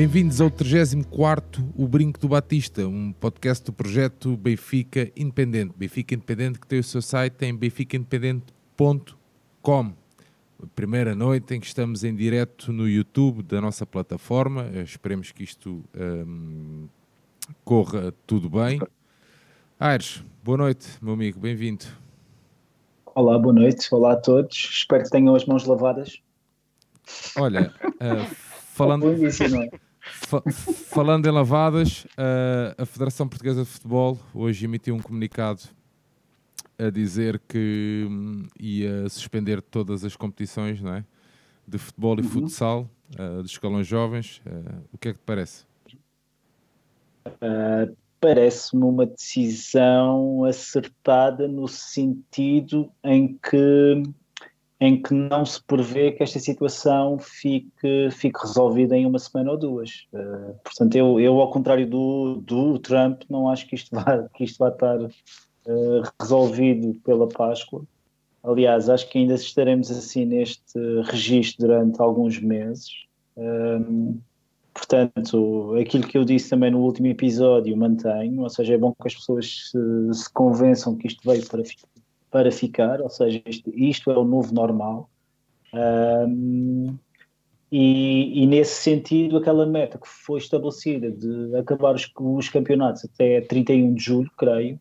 Bem-vindos ao 34 O Brinco do Batista, um podcast do projeto Benfica Independente. Benfica Independente que tem o seu site em benficaindependente.com. Primeira noite em que estamos em direto no YouTube da nossa plataforma. Eh, Esperemos que isto hum, corra tudo bem. Aires, boa noite, meu amigo, bem-vindo. Olá, boa noite. Olá a todos. Espero que tenham as mãos lavadas. Olha, eh, falando, é? Fa- falando em lavadas, uh, a Federação Portuguesa de Futebol hoje emitiu um comunicado a dizer que hum, ia suspender todas as competições não é? de futebol e futsal uh, dos escalões jovens. Uh, o que é que te parece? Parece-me uma decisão acertada no sentido em que, em que não se prevê que esta situação fique, fique resolvida em uma semana ou duas. Uh, portanto, eu, eu, ao contrário do, do Trump, não acho que isto vai, que isto vai estar uh, resolvido pela Páscoa. Aliás, acho que ainda estaremos assim neste registro durante alguns meses. Um, portanto, aquilo que eu disse também no último episódio mantenho, ou seja, é bom que as pessoas se, se convençam que isto veio para, fi- para ficar, ou seja, isto, isto é o novo normal. Um, e, e nesse sentido, aquela meta que foi estabelecida de acabar os, os campeonatos até 31 de julho, creio,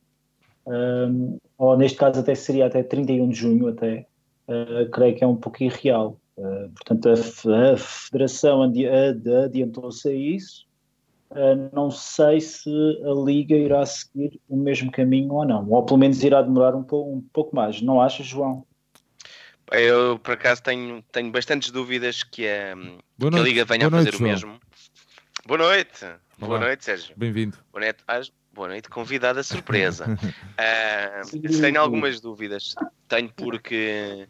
um, ou neste caso até seria até 31 de junho até, uh, creio que é um pouco irreal. Uh, portanto, a, a Federação adi- adi- adiantou-se a isso. Uh, não sei se a Liga irá seguir o mesmo caminho ou não, ou pelo menos irá demorar um, pou- um pouco mais. Não achas, João? Eu, por acaso, tenho, tenho bastantes dúvidas que a, Boa que a. Liga venha Boa a noite, fazer o João. mesmo. Boa noite. Boa Olá. noite, Sérgio. Bem-vindo. Boa noite, às- boa noite convidada surpresa. Ah, tenho algumas dúvidas. Tenho porque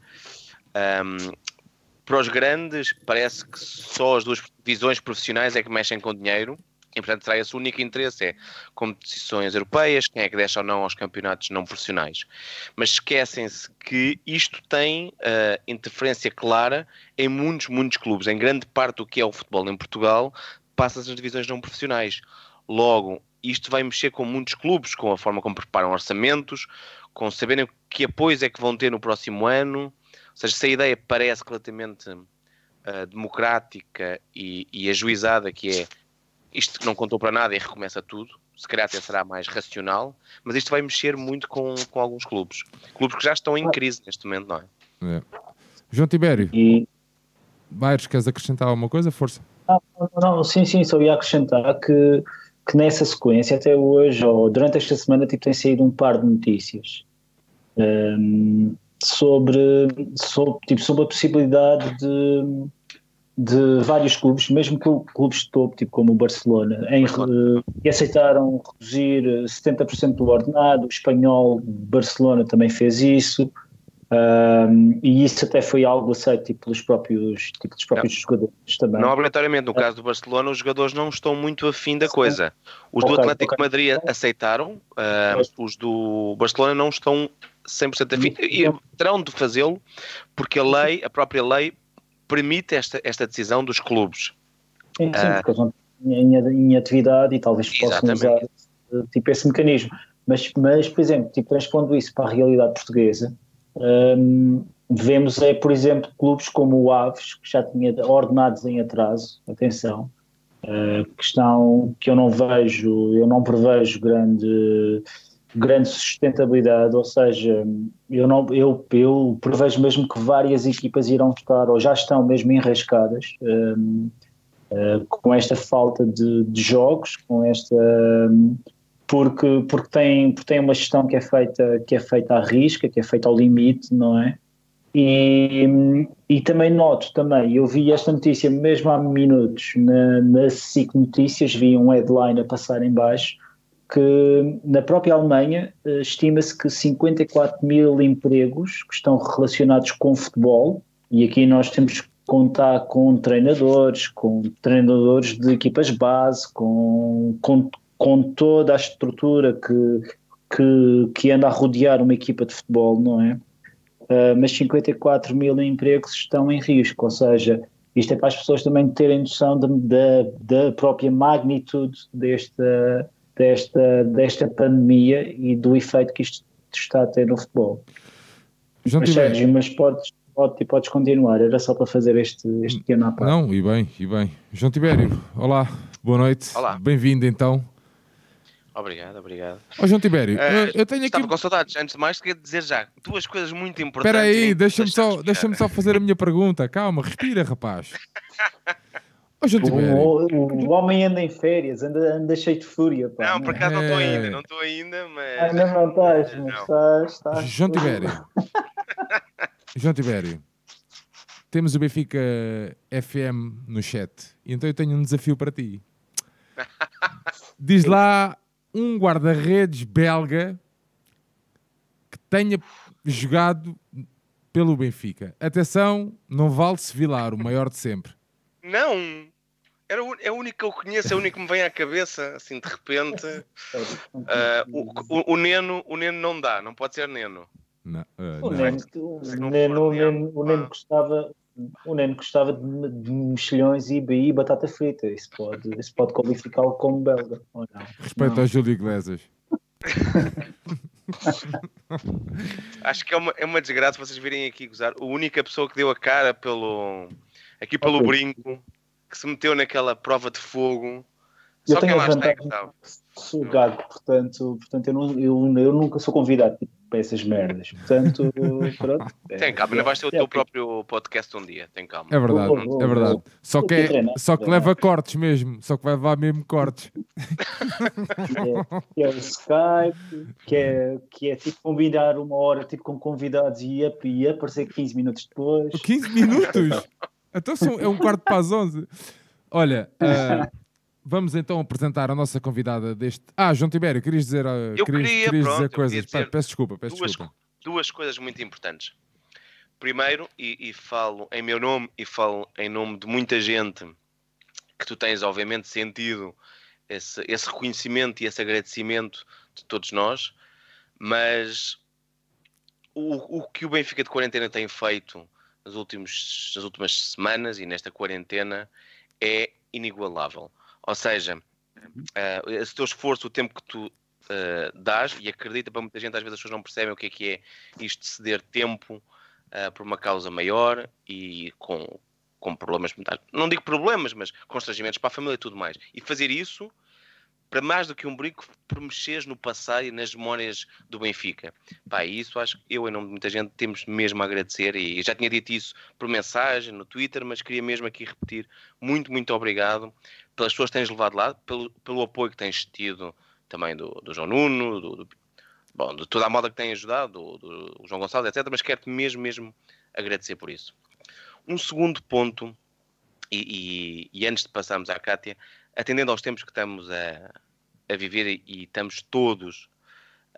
ahm, para os grandes parece que só as duas divisões profissionais é que mexem com dinheiro. E, portanto, será esse o único interesse, é competições europeias, quem é que deixa ou não aos campeonatos não profissionais. Mas esquecem-se que isto tem ah, interferência clara em muitos, muitos clubes. Em grande parte do que é o futebol em Portugal, passa-se nas divisões não profissionais. Logo, isto vai mexer com muitos clubes, com a forma como preparam orçamentos, com saberem que apoios é que vão ter no próximo ano. Ou seja, se a ideia parece relativamente ah, democrática e, e ajuizada, que é isto que não contou para nada e recomeça tudo, se calhar até será mais racional, mas isto vai mexer muito com, com alguns clubes. Clubes que já estão em crise neste momento, não é? É. João Tibério, E Aires, queres acrescentar alguma coisa? Força. Não, não, não, sim, sim, só ia acrescentar que, que nessa sequência, até hoje, ou durante esta semana, tipo, tem saído um par de notícias hum, sobre, sobre, tipo, sobre a possibilidade de, de vários clubes, mesmo que clubes de topo, tipo como o Barcelona, em, eh, que aceitaram reduzir eh, 70% do ordenado, o espanhol Barcelona também fez isso. hum, e isso até foi algo aceito tipo, pelos próprios, tipo, pelos próprios jogadores também. Não obrigatoriamente, no caso do Barcelona, os jogadores não estão muito afim da coisa. Os do Ok, Atlético ok. de Madrid aceitaram, Mas- os do Barcelona não estão 100% afim. E terão de fazê-lo porque a lei, a própria lei, permite esta, esta decisão dos clubes. Sim, sim, Ah. porque eles não em, atividade e talvez possam usar eh, tipo, esse mecanismo. Mas, mas, por exemplo, tipo, transpondo isso para a realidade portuguesa, hum, vemos, é, por exemplo, clubes como o Aves, que já tinha ordenados em atraso, atenção, eh, que estão, que eu não vejo, eu não prevejo grande, grande sustentabilidade, ou seja, eu, não, eu, eu prevejo mesmo que várias equipas irão estar, ou já estão mesmo enrascadas, hum, eh, com esta falta de, de jogos, com esta hum, porque, porque, tem, porque tem uma gestão que é feita que é feita à risca, que é feita ao limite, não é? E, e também noto também, eu vi esta notícia mesmo há minutos na, na SIC Notícias, vi um headline a passar em baixo, que na própria Alemanha eh, estima-se que 54 mil empregos que estão relacionados com futebol, e aqui nós temos que contar com treinadores, com treinadores de equipas base, com, com, com toda a estrutura que, que, que anda a rodear uma equipa de futebol, não é? Uh, mas 54 mil empregos estão em risco, ou seja, isto é para as pessoas também terem noção da, da própria magnitude desta, desta, desta pandemia e do efeito que isto está a ter no futebol. João mas, Sérgio, mas podes, podes, podes continuar, era só para fazer este, este pequeno à parte. Não, e bem, e bem. João Tibério, olá, boa noite. Olá. Bem-vindo então. Obrigado, obrigado. Ó João Tibério, uh, eu tenho estava aqui... com saudades. Antes de mais, queria dizer já duas coisas muito importantes. Espera aí, deixa-me só, deixa só fazer a minha pergunta. Calma, respira, rapaz. O, o, o, homem anda em férias, anda, anda cheio de fúria. Pá, não, por acaso é... não estou ainda, não estou ainda, mas... Ah, não, não estás, mas não. estás, estás... João Tibério. João Tibério. Temos o Benfica FM no chat, então eu tenho um desafio para ti. Diz lá um guarda-redes belga que tenha jogado pelo Benfica. Atenção, não vale Sevilar, o maior de sempre. Não! Era o, é o único que eu conheço, é o único que me vem à cabeça, assim, de repente. Uh, o, o, o, Neno, o Neno não dá, não pode ser Neno. Não, uh, o, Neno, o, Neno, o, Neno, o Neno gostava, o Neno gostava de, de mexilhões e, e batata frita. Isso pode, isso pode qualificá-lo como belga. Ou não? Respeito não. ao Júlio Iglesias. Acho que é uma, é uma desgraça vocês virem aqui gozar. A única pessoa que deu a cara pelo aqui pelo okay. brinco, que se meteu naquela prova de fogo. Eu Só quem lá está é que sabe. Sou gago, portanto, portanto eu, não, eu, eu nunca sou convidado tipo, para essas merdas. Portanto, pronto. Tem calma, não vais ter o teu próprio podcast um dia. Tem calma. É verdade, é verdade. Só que, é, só que leva cortes mesmo. Só que vai levar mesmo cortes. É, que é o Skype, que é, que é tipo combinar uma hora tipo, com convidados e ia, ia aparecer 15 minutos depois. 15 minutos? Então são, é um quarto para as 11. Olha, uh, vamos então apresentar a nossa convidada deste. Ah, João Tibério, querias dizer, uh, eu querias, queria, querias pronto, dizer coisas? Dizer peço desculpa, peço duas, desculpa. Duas coisas muito importantes. Primeiro, e, e, falo em meu nome e falo em nome de muita gente que tu tens, obviamente, sentido esse, esse reconhecimento e esse agradecimento de todos nós, mas o, o que o Benfica de Quarentena tem feito nas, últimos, nas últimas semanas e nesta quarentena é inigualável. Ou seja, uh, esse teu esforço, o tempo que tu uh, dás, e acredita para muita gente, às vezes as pessoas não percebem o que é que é isto de ceder tempo uh, por uma causa maior e com, com problemas mentais. Não digo problemas, mas constrangimentos para a família e tudo mais. E fazer isso para mais do que um brinco, por mexeres no passado e nas memórias do Benfica. Pá, isso acho que eu, em nome de muita gente, temos mesmo a agradecer e já tinha dito isso por mensagem no Twitter, mas queria mesmo aqui repetir muito, muito obrigado pelas pessoas que tens levado lá, pelo, pelo apoio que tens tido também do, do João Nuno, do, do, bom, de toda a moda que tem ajudado, do, do João Gonçalves, etc. Mas quero-te mesmo, mesmo agradecer por isso. Um segundo ponto, e, e, e antes de passarmos à Cátia, atendendo aos tempos que estamos a, a viver e, estamos todos,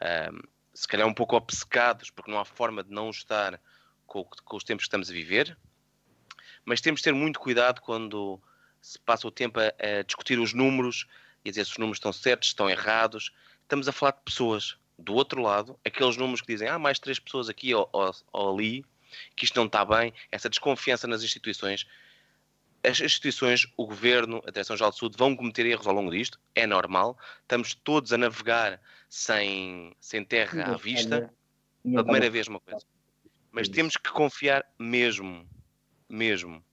um, se calhar, um pouco obcecados, porque não há forma de não estar com, com, os tempos que estamos a viver, mas temos de ter muito cuidado quando se passa o tempo a, a discutir os números e a dizer se os números estão certos, estão errados. Estamos a falar de pessoas. Do outro lado, aqueles números que dizem ah, mais três pessoas aqui ou, ou, ou ali, que isto não está bem, essa desconfiança nas instituições as instituições, o governo, a Direção-Geral de Saúde vão cometer erros ao longo disto, é normal. Estamos todos a navegar sem, sem terra à vista. Pela primeira vez, uma coisa. Mas temos que confiar mesmo. Mesmo.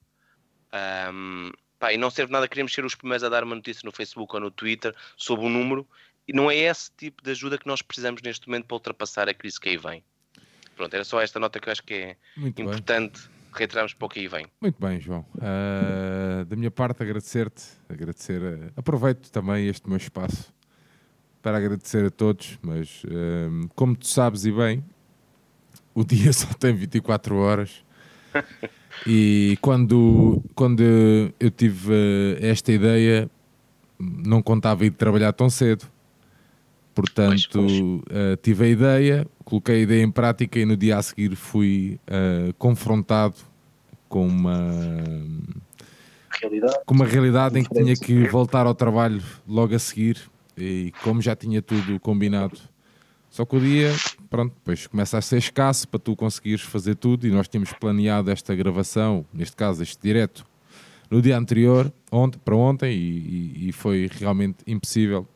Um, pá, e não serve nada, queremos ser os primeiros a dar uma notícia no Facebook ou no Twitter sobre um número. E não é esse tipo de ajuda que nós precisamos neste momento para ultrapassar a crise que aí vem. Pronto, era só esta nota que eu acho que é Muito importante. Bem reiteramos para o que aí vem. Muito bem, João. Uh, da minha parte, agradecer-te, agradecer, uh, aproveito também este meu espaço para agradecer a todos, mas uh, como tu sabes e bem, o dia só tem 24 horas. E quando, quando eu tive uh, esta ideia, não contava ir trabalhar tão cedo. Portanto, pois, pois. Uh, tive a ideia, coloquei a ideia em prática e no dia a seguir fui uh, confrontado com uma realidade, com uma realidade em que tinha que voltar ao trabalho logo a seguir e como já tinha tudo combinado. Só que o dia, pronto, depois começa a ser escasso para tu conseguires fazer tudo e nós tínhamos planeado esta gravação, neste caso este direto, no dia anterior, ontem, para ontem, e, e, foi realmente impossível.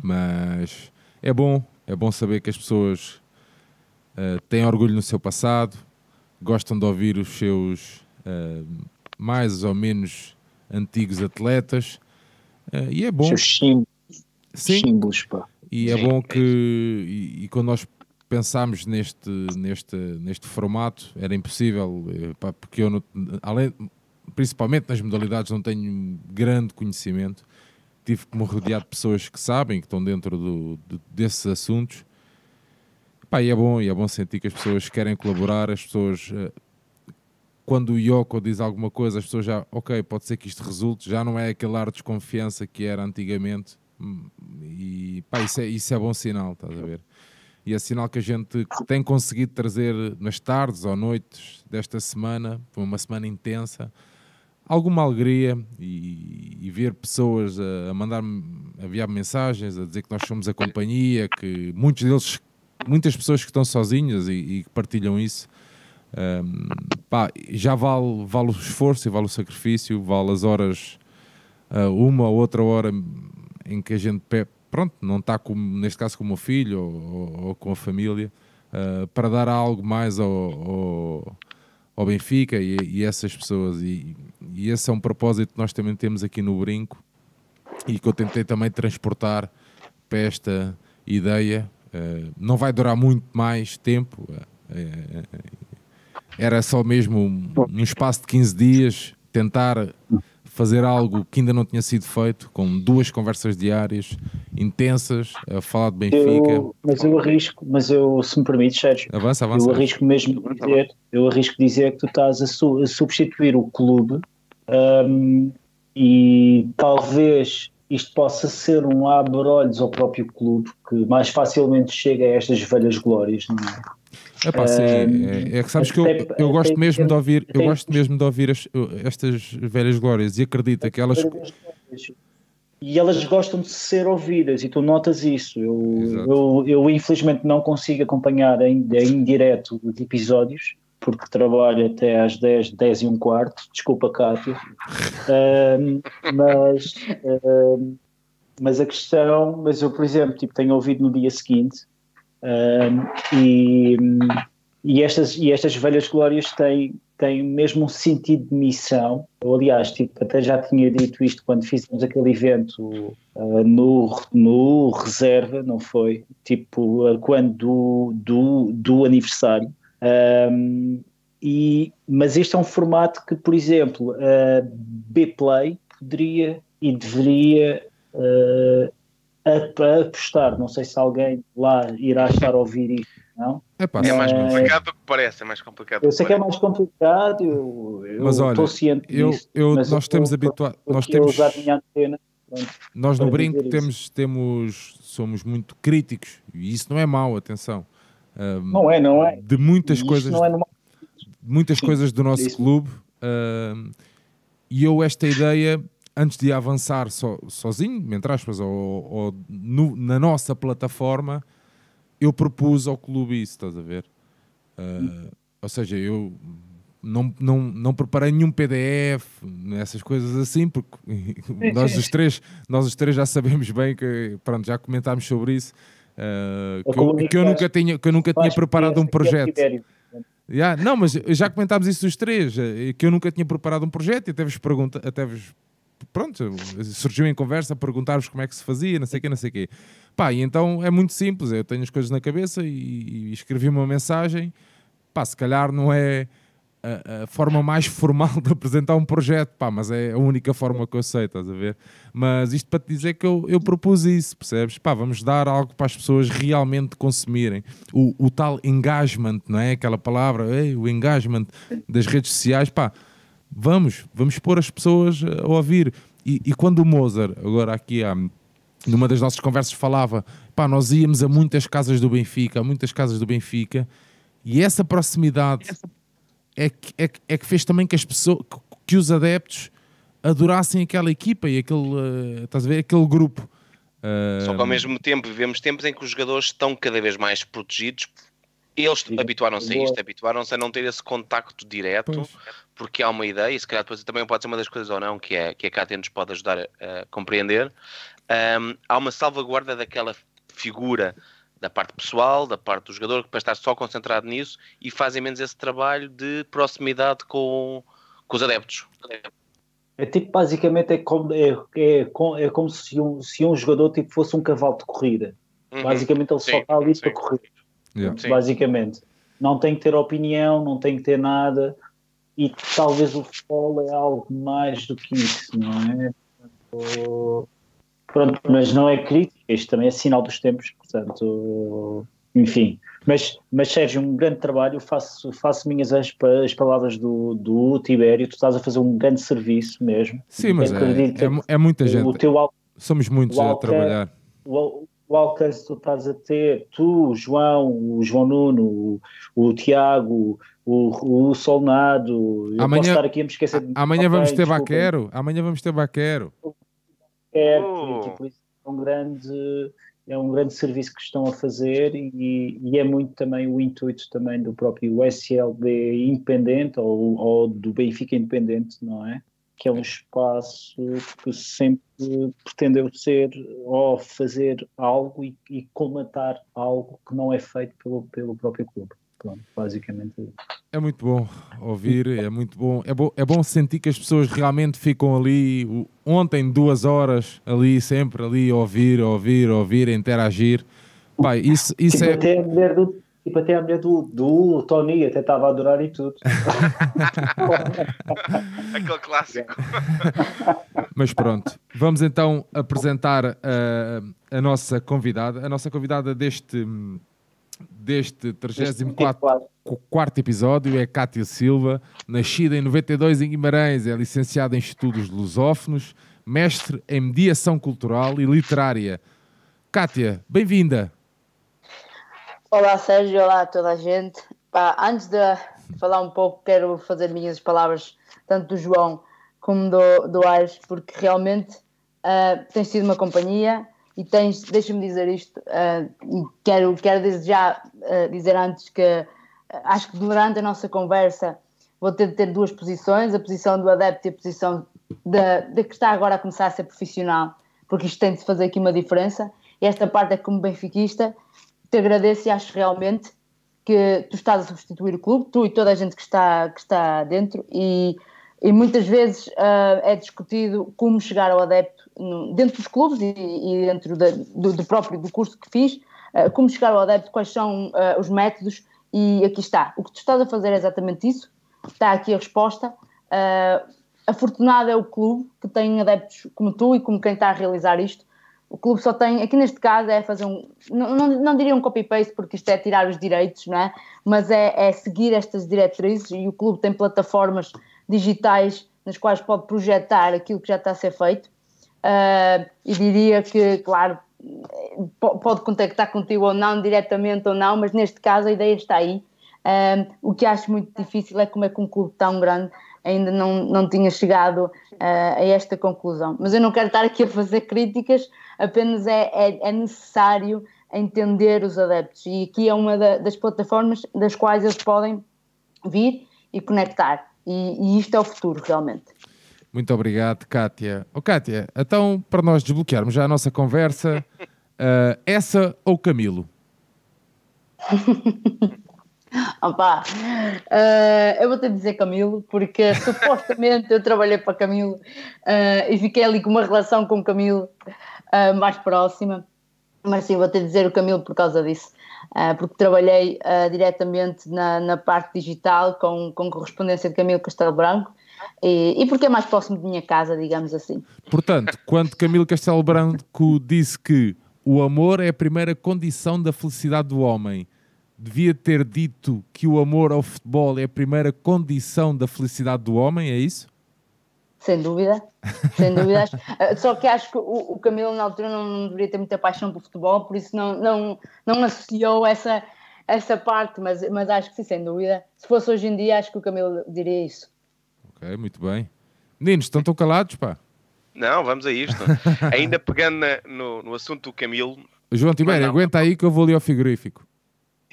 Mas é bom, é bom saber que as pessoas uh, têm orgulho no seu passado, gostam de ouvir os seus uh, mais ou menos antigos atletas, uh, e é bom. Seus símbolos, Sim. símbolos pá. E é bom que, e, e quando nós pensámos neste, neste, neste formato, era impossível, pá, porque eu, não, além, principalmente nas modalidades, não tenho grande conhecimento. Tive que me rodear de pessoas que sabem, que estão dentro do, de, desses assuntos. Pá, e é bom, e é bom sentir que as pessoas querem colaborar, as pessoas. Eh, quando o Yoko diz alguma coisa, as pessoas já, ok, pode ser que isto resulte, já não é aquele ar de desconfiança que era antigamente. E pá, isso é, isso é bom sinal, estás a ver? E é sinal que a gente tem conseguido trazer nas tardes ou noites desta semana, uma semana intensa, alguma alegria e, e ver pessoas a, a mandar-me, a enviar mensagens, a dizer que nós somos a companhia, que muitos deles, muitas pessoas que estão sozinhas e, que partilham isso, um, pá, já vale, vale o esforço e vale o sacrifício, vale as horas, uh, uma ou outra hora em que a gente, pronto, não está, neste caso, com o meu filho ou, ou, ou com a família, uh, para dar algo mais ao, ao, ao Benfica e, e essas pessoas. E, e esse é um propósito que nós também temos aqui no Brinco e que eu tentei também transportar para esta ideia. Uh, não vai durar muito mais tempo. Uh, era só mesmo um, um espaço de 15 dias tentar fazer algo que ainda não tinha sido feito, com duas conversas diárias intensas, a falar de Benfica. Eu, mas eu arrisco, mas eu, se me permites, Sérgio, avança, avança. eu arrisco mesmo dizer, eu arrisco dizer que tu estás a, su a substituir o clube um, e talvez isto possa ser um abre-olhos ao próprio clube que mais facilmente chega a estas velhas glórias, não é? É sim, é, é, que sabes que eu, eu gosto mesmo de ouvir, eu gosto mesmo de ouvir as, estas velhas glórias e acredita que elas e elas gostam de ser ouvidas e tu notas isso. Eu, eu, eu, infelizmente não consigo acompanhar ainda em direto os episódios porque trabalho até às 10, 10 e um quarto. Desculpa, Cátia. um, mas, um, mas a questão, mas eu, por exemplo, tipo, tenho ouvido no dia seguinte e, e, estas, e estas velhas glórias têm, têm mesmo um sentido de missão. Eu, aliás, tipo, até já tinha dito isto quando fizemos aquele evento uh, no, no Reserva, não foi? Tipo, uh, quando do, do, do aniversário. Um, e, mas este é um formato que, por exemplo, a B-Play poderia e deveria uh, a, apostar. Não sei se alguém lá irá estar a ouvir isto. Não? Epá, é mais complicado do que parece, é mais complicado. Eu sei que, que é mais complicado, eu, eu mas olha, estou ciente eu, disso. Eu, nós eu temos habituado. Nós temos. Antena, nós no brinco temos, temos, somos muito críticos e isso não é mau, atenção. Um, não é, não é. De muitas coisas. Não é. Muitas coisas do nosso clube. Um, e eu, esta ideia, antes de avançar so, sozinho, entre aspas, ou, ou no, na nossa plataforma, eu propus ao clube isso, estás a ver? Uh, ou seja, eu não, não, não preparei nenhum PDF, essas coisas assim, porque nós os três, nós os três já sabemos bem que, pronto, já comentámos sobre isso, uh, que, eu, que, eu, nunca tinha, que eu nunca tinha preparado um projeto. Yeah, não, mas já comentámos isso os três, eh, que eu nunca tinha preparado um projeto e até vos, pergunta, até vos pronto, surgiu em conversa perguntar-vos como é que se fazia, não sei o quê, não sei o quê. Pá, e então é muito simples, eu tenho as coisas na cabeça e, e escrevi uma mensagem, pá, se calhar não é a, a, forma mais formal de apresentar um projeto, pá, mas é a única forma que eu sei, estás a ver? Mas isto para te dizer que eu, eu propus isso, percebes? Pá, vamos dar algo para as pessoas realmente consumirem. O, o tal engagement, não é? Aquela palavra, ei, o engagement das redes sociais, pá, vamos, vamos pôr as pessoas a ouvir. E, e quando o Mozart, agora aqui há numa das nossas conversas falava, pá, nós íamos a muitas casas do Benfica, a muitas casas do Benfica, e essa proximidade é que, é, é que fez também que as pessoas, que os adeptos adorassem aquela equipa e aquele, uh, estás a ver, aquele grupo. Uh... Só que ao mesmo tempo vivemos tempos em que os jogadores estão cada vez mais protegidos. Eles habituaram-se a isto, habituaram-se a não ter esse contacto direto, pois. porque há uma ideia, e se calhar depois também pode ser uma das coisas ou não, que é que a Cátia nos pode ajudar a, a compreender. Um, há uma salvaguarda daquela figura da parte pessoal, da parte do jogador, que para estar só concentrado nisso e fazem menos esse trabalho de proximidade com, com os adeptos. É tipo, basicamente, é como, é, é, é como se, um, se um jogador tipo, fosse um cavalo de corrida. Uhum. Basicamente, ele sim, só está ali sim. para correr. Yeah. Basicamente. Não tem que ter opinião, não tem que ter nada. E talvez o futebol é algo mais do que isso, não é? Pronto, mas não é crítica, isto também é sinal dos tempos, portanto, enfim. Mas, mas Sérgio, um grande trabalho, faço, faço minhas as, as palavras do, do Tibério, tu estás a fazer um grande serviço mesmo. Sim, mas é, é, é, muita gente, o teu, somos muitos a trabalhar. O, o alcance que tu estás a ter, tu, o João, o João Nuno, o, o Tiago, o, o Solnado, amanhã, posso estar aqui a me esquecer de Amanhã vamos ter Baquero, amanhã vamos ter Baquero é, oh. tipo, é um grande é um grande serviço que estão a fazer e, e, é muito também o intuito também do próprio SLB independente ou, ou, do Benfica independente, não é? Que é um espaço que sempre pretendeu ser ou fazer algo e, e colmatar algo que não é feito pelo, pelo próprio clube. Pronto, basicamente é muito bom ouvir, é muito bom. É, bo é bom sentir que as pessoas realmente ficam ali, ontem, duas horas, ali, sempre ali, ouvir, ouvir, ouvir, interagir. Pai, isso, isso tipo, é. Até a mulher do, tipo, até a mulher do, do Tony, até estava a adorar e tudo. Aquele clássico. Mas pronto, vamos então apresentar a, a nossa convidada, a nossa convidada deste deste 34 quarto episódio é Cátia Silva, nascida em 92 em Guimarães, é licenciada em Estudos Lusófonos, mestre em Mediação Cultural e Literária. Cátia, bem-vinda. Olá Sérgio, olá a toda a gente. Pá, antes de falar um pouco, quero fazer minhas palavras, tanto do João como do, do Aires, porque realmente uh, tens sido uma companhia e tens, deixa-me dizer isto, uh, quero, quero desde já uh, dizer antes que acho que durante a nossa conversa vou ter de ter duas posições, a posição do adepto e a posição de, que está agora a começar a ser profissional, porque isto tem de fazer aqui uma diferença. E esta parte é como benfiquista, te agradeço e acho realmente que tu estás a substituir o clube, tu e toda a gente que está, que está dentro, e, e muitas vezes é discutido como chegar ao adepto dentro dos clubes e, e dentro da, do, do, próprio do curso que fiz, uh, como chegar ao adepto, quais são uh, os métodos, e aqui está. O que tu estás a fazer é exatamente isso, está aqui a resposta. Uh, afortunado é o clube que tem adeptos como tu e como quem está a realizar isto. O clube só tem, aqui neste caso, é fazer um. Não, não, não diria um copy-paste, porque isto é tirar os direitos, não é? Mas é, é seguir estas diretrizes e o clube tem plataformas digitais nas quais pode projetar aquilo que já está a ser feito Uh, e diria que, claro, pode contactar contigo ou não, diretamente ou não, mas neste caso a ideia está aí. Uh, o que acho muito difícil é como é que um clube tão grande ainda não, não tinha chegado uh, a esta conclusão. Mas eu não quero estar aqui a fazer críticas, apenas é, é, é necessário entender os adeptos. E aqui é uma da, das plataformas das quais eles podem vir e conectar. E, e isto é o futuro, realmente. Muito obrigado, Kátia. Oh, Kátia, então, para nós desbloquearmos já a nossa conversa, uh, essa ou Camilo? Opa, uh, eu vou te dizer Camilo, porque supostamente eu trabalhei para Camilo uh, e fiquei ali com uma relação com Camilo uh, mais próxima, mas sim, vou te dizer o Camilo por causa disso. porque trabalhei diretamente na, na, parte digital com, com correspondência de Camilo Castelo Branco e, e porque é mais próximo de minha casa, digamos assim. Portanto, quando Camilo Castelo Branco disse que o amor é a primeira condição da felicidade do homem, devia ter dito que o amor ao futebol é a primeira condição da felicidade do homem, é isso? Sem dúvida, sem dúvida. Eh, só que acho que o, o Camilo na altura não, deveria ter muita paixão por futebol, por isso não, não, não associou essa, essa parte, mas, mas acho que sim, sem dúvida. Se fosse hoje em dia, acho que o Camilo diria isso. Ok, muito bem. Meninos, estão tão calados, pá? Não, vamos a isto. Ainda pegando na, no, no assunto do Camilo. João Tibério, aguenta aí que eu vou ali ao frigorífico.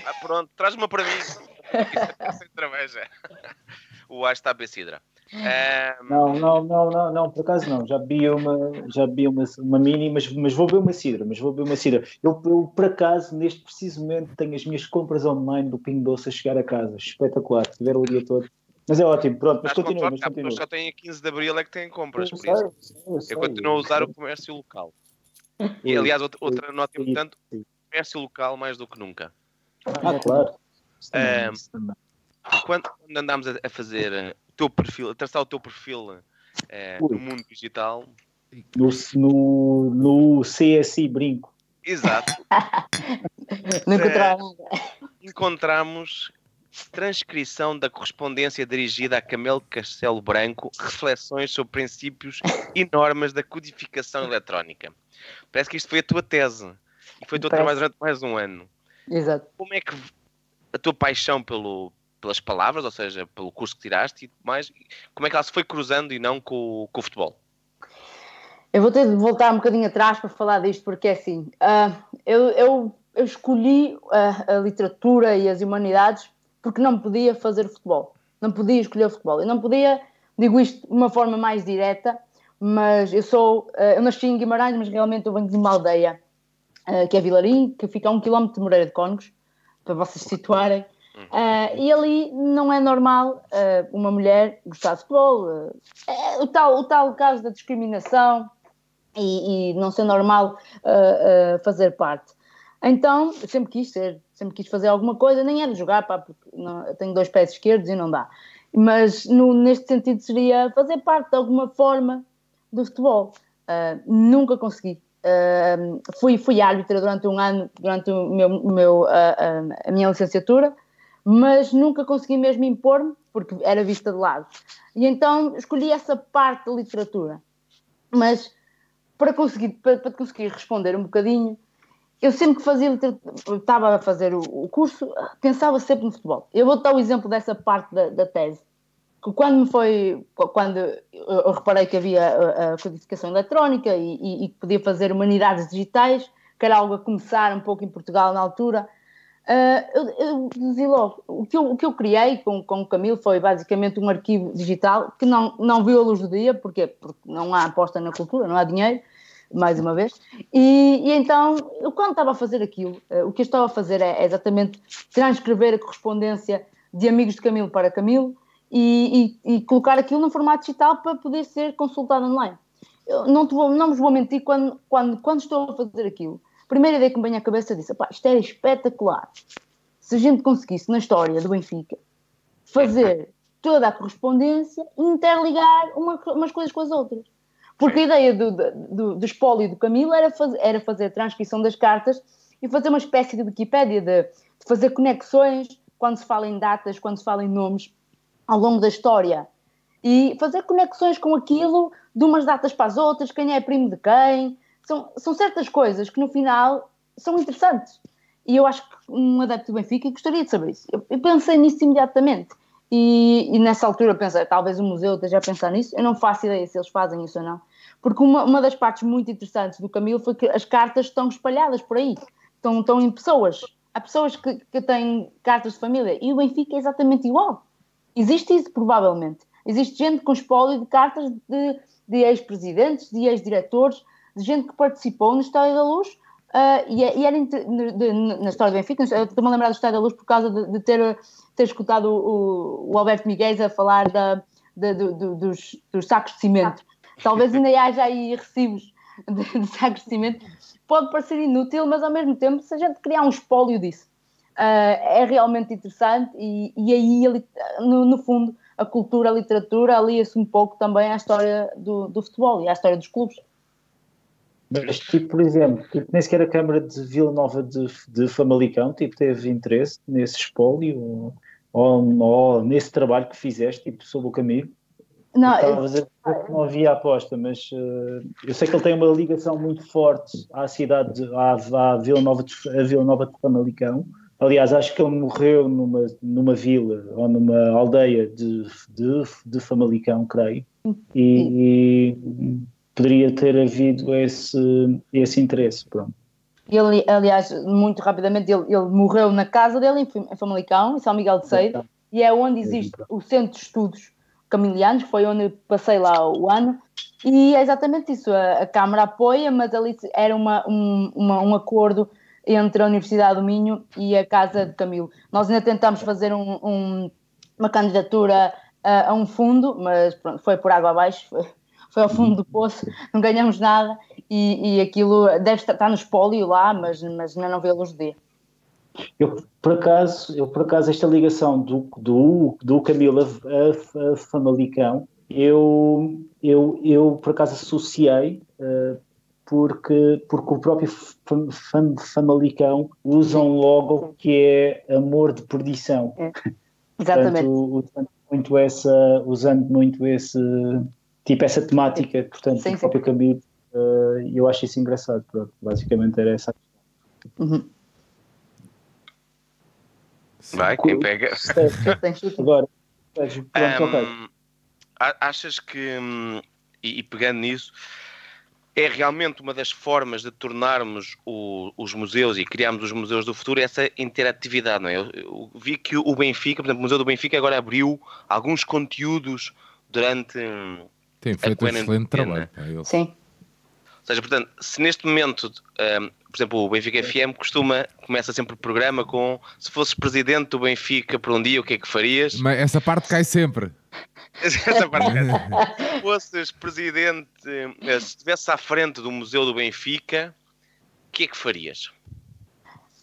Ah, pronto, traz-me para mim. Sem cerveja. O ar está a becidra. Um... Não, não, não, não, não, por acaso não. Já bebi uma, já bebi uma, uma mini, mas, mas vou beber uma cidra, mas vou beber uma cidra. Eu, eu, por acaso, neste preciso momento, tenho as minhas compras online do Pingo Doce a chegar a casa. Espetacular, tiveram o dia todo. Mas é ótimo, pronto, mas continua, mas continua. Só tem a 15 de Abril é que tem compras, por isso. Eu, eu continuo a usar o comércio local. E, aliás, outra, outra nota importante, o comércio local mais do que nunca. Ah, claro. Um, quando, quando andámos a, fazer teu perfil, a traçar o teu perfil uh, no mundo digital. No, no, no CSI Brinco. Exato. Não encontramos. encontramos transcrição da correspondência dirigida a Camelo Castelo Branco, reflexões sobre princípios e normas da codificação eletrónica. Parece que isto foi a tua tese e foi o teu trabalho durante mais um ano. Exato. Como é que a tua paixão pelo, pelas palavras, ou seja, pelo curso que tiraste e mais, como é que ela se foi cruzando e não com, com o futebol? Eu vou ter de voltar um bocadinho atrás para falar disto, porque é assim, uh, eu, eu, eu, escolhi a, a, literatura e as humanidades porque não podia fazer futebol, não podia escolher o futebol, eu não podia, digo isto de uma forma mais direta, mas eu sou, uh, eu nasci em Guimarães, mas realmente eu venho de uma aldeia uh, que é Vilarim, que fica a um quilómetro de Moreira de Cónegos, para vocês se situarem, Uh, e ali não é normal uh, uma mulher gostar de futebol. Uh, é o, tal, o tal caso da discriminação e, e não ser normal fazer parte. Então, sempre quis ser, sempre quis fazer alguma coisa, nem de jogar, pá, porque não, tenho dois pés esquerdos e não dá. Mas no, neste sentido seria fazer parte de alguma forma do futebol. nunca consegui. Fui, fui árbitra durante um ano, durante o meu, meu a minha licenciatura, mas nunca consegui mesmo impor-me, porque era vista de lado. E então escolhi essa parte da literatura. Mas para conseguir, para, para conseguir responder um bocadinho, eu sempre que fazia estava a fazer o, o, curso, pensava sempre no futebol. Eu vou dar o exemplo dessa parte da, da tese. Que quando foi, quando eu reparei que havia a, codificação eletrónica e, que podia fazer humanidades digitais, que era algo a começar um pouco em Portugal na altura, Uh, eu, eu dizia logo, o que eu, o que eu criei com, com o Camilo foi basicamente um arquivo digital que não, não viu a luz do dia, porque, porque não há aposta na cultura, não há dinheiro, mais uma vez. E, e então, eu quando estava a fazer aquilo, uh, o que eu estava a fazer é, é, exatamente transcrever a correspondência de amigos de Camilo para Camilo e, e, e colocar aquilo no formato digital para poder ser consultado online. Eu não, te vou, não vos vou mentir quando, quando, quando estou a fazer aquilo primeira ideia que me veio à cabeça, disse: isto era espetacular. Se a gente conseguisse, na história do Benfica, fazer toda a correspondência e interligar uma, umas coisas com as outras. Porque a ideia do, do, do espólio do Camilo era, faz, era fazer a transcrição das cartas e fazer uma espécie de Wikipédia, de, de, fazer conexões quando se fala em datas, quando se fala em nomes ao longo da história. E fazer conexões com aquilo de umas datas para as outras, quem é primo de quem, são, são certas coisas que no final são interessantes. E eu acho que um adepto do Benfica gostaria de saber isso. Eu, eu pensei nisso imediatamente. E, e, nessa altura pensei, talvez o museu esteja a pensar nisso. Eu não faço ideia se eles fazem isso ou não. Porque uma, uma das partes muito interessantes do Camilo foi que as cartas estão espalhadas por aí. Estão, estão em pessoas. Há pessoas que, que têm cartas de família. E o Benfica é exatamente igual. Existe isso, provavelmente. Existe gente com espólio de cartas de, de ex-presidentes, de ex-diretores, de gente que participou no Estádio da Luz uh, e, e, era de, de, na história do Benfica, estou-me a lembrar do Estádio da Luz por causa de, ter, ter escutado o, o, Alberto Miguel a falar da, do, dos, dos, sacos de cimento. Talvez ainda haja aí recibos de, de, sacos de cimento. Pode parecer inútil, mas ao mesmo tempo, se a gente criar um espólio disso, é realmente interessante e, e aí, no, no, fundo, a cultura, a literatura alia-se um pouco também à história do, do futebol e à história dos clubes. Mas, tipo, por exemplo, tipo, nem sequer a Câmara de Vila Nova de, de Famalicão tipo, teve interesse nesse espólio ou, ou, nesse trabalho que fizeste, tipo, sobre o caminho. Não, eu... não havia aposta, mas uh, eu sei que ele tem uma ligação muito forte à cidade, de, à, à, Vila Nova de, à Vila Nova de Famalicão. Aliás, acho que ele morreu numa, numa vila ou numa aldeia de, de, de Famalicão, creio. E, e poderia ter havido esse, esse interesse. Pronto. Ele, aliás, muito rapidamente, ele, ele morreu na casa dele, em Famalicão, em São Miguel de Cedo, e é onde existe o Centro de Estudos Camilianos, foi onde passei lá o ano, e é exatamente isso, a, a Câmara apoia, mas ali era uma, um, uma, um acordo entre a Universidade do Minho e a Casa de Camilo. Nós ainda tentámos fazer um, um, uma candidatura a, a, um fundo, mas pronto, foi por água abaixo, foi, foi ao fundo do poço, não ganhamos nada e, e aquilo deve estar, está no espólio lá, mas, mas ainda não vê a luz. Eu por acaso, eu por acaso esta ligação do, do, do Camilo a, a, a Famalicão, eu, eu, eu por acaso associei uh, porque, porque o próprio Famalicão usa um logo que é amor de perdição. É. Exatamente. Portanto, usando muito essa, usando muito esse tipo essa temática, portanto, sim, o próprio caminho, uh, eu acho isso engraçado, pronto, basicamente era essa uhum. Vai, quem pega. Agora, um, achas que, hum, e, e, pegando nisso, é realmente uma das formas de tornarmos o, os museus e criarmos os museus do futuro essa interatividade, não é? Eu, eu vi que o Benfica, por exemplo, o Museu do Benfica agora abriu alguns conteúdos durante tem feito um excelente trabalho. Sim. Ou seja, portanto, se neste momento, um, por exemplo, o Benfica FM costuma, começa sempre o programa com se fosses presidente do Benfica por um dia, o que é que farias? Mas essa parte cai sempre. essa parte cai sempre. Se fosses presidente, eh, se estivesse à frente do Museu do Benfica, o que é que farias?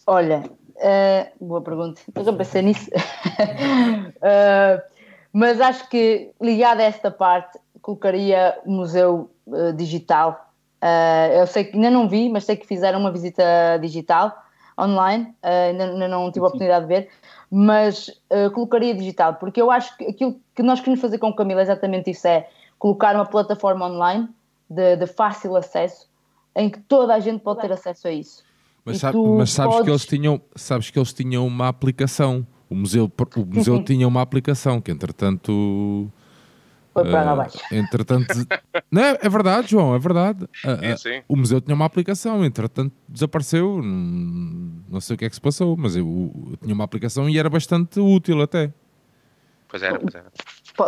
Olha, uh, boa pergunta. Eu pensei nisso. uh, mas acho que ligado a esta parte, colocaria o museu uh, digital. Uh, eu sei que ainda não vi, mas sei que fizeram uma visita digital online, uh, ainda, ainda, não tive a oportunidade de ver, mas colocaria digital, porque eu acho que aquilo que nós queremos fazer com o Camilo é exatamente isso: é colocar uma plataforma online de, de fácil acesso em que toda a gente pode ter acesso a isso. Mas, sabe, mas sabes podes... que eles tinham, sabes que eles tinham uma aplicação. O museu, o museu tinha uma aplicação que entretanto foi para lá abaixo. Uh, entretanto, não, é, é verdade, João, é verdade. Uh, sim, sim. O museu tinha uma aplicação, entretanto desapareceu. Não sei o que é que se passou, mas eu, eu tinha uma aplicação e era bastante útil até. Pois era, pois era.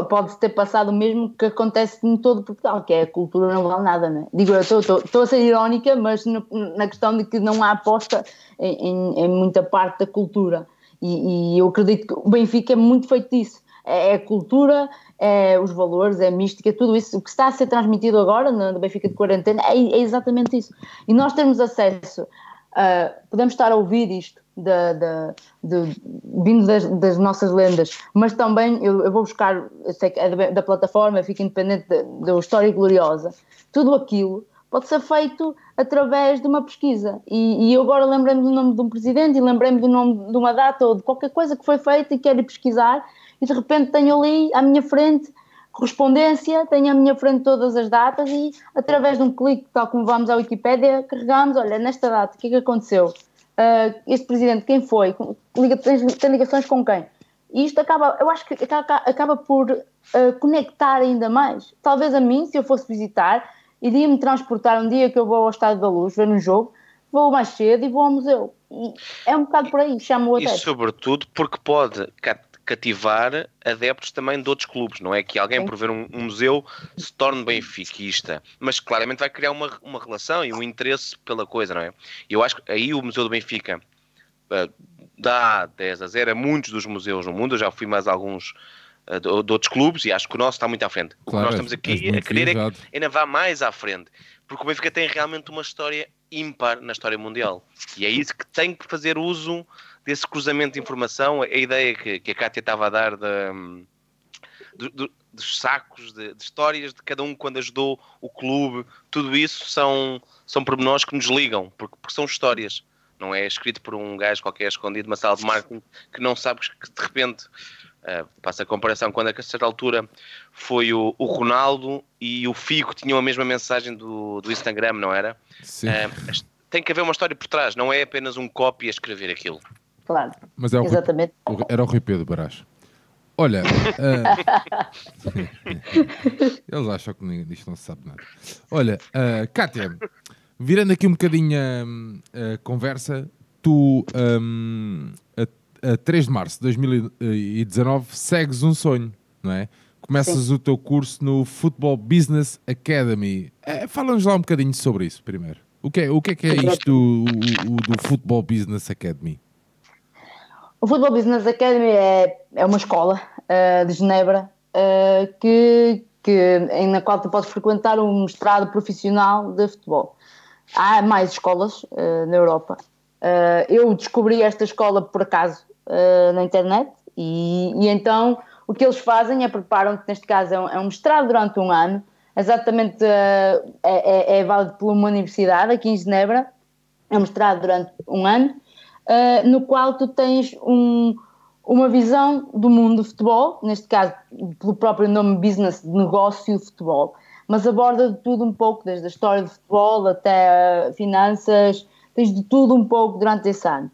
Pode ter passado o mesmo que acontece em todo Portugal, que é a cultura não vale nada, né? Digo, eu estou a ser irónica, mas no, na questão de que não há aposta em, em, em muita parte da cultura. E, e, eu acredito que o Benfica é muito feito disso. É, é cultura, é os valores, é a mística, tudo isso. O que está a ser transmitido agora no Benfica de Quarentena é, é exatamente isso. E nós temos acesso, uh, podemos estar a ouvir isto de, de, de, vindo das, das, nossas lendas, mas também eu, eu, vou buscar, eu sei que é da, da plataforma, fica independente da História Gloriosa, tudo aquilo pode ser feito através de uma pesquisa. E, e eu agora lembrei-me do nome de um presidente e lembrei-me do nome de uma data ou de qualquer coisa que foi feita e quero pesquisar e de repente tenho ali à minha frente correspondência, tenho à minha frente todas as datas e através de um clique, tal como vamos à Wikipédia, carregamos, olha, nesta data, o que é que aconteceu? Uh, este presidente, quem foi? Liga, tem, tem, ligações com quem? E isto acaba, eu acho que acaba, acaba por uh, conectar ainda mais. Talvez a mim, se eu fosse visitar, iria-me transportar um dia que eu vou ao Estádio da Luz ver um jogo, vou mais cedo e vou ao museu. E é um bocado por aí, chamo-o até. E sobretudo porque pode cativar adeptos também de outros clubes, não é? Que alguém por ver um, um museu se torne benfiquista, mas claramente vai criar uma, uma relação e um interesse pela coisa, não é? E eu acho que aí o Museu do Benfica uh, dá 10 a 0 a muitos dos museus no mundo, eu já fui mais alguns uh, de, de, outros clubes e acho que o nosso está muito à frente. O que nós estamos aqui a querer é que ainda vá mais à frente, porque o Benfica tem realmente uma história ímpar na história mundial. E é isso que tem que fazer uso desse cruzamento de informação, a ideia que, que a Kátia estava a dar da, do- do- dos sacos, de, de histórias de cada um quando ajudou o clube, tudo isso são, são pormenores que nos ligam, porque, porque são histórias. Não é escrito por um gajo qualquer escondido numa sala de marketing que não sabes que de repente, eh, passa a comparação, quando a certa altura foi o, o Ronaldo e o Figo tinham a mesma mensagem do, do Instagram, não era? Sim. Eh, tem que haver uma história por trás, não é apenas um copy a escrever aquilo. Claro, Mas é o Rui- exatamente. o- era o Rui Pedro Barás. Olha, ah, eles acham que ninguém- não se sabe nada. Olha, ah, Kátia, virando aqui um bocadinho a, a conversa, tu hum, a, a 3 de março de 2019 segues um sonho, não é? Começas o teu curso no Football Business Academy. Eh, Fala-nos lá um bocadinho sobre isso primeiro. O que é, o que é, que é isto o- o do Football Business Academy? O Football Business Academy é, é uma escola eh, de Genebra eh, que, que, na qual tu podes frequentar um mestrado profissional de futebol. Há mais escolas eh, na Europa. Eu descobri esta escola por acaso na internet e, e então o que eles fazem é preparam-te, neste caso é um, é um mestrado durante um ano, exatamente é, é, é válido por uma universidade aqui em Genebra, é um mestrado durante um ano, uh, no qual tu tens um- uma visão do mundo do futebol, neste caso pelo próprio nome business, de negócio futebol, mas aborda de tudo um pouco, desde a história do futebol até finanças, tens de tudo um pouco durante esse ano.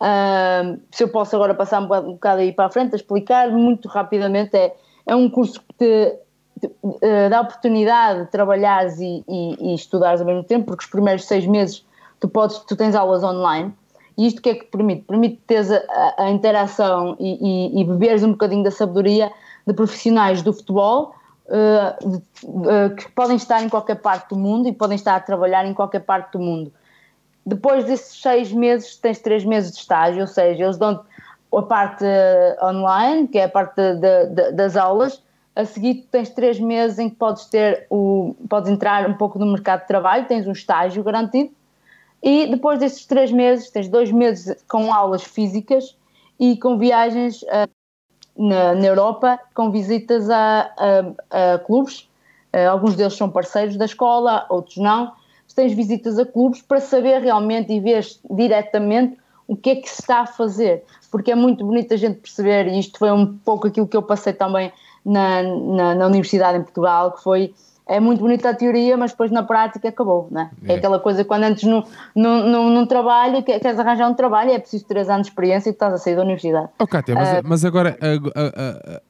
Uh, se eu posso agora passar um bocado, aí para a frente a explicar muito rapidamente, é, é um curso que te, te, uh, dá a oportunidade de trabalhares e, e, e estudares ao mesmo tempo, porque os primeiros seis meses tu, podes, tu tens aulas online. E isto que é que permite? Permite teres a, a- interação e, e, e beberes um bocadinho da sabedoria de profissionais do futebol uh, de- uh, que podem estar em qualquer parte do mundo e podem estar a trabalhar em qualquer parte do mundo. Depois desses seis meses, tens três meses de estágio, ou seja, eles dão a parte eh, online, que é a parte de- de- das aulas. A seguir, tens três meses em que podes ter o, podes entrar um pouco no mercado de trabalho, tens um estágio garantido. E depois desses três meses, tens dois meses com aulas físicas e com viagens eh, na, na Europa, com visitas a, a- a clubes. Eh, alguns deles são parceiros da escola, outros não. Tens visitas a clubes para saber realmente e ver diretamente o que é que se está a fazer. Porque é muito bonito a gente perceber, e isto foi um pouco aquilo que eu passei também na, na, na universidade em Portugal, que foi é muito bonita a teoria, mas depois na prática acabou, não é? É, É. aquela coisa quando antes num, num, num, num trabalho, que- queres arranjar um trabalho, é preciso três anos de experiência e tu estás a sair da universidade. Oh, Kátia, mas, mas agora,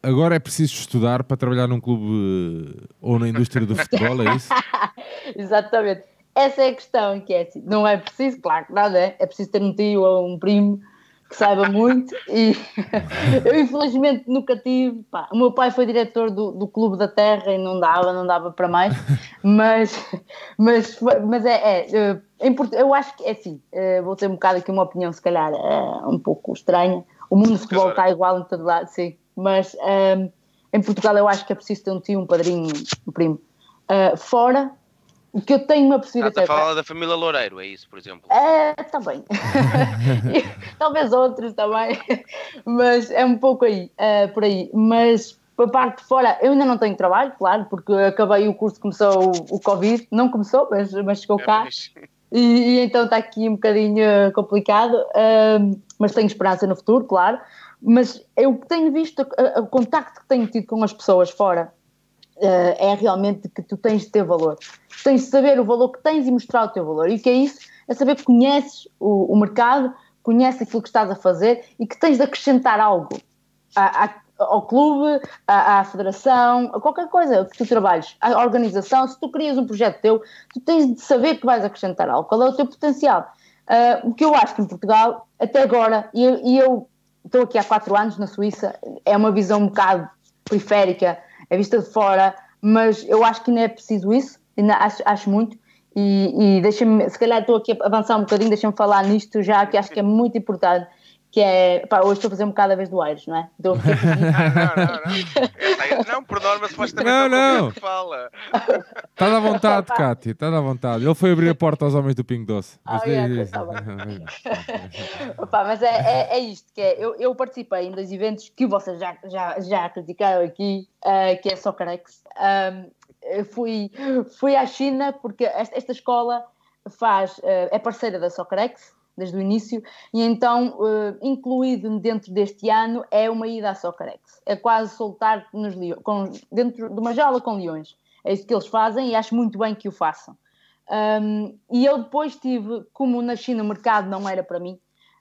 agora é preciso estudar para trabalhar num clube eh, ou na indústria do futebol, é isso? Exatamente. Essa é a questão, que é assim, não é preciso, claro que nada é, é preciso ter um tio ou um primo que saiba muito e eu infelizmente nunca tive, pá, o meu pai foi diretor do, do Clube da Terra e não dava, não dava para mais, mas, mas, mas é, é, eh, eu acho que é assim, eh, vou ter um bocado aqui uma opinião se calhar eh, um pouco estranha, o mundo do futebol está igual em todo lado, sim, mas em Portugal eu acho que é preciso ter um tio, um padrinho, um primo. Fora, o que eu tenho-me apercebido Estás a até falar da família Loureiro, é isso, por exemplo? é, também. Talvez outros também. Mas é um pouco aí, é, por aí. Mas para parte de fora, eu ainda não tenho trabalho, claro, porque acabei o curso, começou o, o Covid. Não começou, mas, mas chegou É, cá. mas- E, e então está aqui um bocadinho eh, complicado, ahm, mas tenho esperança no futuro, claro. Mas eu tenho visto, a- a- o contacto que tenho tido com as pessoas fora eh, é realmente que tu tens de ter valor. Tens de saber o valor que tens e mostrar o teu valor. E o que é isso? É saber que conheces o, o mercado, conheces aquilo que estás a fazer e que tens de acrescentar algo ao clube, à, federação, a qualquer coisa que tu trabalhes, à organização. Se tu crias um projeto teu, tu tens de saber que vais acrescentar algo. Qual é o teu potencial? Ah, o que eu acho que em Portugal, até agora, e eu- e eu estou aqui há quatro anos na Suíça, é uma visão um bocado periférica, é vista de fora, mas eu acho que ainda é preciso isso, ainda acho, acho muito. E, e deixa-me, se calhar estou aqui a avançar um bocadinho, deixa-me falar nisto já, que acho que é muito importante, que é. Pá, hoje estou a fazer um bocado a vez do Aires, não é? Então, não, não, não. não, por norma, supostamente não, não. que fala. Estás à vontade, Cátia, estás à vontade. Ele foi abrir a porta aos homens do Pingo Doce. Mas, oh, yeah, tá Opa, mas é, é, é, isto, que é, eu, eu participei em dois eventos que vocês já, já, já criticaram aqui, uh, que é Soccerex. Um, fui, fui à China porque esta, esta escola faz, uh, é parceira da Soccerex, desde o início, e então, uh, incluído dentro deste ano, é uma ida à Soccerex. É quase soltar nos com, dentro de uma jaula com leões. É isso que eles fazem e acho muito bem que o façam. Um, e eu depois tive, como na China o mercado não era para mim,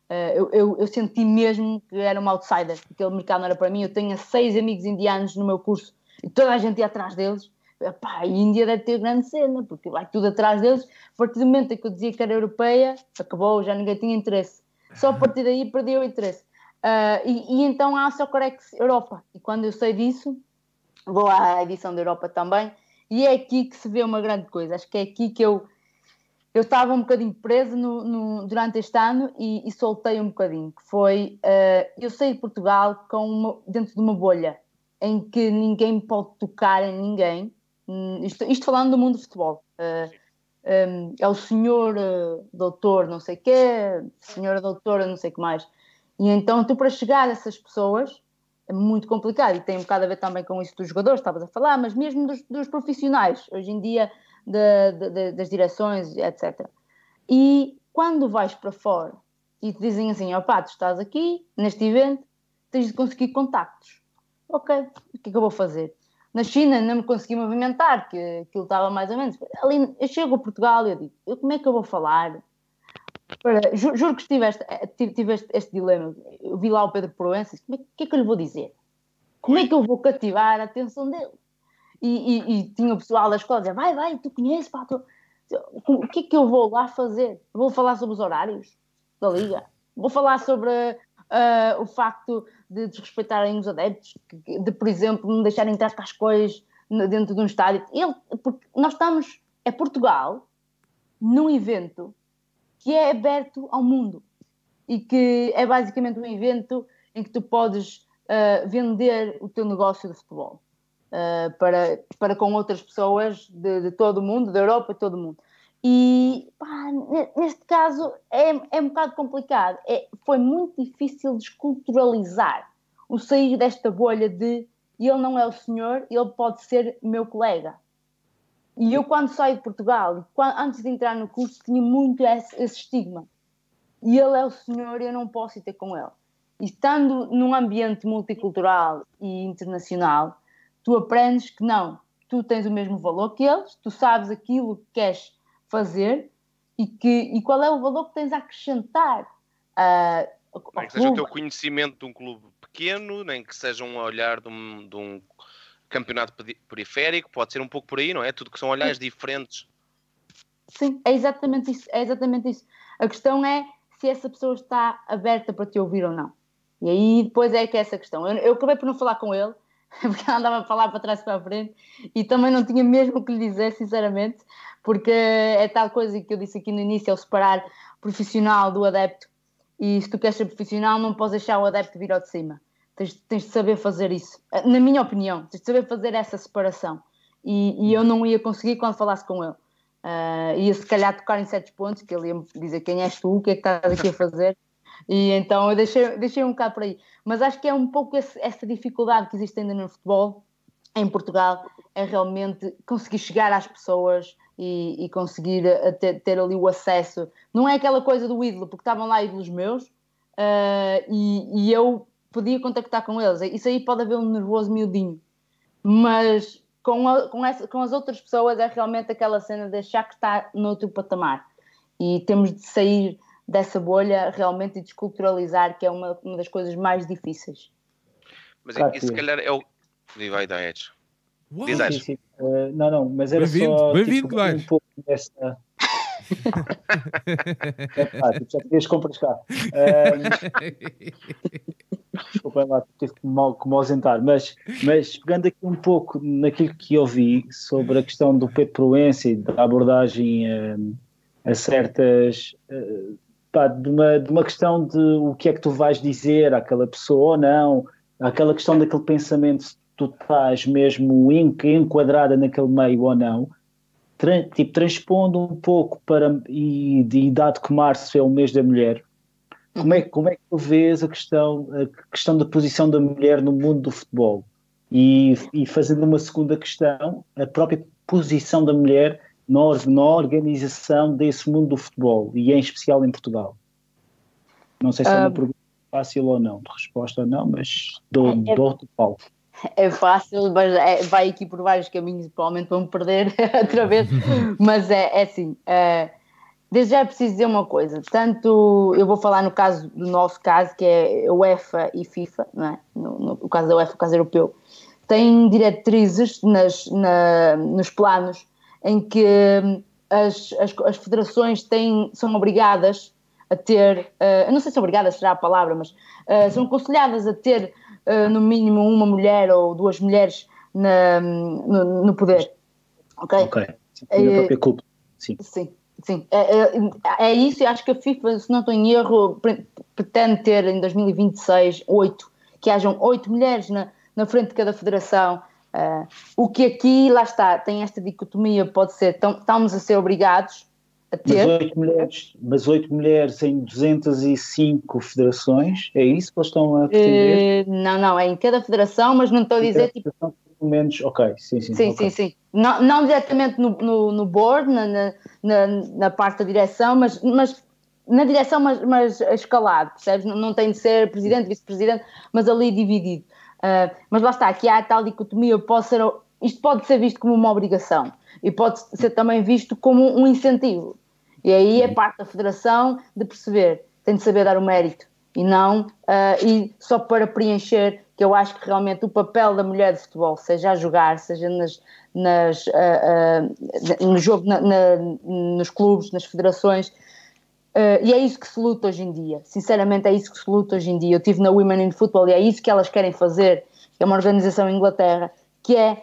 uh, eu, eu, eu, senti mesmo que era um outsider, aquele mercado não era para mim. Eu tenho seis amigos indianos no meu curso e toda a gente ia atrás deles. Epá, a Índia deve ter grande cena, porque vai tudo atrás deles. A partir do momento em que eu dizia que era europeia, acabou, já ninguém tinha interesse. Só a partir daí perdeu o interesse. Uh, e, e, então há a Socorex Europa. E quando eu sei disso, vou à edição da Europa também. E é aqui que se vê uma grande coisa. Acho que é aqui que eu eu estava um bocadinho presa no, no, durante este ano e, e, soltei um bocadinho. Que foi uh, eu saí de Portugal uma, dentro de uma bolha em que ninguém pode tocar em ninguém isto, isto, falando do mundo do futebol. Uh, eh, um, é o senhor uh, doutor não sei quê, senhora doutora não sei o que mais. E então tu para chegar a essas pessoas é muito complicado e tem um bocado a ver também com isso dos jogadores, estavas a falar, mas mesmo dos, dos profissionais, hoje em dia, de, de, de, das direções, etc. E quando vais para fora e te dizem assim, opá, tu estás aqui, neste evento, tens de conseguir contactos. Ok, o que é que eu vou fazer? Na China não me consegui movimentar, que aquilo estava mais ou menos. Ali, eu chego a Portugal e eu digo, eu, como é que eu vou falar? Para, juro, juro, que tive este, tive este, este, dilema. Eu vi lá o Pedro Proença, o é, que é que eu lhe vou dizer? Como é que eu vou cativar a atenção dele? E, e, e tinha o pessoal da escola dizer, vai, vai, tu conheces, pá, tu... o que é que eu vou lá fazer? Vou falar sobre os horários da liga? Vou falar sobre uh, o facto de desrespeitarem os adeptos, de, por exemplo, não deixarem entrar cascóis dentro de um estádio. Ele, porque nós estamos, é Portugal, num evento que é aberto ao mundo e que é basicamente um evento em que tu podes uh, vender o teu negócio de futebol uh, para, para com outras pessoas de, de todo o mundo, da Europa, de todo o mundo. E pá, neste caso é, é um bocado complicado. É, foi muito difícil desculturalizar o sair desta bolha de ele não é o senhor, ele pode ser meu colega. E eu, quando saí de Portugal, quando, antes de entrar no curso, tinha muito esse, esse estigma. E ele é o senhor, eu não posso ir ter com ele. E estando num ambiente multicultural e internacional, tu aprendes que não, tu tens o mesmo valor que eles, tu sabes aquilo que queres fazer e, que, e qual é o valor que tens a acrescentar. Uh, nem que seja o teu conhecimento de um clube pequeno, nem que seja um olhar de um, de um campeonato periférico, pode ser um pouco por aí, não é? Tudo que são olhares Sim. diferentes. Sim, é exatamente isso. É exatamente isso. A questão é se essa pessoa está aberta para te ouvir ou não. E aí depois é que é essa questão. Eu, eu acabei por não falar com ele, porque andava a falar para trás para a frente, e também não tinha mesmo o que lhe dizer, sinceramente, porque é tal coisa que eu disse aqui no início, é o separar profissional do adepto, e se tu queres ser profissional não podes deixar o adepto vir ao de cima, tens, tens de saber fazer isso, na minha opinião, tens de saber fazer essa separação, e, e eu não ia conseguir quando falasse com ele. Uh, ia se calhar tocar em certos pontos, que ele ia me dizer quem és tu, o que é que estás aqui a fazer, e então eu deixei, deixei um bocado por aí. Mas acho que é um pouco esse, essa dificuldade que existe ainda no futebol, em Portugal, é realmente conseguir chegar às pessoas e, e conseguir ter, ter, ali o acesso. Não é aquela coisa do ídolo, porque estavam lá ídolos meus uh, e, e, eu podia contactar com eles. Isso aí pode haver um nervoso miudinho. Mas com, a, com, essa, com as outras pessoas é realmente aquela cena de achar que está noutro patamar. E temos de sair dessa bolha realmente e desculturalizar, que é uma, uma das coisas mais difíceis. Mas é, claro, se calhar é o. Vai dar Edge. Diz sim. Uh, não, não, mas era bem só bem-vindo, tipo, um pouco dessa. é pá, tipo, já tinhas compras cá. Uh, desculpem lá, tive que me, que me ausentar, mas, mas pegando aqui um pouco naquilo que eu vi sobre a questão do Pedro Proença e da abordagem uh, a certas uh, pá, de, uma, de uma questão de o que é que tu vais dizer àquela pessoa ou não, aquela questão daquele pensamento se tu estás mesmo enquadrada naquele meio ou não, tra, tipo, transpondo um pouco para, e, e dado que março é o mês da mulher, como é, como é que tu vês a questão, a questão da posição da mulher no mundo do futebol? E, e fazendo uma segunda questão, a própria posição da mulher na, na organização desse mundo do futebol, e em especial em Portugal. Não sei se é uma pergunta fácil ou não, de resposta ou não, mas dou, é, dou palco. É fácil, mas é, vai aqui por vários caminhos, provavelmente vão perder outra vez, mas é, é assim. É, desde já é preciso dizer uma coisa: tanto eu vou falar no caso do nosso caso, que é UEFA e FIFA, não é? no, no, no caso da UEFA, o caso europeu, tem diretrizes nas, na, nos planos em que hum, as, as, as federações têm, são obrigadas a ter, uh, não sei se obrigadas será a palavra, mas uh, são aconselhadas a ter uh, no mínimo uma mulher ou duas mulheres na, no, no, poder. Ok? Ok. Sim, própria culpa. Sim. Sim. Sim, é, é, é isso. Eu acho que a FIFA, se não estou em erro, pretende ter em 2026 oito, que hajam oito mulheres na, na frente de cada federação. Uh, o que aqui, lá está, tem esta dicotomia, pode ser, estamos a ser obrigados a ter. Mas oito mulheres, mas oito mulheres em 205 federações, é isso que eles estão a pretender? Uh, não, não, é em cada federação, mas não estou a dizer tipo. Pelo menos, ok, sim, sim. Sim, okay. sim, sim. Não, não diretamente no, no, no board, na, na, na, parte da direção, mas, mas na direção, mas, mas escalado, percebes? Não, não tem de ser presidente, vice-presidente, mas ali dividido. Uh, mas lá está, aqui há a tal dicotomia, pode ser, isto pode ser visto como uma obrigação e pode ser também visto como um incentivo. E aí é parte da federação de perceber, tem de saber dar o mérito e não uh, e só para preencher, que eu acho que realmente o papel da mulher de futebol, seja a jogar, seja nas, nas, uh, no jogo, na, na, nos clubes, nas federações, Uh, e é isso que se luta hoje em dia. Sinceramente, é isso que se luta hoje em dia. Eu estive na Women in Football e é isso que elas querem fazer. É uma organização em Inglaterra que é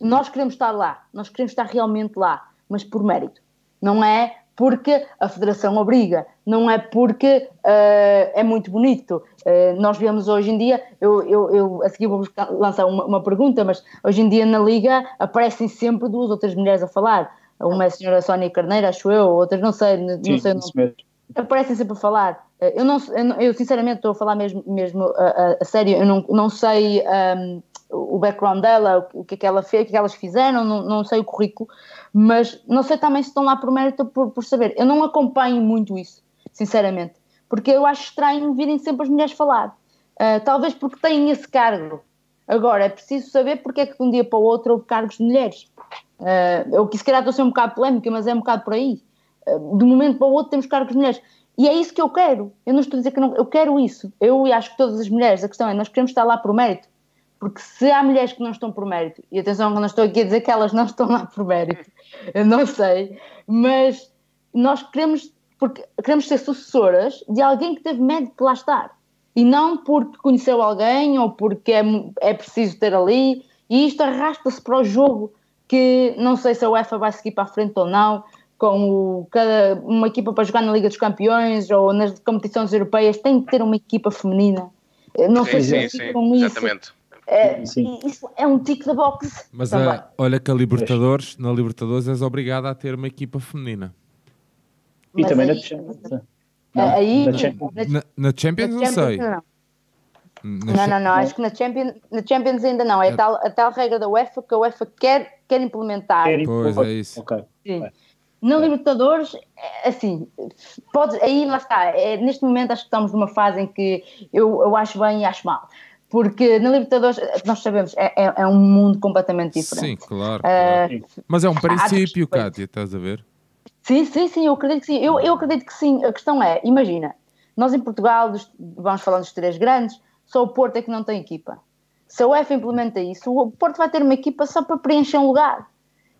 nós queremos estar lá, nós queremos estar realmente lá, mas por mérito. Não é porque a Federação obriga, não é porque uh, é muito bonito. Uh, nós vemos hoje em dia, eu, eu, eu a seguir vou lançar uma, uma, pergunta, mas hoje em dia na Liga aparecem sempre duas outras mulheres a falar. Uma é a senhora Sónia Carneiro, acho eu, outras não sei, não Sim, sei o nome. Aparecem sempre a falar. Eu, não, eu, sinceramente estou a falar mesmo, mesmo a, a, a sério, eu não, não sei um, o background dela, o que é que ela fez, o que, é que elas fizeram, não, não sei o currículo, mas não sei também se estão lá por mérito por, por saber. Eu não acompanho muito isso, sinceramente, porque eu acho estranho virem sempre as mulheres falar. Uh, talvez porque têm esse cargo. Agora, é preciso saber porque é que de um dia para o outro houve cargos de mulheres. Uh, eu que se calhar estou a ser um bocado polémica, mas é um bocado por aí. Uh, de um momento para o outro temos cargos de mulheres. E é isso que eu quero. Eu não estou a dizer que não, eu quero isso. Eu acho que todas as mulheres, a questão é, nós queremos estar lá por mérito. Porque se há mulheres que não estão por mérito, e atenção, eu não estou aqui a dizer que elas não estão lá por mérito, eu não sei, mas nós queremos, porque queremos ser sucessoras de alguém que teve mérito de lá estar. E não porque conheceu alguém ou porque é, é preciso ter ali, e isto arrasta-se para o jogo que não sei se a UEFA vai seguir para a frente ou não, com o, cada, uma equipa para jogar na Liga dos Campeões ou nas competições europeias tem que ter uma equipa feminina. Não sim, sei se sim, com isso. Exatamente. É, isso é um tique da boxe. Mas é, olha que a Libertadores, na Libertadores és obrigada a ter uma equipa feminina. E Mas também aí, na Champions. Aí, na, Champions, na, na Champions não sei. Não. Não, não, não, acho que na Champions, na Champions ainda não. É, é. Tal, a tal regra da UEFA que a UEFA quer, quer implementar. Pois é isso. Okay. Sim. Na Libertadores, é, assim, pode, aí lá está. É, neste momento acho que estamos numa fase em que eu, eu acho bem e acho mal. Porque na Libertadores, nós sabemos, é, é, é um mundo completamente diferente. Sim, claro. Uh, Mas é um princípio, Kátia, estás a ver? Sim, sim, sim, eu acredito que sim. Eu, eu acredito que sim. A questão é, imagina, nós em Portugal, vamos falando dos três grandes, só o Porto é que não tem equipa. Se a UEFA implementa isso, o Porto vai ter uma equipa só para preencher um lugar.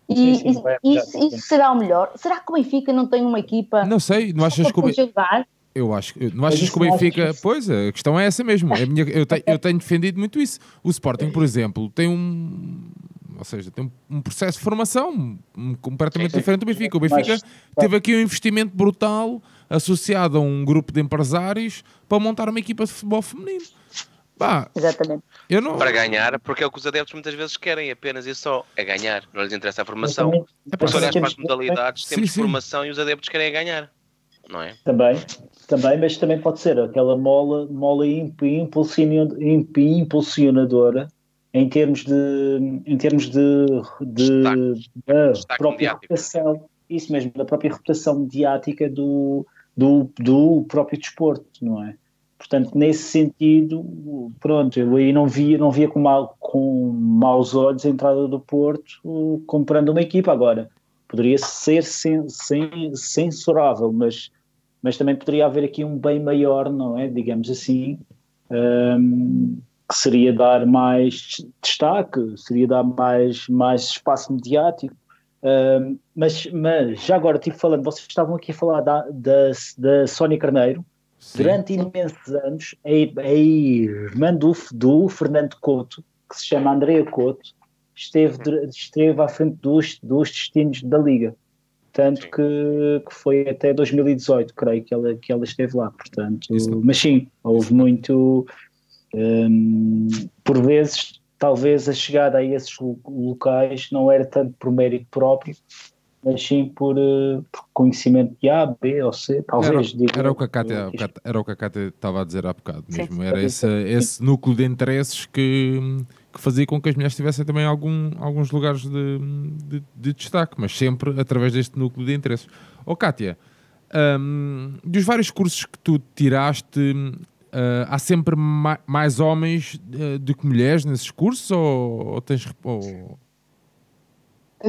E sim, sim, isso, isso, isso, será o melhor? Será que o Benfica não tem uma equipa? Não sei, não achas que o Benfica. Eu acho não achas que o Benfica. Pois, a questão é essa mesmo. É minha, eu, te, eu tenho defendido muito isso. O Sporting, por exemplo, tem um. ou seja, tem um processo de formação completamente sim. diferente do Benfica. O Benfica Mas- teve aqui um investimento brutal associado a um grupo de empresários para montar uma equipa de futebol feminino. Pá, Exatamente. eu não. Para ganhar, porque é o que os adeptos muitas vezes querem, apenas e só, é ganhar. Não lhes interessa a formação. É Porque se Mas olhas para temos- as modalidades, Sim, temos sim. formação e os adeptos querem ganhar. Não é? Também, também, mas também pode ser aquela mola, mola imp- impulsiona- imp- impulsionadora em termos de, em termos de, de da Destaque própria mediático. reputação, isso mesmo, da própria reputação mediática do, do, do próprio desporto, não é? Portanto, nesse sentido, pronto, eu aí não via, não via com, mal, com maus olhos a entrada do Porto uh, comprando uma equipa agora. Poderia ser sen, sen, censurável, mas, mas também poderia haver aqui um bem maior, não é? Digamos assim, hum, que seria dar mais destaque, seria dar mais, mais espaço mediático. Hum, mas, mas já agora, tipo falando, vocês estavam aqui a falar da, da, da Sónia Carneiro, Sim. durante imensos anos, a, a irmã do, do Fernando Couto, que se chama Andrea Couto, esteve, dur- esteve à frente dos, dos destinos da Liga. Tanto que, que foi até 2018, creio que ela, que ela esteve lá. Portanto, Isso mas sim, houve muito. hum, por vezes, talvez a chegada a esses lo- locais não era tanto por mérito próprio, mas sim por, eh, por conhecimento de A, B ou C, talvez. era eu. o que a Cátia, o Cátia- era o que a Cátia estava a dizer há bocado Sim. mesmo. Era esse, esse núcleo de interesses que, que fazia com que as mulheres tivessem também algum, alguns lugares de, de, de destaque, mas sempre através deste núcleo de interesses. Ó Cátia, hum, dos vários cursos que tu tiraste, hum, há sempre ma- mais homens eh, do que mulheres nesses cursos ou, ou tens. ou-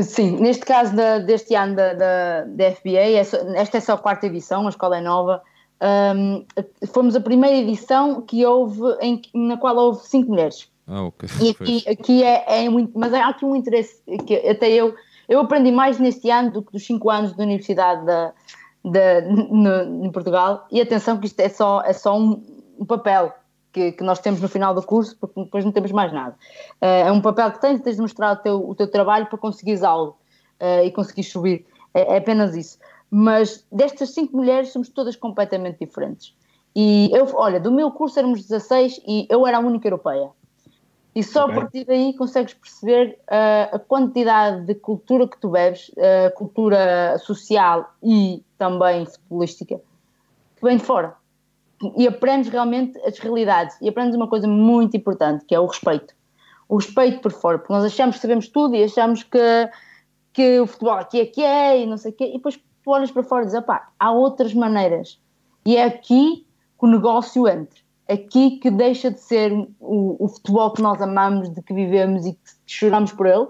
Sim, neste caso da- deste ano da, da, da FBA, é só- esta é só a quarta edição, a escola é nova. Ahm, fomos a primeira edição que houve em, na qual houve cinco mulheres. Ah, ok. E aqui, aqui é, é muito, mas há aqui um interesse que até eu, eu aprendi mais neste ano do que dos cinco anos da Universidade da, da, no, em Portugal. E atenção que isto é só, é só um, um papel que, que nós temos no final do curso, porque depois não temos mais nada. Eh, é um papel que tens, tens de mostrar o teu, o teu trabalho para conseguires algo eh, e conseguires subir. É, é apenas isso. Mas destas cinco mulheres somos todas completamente diferentes. E eu, olha, do meu curso éramos 16 e eu era a única europeia. E só Ok. a partir daí consegues perceber ah, a quantidade de cultura que tu bebes, cultura social e também futebolística, que vem de fora. E aprendes realmente as realidades. E aprendes uma coisa muito importante, que é o respeito. O respeito por fora. Porque nós achamos que sabemos tudo e achamos que, que o futebol aqui é que é e não sei o quê. E depois tu olhas para fora e dizes, opá, há outras maneiras. E é aqui que o negócio entra. Aqui que deixa de ser o, o futebol que nós amamos, de que vivemos e que choramos por ele,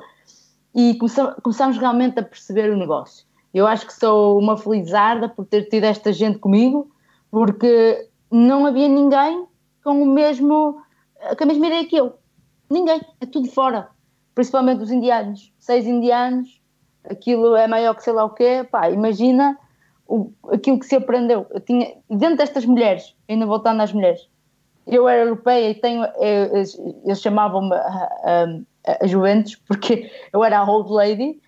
e começam- começamos realmente a perceber o negócio. Eu acho que sou uma felizarda por ter tido esta gente comigo, porque não havia ninguém com o mesmo, com a mesma ideia que eu. Ninguém, é tudo fora. Principalmente os indianos. Seis indianos, aquilo é maior que sei lá o quê. Pá, imagina o, aquilo que se aprendeu. Eu tinha, dentro destas mulheres, ainda voltando às mulheres, eu era europeia e tenho, eu- eles, chamavam-me a, a, a Juventus porque eu era a old lady,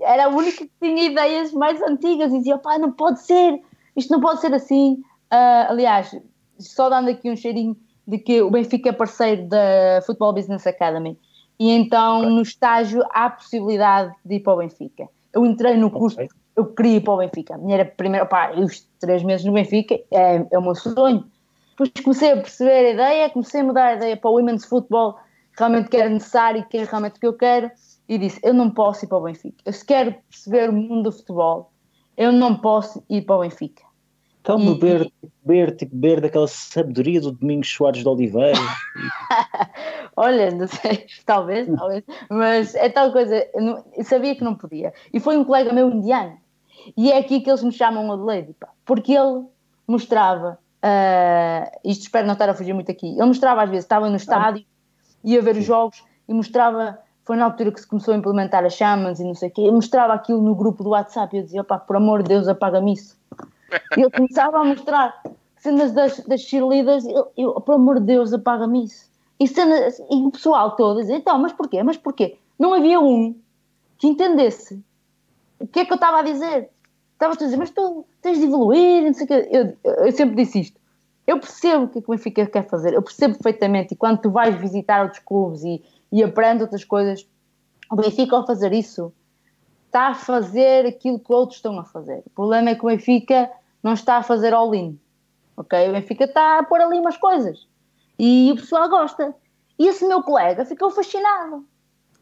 era a única que tinha ideias mais antigas e dizia, pá, não pode ser, isto não pode ser assim. Ah, aliás, só dando aqui um cheirinho de que o Benfica é parceiro da Football Business Academy e então no estágio há a possibilidade de ir para o Benfica. Eu entrei no curso, Ok. eu queria ir para o Benfica. A minha era a primeira, pá, eu os três meses no Benfica é, é o meu sonho. Depois comecei a perceber a ideia, comecei a mudar a ideia para o Women's Football, realmente que era necessário, que é realmente o que eu quero, e disse: Eu não posso ir para o Benfica. Eu se quero perceber o mundo do futebol, eu não posso ir para o Benfica. Então, E- beber, beber, tipo, beber daquela sabedoria do Domingos Soares de Oliveira. Olha, não sei, talvez, talvez, mas é tal coisa, eu, não- eu sabia que não podia. E foi um colega meu indiano, e é aqui que eles me chamam Lady, pá, porque ele mostrava, ah, isto espero não estar a fugir muito aqui, ele mostrava às vezes, estava no estádio, ia ver os jogos e mostrava, foi na altura que se começou a implementar as chamas e não sei o quê, e mostrava aquilo no grupo do WhatsApp e eu dizia, pá, por amor de Deus, apaga-me isso. E ele começava a mostrar cenas das, das cheerleaders, eu, eu, por amor de Deus, apaga-me isso. E, cenas, e o pessoal todo a dizer, então, mas porquê? Mas porquê? não havia um que entendesse o que é que eu estava a dizer. Estava a dizer, mas tu tens de evoluir, não sei o quê. Eu, eu sempre disse isto. Eu percebo o que, é que o Benfica quer fazer, eu percebo perfeitamente. E quando tu vais visitar outros clubes e, e aprendes outras coisas, o Benfica, ao fazer isso, está a fazer aquilo que outros estão a fazer. O problema é que o Benfica não está a fazer all-in. Ok? O Benfica está a pôr ali umas coisas. E o pessoal gosta. E esse meu colega ficou fascinado.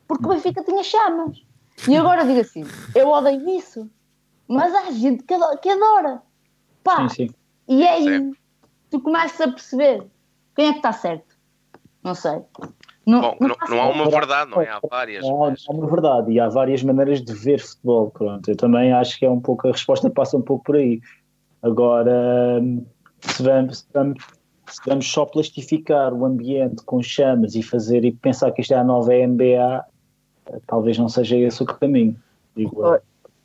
Porque o Benfica tinha chamas. E agora digo assim: eu odeio isso. Mas há gente que adora. Que adora. Pá. Sim, sim. E é aí tu começas a perceber quem é que está certo. Não sei. Não, Bom, não não, não há uma verdade, não é? Há várias. Há, mas- há uma verdade e há várias maneiras de ver futebol. Pronto, eu também acho que é um pouco a resposta passa um pouco por aí. Agora, hum, se vamos, se vamos, se vamos só plastificar o ambiente com chamas e fazer e pensar que isto é a nova NBA, eh, talvez não seja esse o caminho. Digo eu.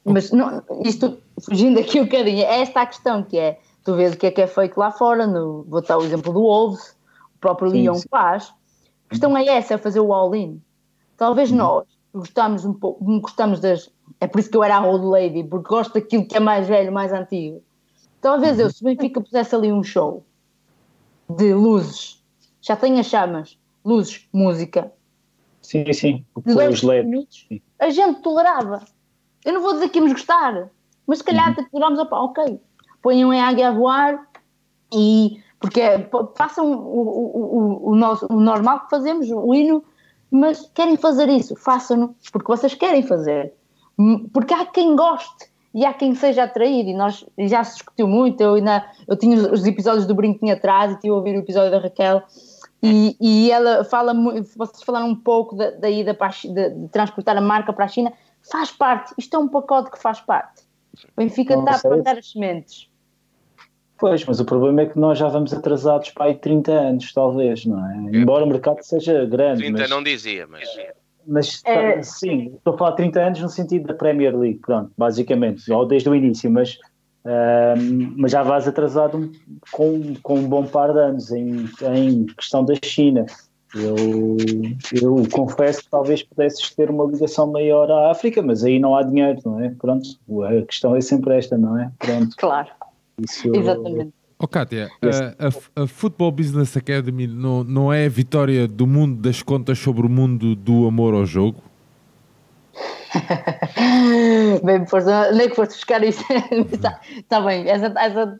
Mas não, isto, fugindo aqui um bocadinho, é esta a questão que é, tu vês o que é que é feito lá fora, no, vou dar o exemplo do Wolves, o próprio Sim, Lyon sim. faz, a questão é essa, é fazer o all-in. Talvez Uhum. nós gostamos um pouco, gostamos das, é por isso que eu era a old lady, porque gosto daquilo que é mais velho, mais antigo. Talvez Uhum. eu, se o Benfica pusesse ali um show de luzes, já tem as chamas, luzes, música, Sim, sim. de dois Os LED. minutos, a gente tolerava. Eu não vou dizer que íamos gostar, mas se calhar Uhum. tolerámos, opá, ok, ponham em águia a voar e porque é, façam o, o, o, o, nosso, o normal que fazemos, o hino, mas querem fazer isso, façam-no, porque vocês querem fazer. Hum, Porque há quem goste e há quem seja atraído, e nós já se discutiu muito. Eu, ainda, eu tinha os, os episódios do Brinquinho atrás e tive a ouvir o episódio da Raquel. E, e ela fala muito, vocês falaram um pouco da, da ida para a de, de transportar a marca para a China, faz parte, isto é um pacote que faz parte. O Benfica está a sei. plantar as sementes. Pois, mas o problema é que nós já vamos atrasados para aí 30 anos, talvez, não é? Embora o mercado seja grande. 30 mas... não dizia, mas. Mas É. tá- sim, estou a falar de 30 anos no sentido da Premier League, pronto, basicamente, ou desde o início, mas, ahm, mas já vais atrasado com, com um bom par de anos em, em questão da China. Eu, eu confesso que talvez pudesses ter uma ligação maior à África, mas aí não há dinheiro, não é? Pronto, a questão é sempre esta, não é? Pronto, Claro, isso exatamente. Oh, Kátia, a, a, a Football Business Academy não, não é a vitória do mundo das contas sobre o mundo do amor ao jogo? Bem, força, nem que foste buscar isso. Está tá bem, essa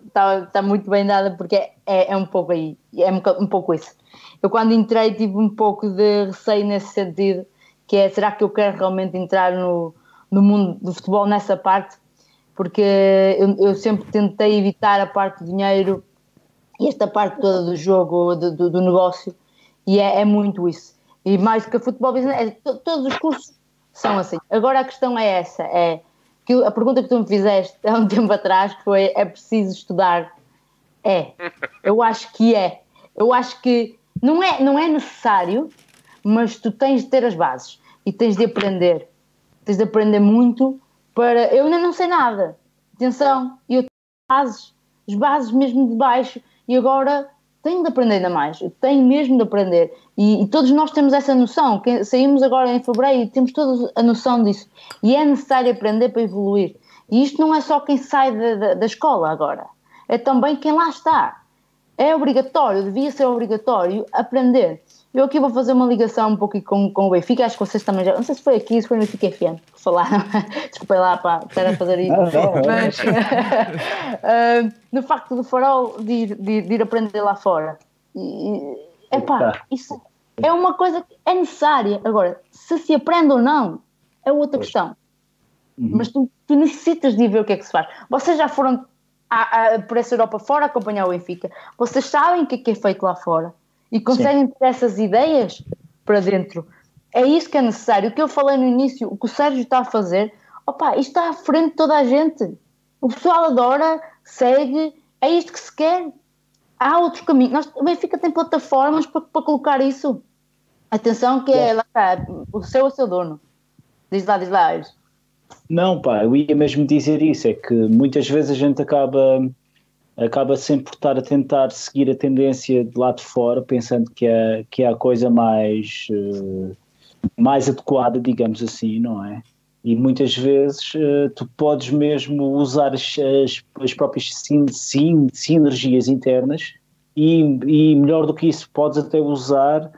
está tá muito bem dada porque é, é um pouco aí, é um, um pouco isso. Eu quando entrei tive um pouco de receio nesse sentido, que é, será que eu quero realmente entrar no, no mundo do futebol nessa parte? Porque eu, eu sempre tentei evitar a parte do dinheiro e esta parte toda do jogo, do, do- do negócio, e é, é muito isso. E mais do que futebol business, é, to- todos os cursos são assim. Agora a questão é essa, é que a pergunta que tu me fizeste há um tempo atrás foi, é preciso estudar? É, eu acho que é. Eu acho que não é, não é necessário, mas tu tens de ter as bases e tens de aprender. Tens de aprender muito para... Eu ainda não sei nada. Atenção, eu tenho bases, as bases mesmo de baixo e agora tenho de aprender ainda mais, eu tenho mesmo de aprender e, e todos nós temos essa noção, que saímos agora em fevereiro e temos toda a noção disso e é necessário aprender para evoluir e isto não é só quem sai da, da, da escola agora, é também quem lá está é obrigatório, devia ser obrigatório aprender. Eu aqui vou fazer uma ligação um pouco com, com o Benfica, acho que vocês também já, não sei se foi aqui, se foi no Benfica FM, que falaram, desculpem lá para estar a fazer isso, é. mas ah, no facto do farol de ir, de, ir- de ir aprender lá fora. Epá, Tá. isso é uma coisa que é necessária. Agora, se se aprende ou não, é outra Pois. questão. Uhum. Mas tu, tu necessitas de ir ver o que é que se faz. Vocês já foram a, a, por essa Europa fora acompanhar o Benfica. Vocês sabem o que é que é feito lá fora e conseguem ter essas ideias para dentro. É isso que é necessário. O que eu falei no início, o que o Sérgio está a fazer, opa, isto está à frente de toda a gente. O pessoal adora, segue, é isto que se quer. Há outros caminhos. Nós, o Benfica tem plataformas para, para colocar isso. Atenção que é, lá está, o seu é o seu dono. Diz lá, diz lá. Não, pá, eu ia mesmo dizer isso, é que muitas vezes a gente acaba, acaba sempre por estar a tentar seguir a tendência de lá de fora, pensando que é, que é a coisa mais, eh, mais adequada, digamos assim, não é? E muitas vezes uh, tu podes mesmo usar as, as, as próprias sin, sin, sinergias internas e, e, melhor do que isso, podes até usar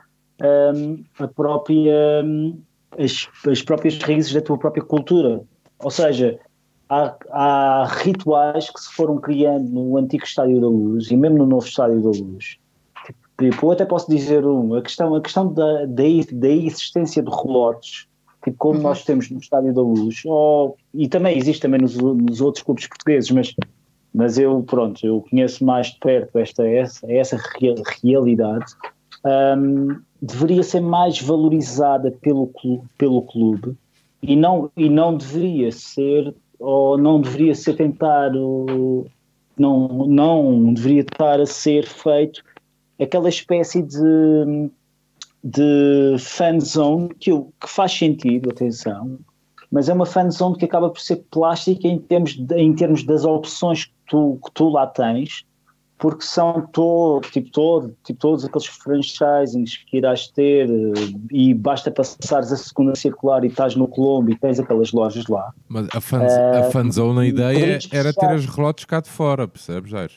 um, a própria, um, as, as próprias raízes da tua própria cultura. Ou seja, há, há, rituais que se foram criando no antigo Estádio da Luz e mesmo no novo Estádio da Luz. Tipo, eu até posso dizer um, a questão, a questão da, da, da existência de relotes tipo como uhum. nós temos no Estádio da Luz, ou, e também existe também nos, nos, outros clubes portugueses, mas, mas eu, pronto, eu conheço mais de perto esta, essa, essa realidade, um, deveria ser mais valorizada pelo clube, pelo clube e, não, e não deveria ser, ou não deveria ser tentado, não, não deveria estar a ser feito aquela espécie de de fan zone que, que faz sentido, atenção, mas é uma fan zone que acaba por ser plástica em termos, de, em termos das opções que tu, que tu lá tens, porque são todo, tipo, todo, tipo, todos aqueles franchisings que irás ter e basta passares a segunda circular e estás no Colombo e tens aquelas lojas lá. Mas a, fan, uh, a fanzone, a ideia era ter as relotes cá de fora, percebes, Jair?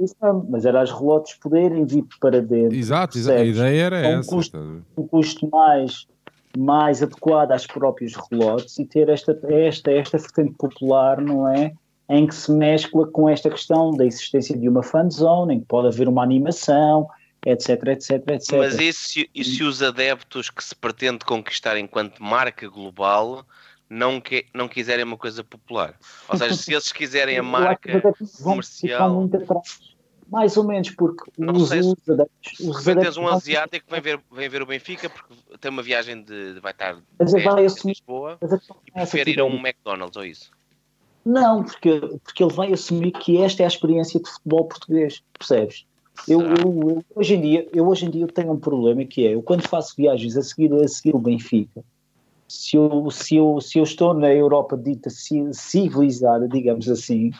Isso mas era as relotes poderem vir para dentro. Exato, exato. a ideia era um essa. Custo, um custo mais, mais adequado às próprias relotes e ter esta, esta, esta vertente popular, não é? Em que se mescla com esta questão da existência de uma fan zone, em que pode haver uma animação, etc, etc, etc. Mas e se, e se os adeptos que se pretende conquistar enquanto marca global não, que, não quiserem uma coisa popular. Ou seja, se eles quiserem a marca comercial. Mais ou menos, porque não os, sei se, os adeptos. De repente tens um asiático que vem ver, vem ver o Benfica porque tem uma viagem de. vai estar mas de vai assumir, Lisboa e prefere ir a um McDonald's ou isso. Não, porque, porque ele vai assumir que esta é a experiência de futebol português, percebes? Eu, eu, eu, hoje em dia, eu hoje em dia tenho um problema que é, eu quando faço viagens a seguir, a seguir o Benfica, se eu, se eu, se eu estou na Europa dita civilizada, digamos assim,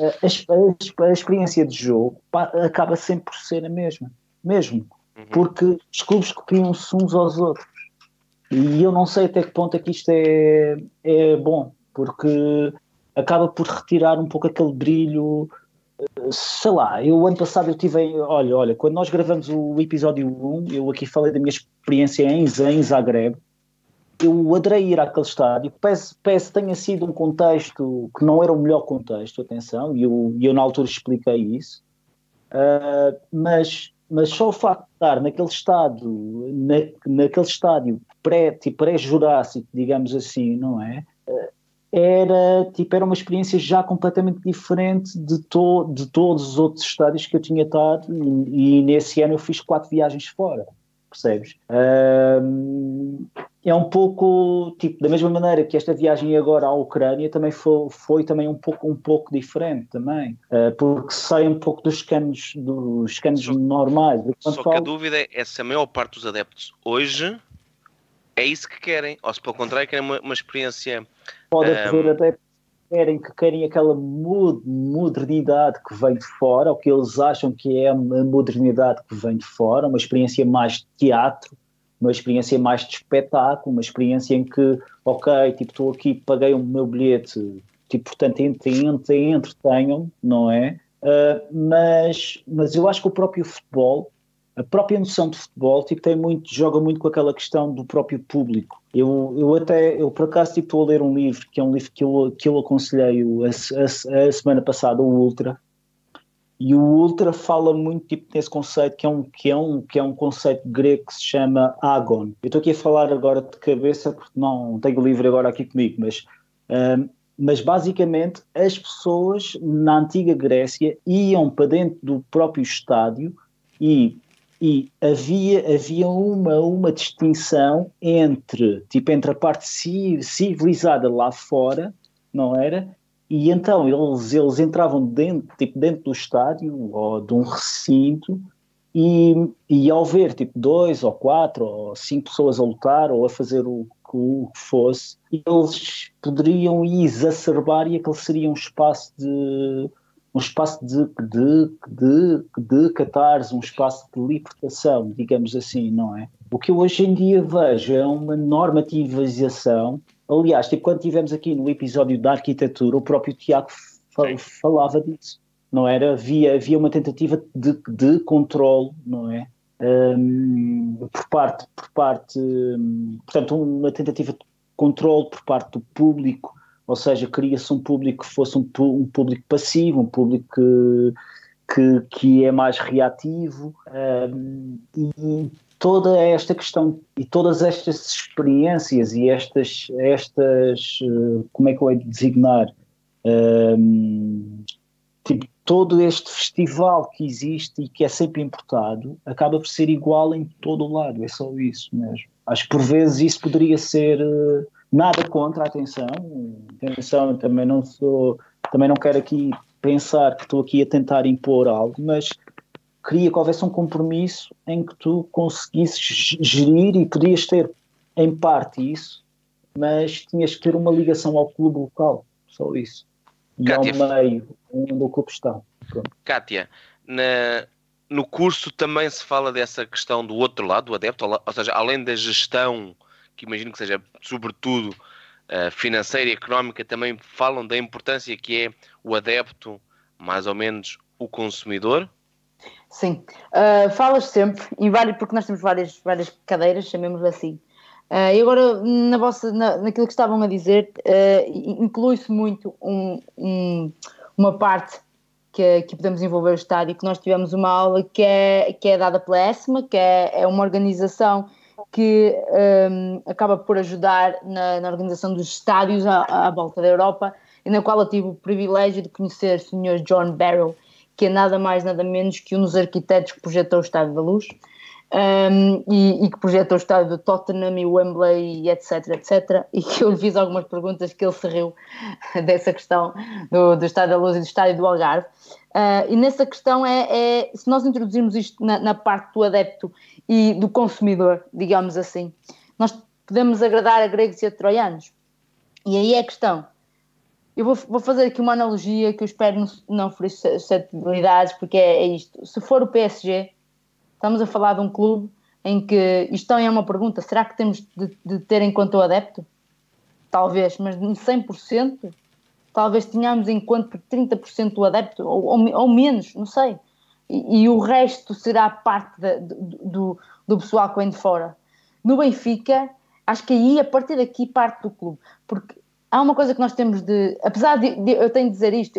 a, a, a experiência de jogo acaba sempre por ser a mesma, mesmo, uhum. porque os clubes copiam-se uns aos outros. E eu não sei até que ponto é que isto é, é bom, porque acaba por retirar um pouco aquele brilho. Sei lá, eu ano passado eu tive. Olha, olha, quando nós gravamos o episódio 1, eu aqui falei da minha experiência em, em Zagreb, eu adorei ir àquele estádio, peço, peço tenha sido um contexto que não era o melhor contexto, atenção, e eu, eu na altura expliquei isso, uh, mas, mas só o facto de estar naquele estádio, na, naquele estádio pré, tipo, pré-jurássico, digamos assim, não é? Era, tipo, era uma experiência já completamente diferente de, to, de todos os outros estádios que eu tinha estado, e, e nesse ano eu fiz quatro viagens fora percebes? é um pouco, tipo, da mesma maneira que esta viagem agora à Ucrânia também foi, foi também um pouco, um pouco diferente também, uh, porque sai um pouco dos canos, dos canos só, normais. Só que a dúvida é se a maior parte dos adeptos hoje é isso que querem, ou se pelo contrário querem uma, uma experiência... Pode haver um, adeptos querem, que querem aquela modernidade que vem de fora, o que eles acham que é a modernidade que vem de fora, uma experiência mais de teatro, uma experiência mais de espetáculo, uma experiência em que, ok, tipo, estou aqui, paguei o meu bilhete, tipo, portanto, entretenham, não é? Uh, mas, mas eu acho que o próprio futebol a própria noção de futebol tipo, tem muito, joga muito com aquela questão do próprio público. Eu, eu até, eu por acaso tipo, estou a ler um livro, que é um livro que eu, que eu aconselhei a, a, a semana passada, o Ultra, e o Ultra fala muito tipo, nesse conceito que é, um, que, é um, que é um conceito grego que se chama agon. Eu estou aqui a falar agora de cabeça porque não tenho o livro agora aqui comigo, mas, um, mas basicamente as pessoas na antiga Grécia iam para dentro do próprio estádio e e havia, havia uma, uma distinção entre, tipo, entre a parte civilizada lá fora, não era? E então eles, eles entravam dentro, tipo, dentro do estádio ou de um recinto e, e ao ver tipo dois ou quatro ou cinco pessoas a lutar ou a fazer o, o que fosse, eles poderiam exacerbar e aquele seria um espaço de um espaço de, de, de, de catarse, um espaço de libertação, digamos assim, não é? O que eu hoje em dia vejo é uma normativização. Aliás, tipo, quando tivemos aqui no episódio da arquitetura, o próprio Tiago falava disso. Não era? Havia, havia uma tentativa de, de controle, não é? Um, por parte, por parte, portanto, uma tentativa de controle por parte do público, ou seja, queria-se um público que fosse um, um, público passivo, um público que, que, que é mais reativo, e toda esta questão e todas estas experiências e estas, estas eh, como é que eu hei de designar, tipo, todo este festival que existe e que é sempre importado acaba por ser igual em todo o lado, é só isso mesmo. Acho que por vezes isso poderia ser uh, nada contra a atenção, atenção, também não sou, também não quero aqui pensar que estou aqui a tentar impor algo, mas queria que houvesse um compromisso em que tu conseguisses gerir e podias ter em parte isso, mas tinhas que ter uma ligação ao clube local, só isso. E ao meio onde o clube está. Pronto. Kátia, na, no curso também se fala dessa questão do outro lado, do adepto, ou seja, além da gestão, que imagino que seja sobretudo uh, financeira e económica, também falam da importância que é o adepto, mais ou menos o consumidor? Sim, uh, falas sempre, em vários, porque nós temos várias, várias cadeiras, chamemos assim. Uh, e agora, na vossa, na, naquilo que estavam a dizer, uh, inclui-se muito um, um, uma parte que, que, podemos envolver o estádio, que nós tivemos uma aula que é, que é dada pela ESMA, que é, é uma organização que um, acaba por ajudar na, na organização dos estádios à, à, volta da Europa, e na qual eu tive o privilégio de conhecer o Sr. John Barrow, que é nada mais nada menos que um dos arquitetos que projetou o Estádio da Luz um, e, e, que projetou o estádio do Tottenham e Wembley e etc, etc, e que eu lhe fiz algumas perguntas que ele se riu dessa questão do, do Estádio da Luz e do Estádio do Algarve. Uh, e nessa questão é, é, se nós introduzirmos isto na, na, parte do adepto e do consumidor, digamos assim, nós podemos agradar a gregos e a troianos. E aí é a questão, eu vou, vou, fazer aqui uma analogia que eu espero não, não ferir suscetibilidades, porque é, é, isto. Se for o PSG, estamos a falar de um clube em que isto é uma pergunta: será que temos de, de ter em conta o adepto? Talvez, mas em 100%, talvez tenhamos em conta 30% do adepto, ou, ou, ou, menos, não sei. E, o resto será parte do, do pessoal que vem de fora. No Benfica, acho que aí, a partir daqui, parte do clube. Porque há uma coisa que nós temos de. Apesar de, de eu tenho de dizer isto,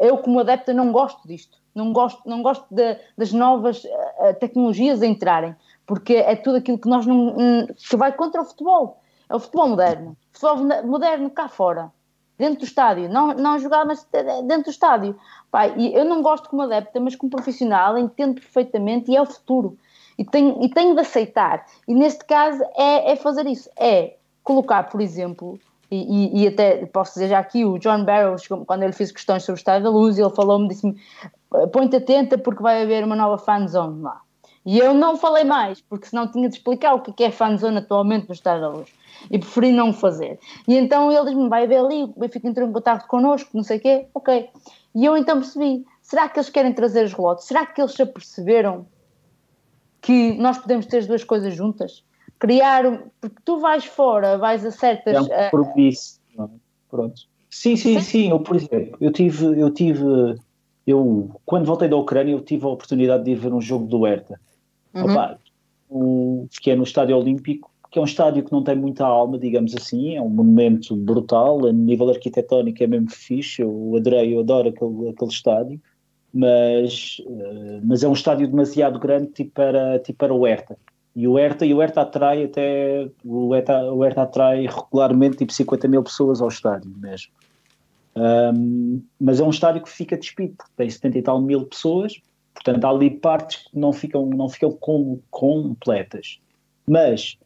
eu como adepta não gosto disto, não gosto, não gosto de, das novas uh, tecnologias a entrarem, porque é tudo aquilo que nós não. Um, que vai contra o futebol. É o futebol moderno. O futebol moderno cá fora, dentro do estádio, não, não jogar, mas dentro do estádio. Pai, eu não gosto como adepta, mas como profissional entendo perfeitamente e é o futuro. E tenho, e tenho de aceitar. E neste caso é, é fazer isso. É colocar, por exemplo, e, e, e, até posso dizer já aqui, o John Barrow, quando ele fez questões sobre o Estado da Luz, ele falou-me, disse-me, põe-te atenta porque vai haver uma nova fanzone lá. E eu não falei mais, porque senão tinha de explicar o que é fanzone atualmente no Estado da Luz. E preferi não fazer. E então ele diz-me, vai haver ali, o Benfica em contato connosco, não sei o quê, ok. E eu então percebi, será que eles querem trazer os relotes? Será que eles se aperceberam que nós podemos ter as duas coisas juntas? criar, porque tu vais fora, vais a certas. É um eh, compromisso, uh... Pronto. Sim, sim, sim, Eu, por exemplo, eu tive, eu tive, eu, quando voltei da Ucrânia, eu tive a oportunidade de ir ver um jogo do Hertha, uhum. Opa, o, que é no Estádio Olímpico, que é um estádio que não tem muita alma, digamos assim, é um monumento brutal, a nível arquitetónico é mesmo fixe, eu adorei, eu adoro aquele, aquele estádio, mas, uh, mas é um estádio demasiado grande tipo para, tipo para o Hertha. E o Hertha, e o Hertha atrai até, o Hertha, o Hertha atrai regularmente tipo 50 mil pessoas ao estádio mesmo. Um, mas é um estádio que fica despido, tem 70 e tal mil pessoas, portanto há ali partes que não ficam, não ficam com, completas. Mas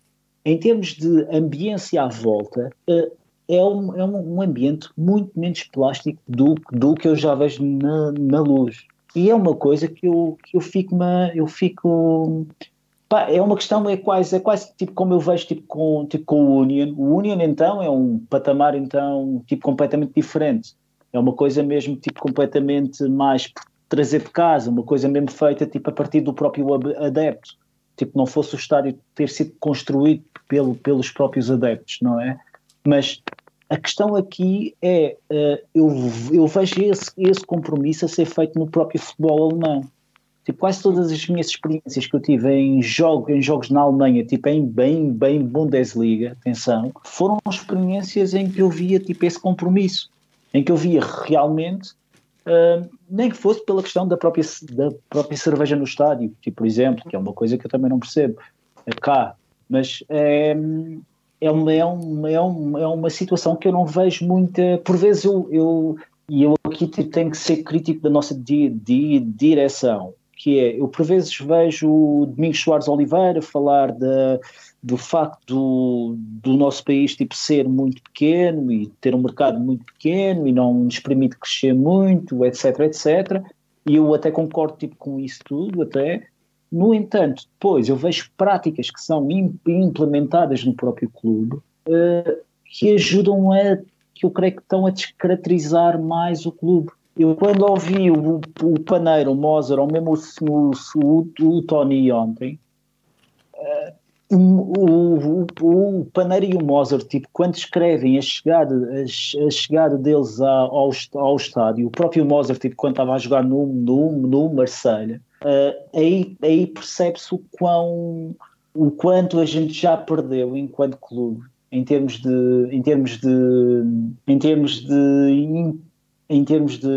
em termos de ambiência à volta, uh, é, um, é um, ambiente muito menos plástico do, do que eu já vejo na, na luz. E é uma coisa que eu, que eu fico, eu fico Pá, é uma questão, é quase, é quase tipo como eu vejo tipo, com, tipo, com o Union. O Union, então, é um patamar, então, tipo, completamente diferente. É uma coisa mesmo, tipo, completamente mais trazer de casa, uma coisa mesmo feita, tipo, a partir do próprio adepto. Tipo, não fosse o estádio ter sido construído pelo, pelos próprios adeptos, não é? Mas a questão aqui é, uh, eu, eu vejo esse, esse compromisso a ser feito no próprio futebol alemão. Tipo, quase todas as minhas experiências que eu tive em, jogo, em jogos na Alemanha, tipo em bem, bem Bundesliga, atenção, foram experiências em que eu via tipo, esse compromisso, em que eu via realmente, uh, nem que fosse pela questão da própria, da própria cerveja no estádio, tipo, por exemplo, que é uma coisa que eu também não percebo é cá, mas é, é, uma, é, uma, é, uma, é uma situação que eu não vejo muita. Por vezes eu, eu e eu aqui tipo, tenho que ser crítico da nossa di, di, direção que é, eu por vezes vejo o Domingos Soares Oliveira falar de, do facto do, do, nosso país tipo, ser muito pequeno e ter um mercado muito pequeno e não nos permite crescer muito, etc, etc. E eu até concordo tipo, com isso tudo, até. No entanto, depois eu vejo práticas que são implementadas no próprio clube uh, que ajudam a, que eu creio que estão a descaracterizar mais o clube eu quando ouvi o, o Paneiro, o Mozart, ou mesmo o, o, o Tony ontem, uh, o, o, o Paneiro e o Mozart, tipo, quando escrevem a chegada, a, chegada deles ao, ao estádio, o próprio Mozart, tipo, quando estava a jogar no, no, no Marselha, uh, aí, aí percebe-se o quão o quanto a gente já perdeu enquanto clube em termos de em termos de em termos de em termos de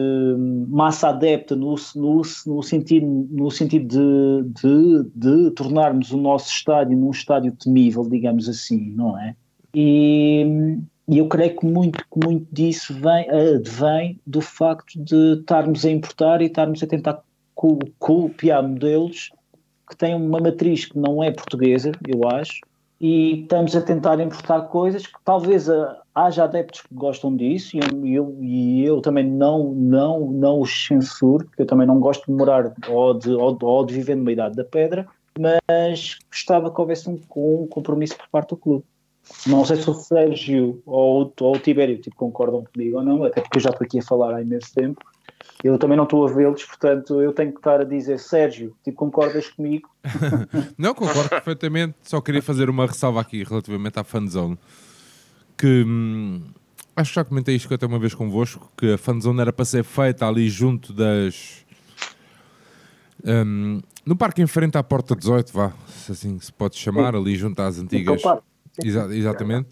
massa adepta, no, no, no sentido, no sentido de, de, de, tornarmos o nosso estádio num estádio temível, digamos assim, não é? E, e eu creio que muito, muito disso vem, advém do facto de estarmos a importar e estarmos a tentar copiar modelos que têm uma matriz que não é portuguesa, eu acho, e estamos a tentar importar coisas que talvez a, haja adeptos que gostam disso e eu, eu, e eu também não, não, não os censuro, porque eu também não gosto de morar ou de, ou, ou de viver numa idade da pedra, mas gostava que houvesse um, um compromisso por parte do clube. Não sei se o Sérgio ou, ou o Tibério tipo, concordam comigo ou não, até porque eu já estou aqui a falar há imenso tempo. Eu também não estou a vê-los, portanto eu tenho que estar a dizer, Sérgio, tipo, concordas comigo? não, concordo perfeitamente. Só queria fazer uma ressalva aqui relativamente à fanzone que hum, acho que já comentei isto até uma vez convosco, que a fanzone era para ser feita ali junto das. Um, no parque em frente à porta 18, vá, se assim se pode chamar, Sim. ali junto às antigas. Exa exatamente.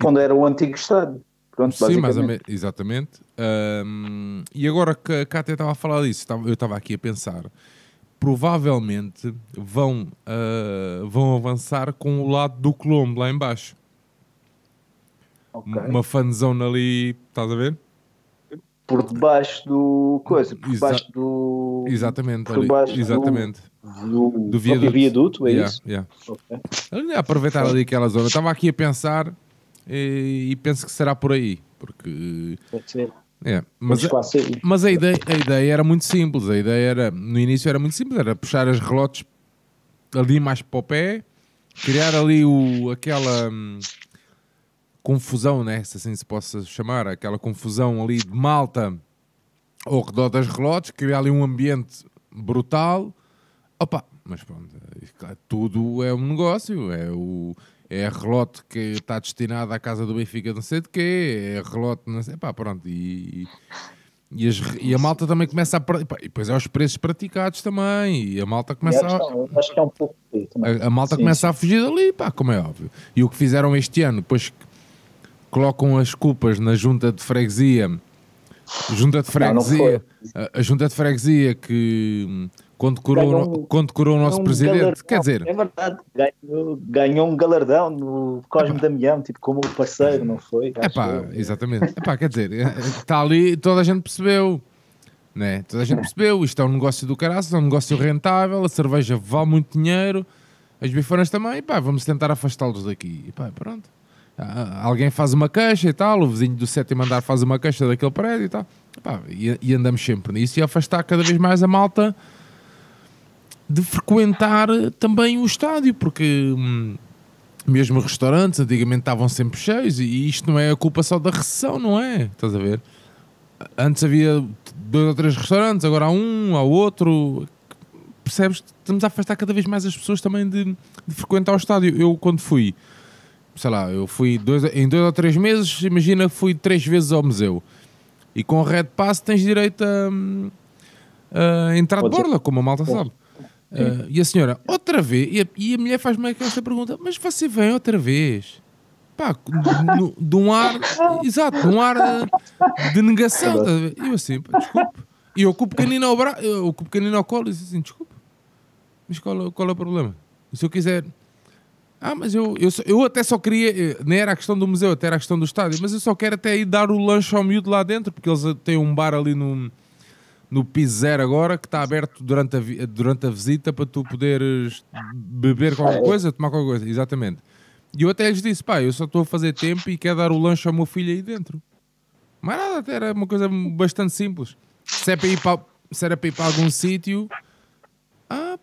Quando era o antigo estádio. Pronto, Sim, mas exatamente. Um, e agora que a Cátia estava a falar disso, eu estava aqui a pensar. Provavelmente vão, uh, vão avançar com o lado do Colombo lá embaixo. Okay. Uma fanzone ali, estás a ver? Por debaixo do coisa, por Exa debaixo do. Exatamente, por debaixo exatamente. Do, do, do viaduto. viaduto, é yeah, isso? Yeah. Okay. Aproveitar ali aquela zona. Estava aqui a pensar e, e, penso que será por aí. Porque. Pode ser. É, mas, a, mas a, ideia, a ideia era muito simples. A ideia era, no início era muito simples, era puxar as relotes ali mais para o pé, criar ali o, aquela. Confusão, né? se assim se possa chamar, aquela confusão ali de malta ao redor das relotes, criar ali um ambiente brutal. Opa, mas pronto, tudo é um negócio, é o é a relote que está destinada à casa do Benfica não sei de quê, é a relote não sei, pá, pronto, e, e, as, e, a malta também começa a. E depois é os preços praticados também. E a malta começa a. É pouco. A, a malta sim, começa sim. a fugir dali, pá, como é óbvio. E o que fizeram este ano, depois colocam as culpas na junta de freguesia. Junta de freguesia, não, não a, a, junta de freguesia que condecorou, condecorou o nosso presidente. Galardão, Quer dizer, é verdade, ganhou, ganhou um galardão no Cosme epá. Damião, tipo como parceiro, não foi? É pá, exatamente. Epá, quer dizer, está ali, toda a gente percebeu. Né? Toda a gente percebeu, isto é um negócio do caraças, é um negócio rentável, a cerveja vale muito dinheiro, as bifanas também, pá, vamos tentar afastá-los daqui. E pá, pronto. Ah, alguém faz uma queixa e tal, o vizinho do sétimo andar faz uma queixa daquele prédio e tal. Pá, e, e, andamos sempre nisso e afastar cada vez mais a malta de frequentar também o estádio, porque hum, mesmo restaurantes antigamente estavam sempre cheios e isto não é a culpa só da recessão, não é? Estás a ver? Antes havia dois ou três restaurantes, agora há um, há outro. percebes? Estamos a afastar cada vez mais as pessoas também de, de frequentar o estádio. Eu, quando fui, sei lá, eu fui dois, em dois ou três meses, imagina, fui três vezes ao museu. E com o Red Pass tens direito a, a entrar de borla, como a malta sabe. Ah, e a senhora, outra vez, e a, e a mulher faz-me esta pergunta, mas você vem outra vez? Pá, de um ar, exato, de um ar ah, de negação. E eu assim, pá, desculpe. E eu com o pequenino ao, bra... eu com o pequenino ao colo, e disse assim, desculpe, mas qual, qual é o problema? Se eu quiser... Ah, mas eu, eu, eu até só queria, eh, nem era a questão do museu, até era a questão do estádio, mas eu só quero até ir dar o lanche ao miúdo lá dentro, porque eles têm um bar ali no, no piso zero agora, que está aberto durante a, vi- durante a visita para tu poderes beber qualquer coisa, tomar qualquer coisa, exatamente. E eu até lhes disse, pá, eu só estou a fazer tempo e quero dar o lanche ao meu filho aí dentro. Mas nada, até era uma coisa bastante simples. Se, é para ir para, se era para ir para algum sítio, ah,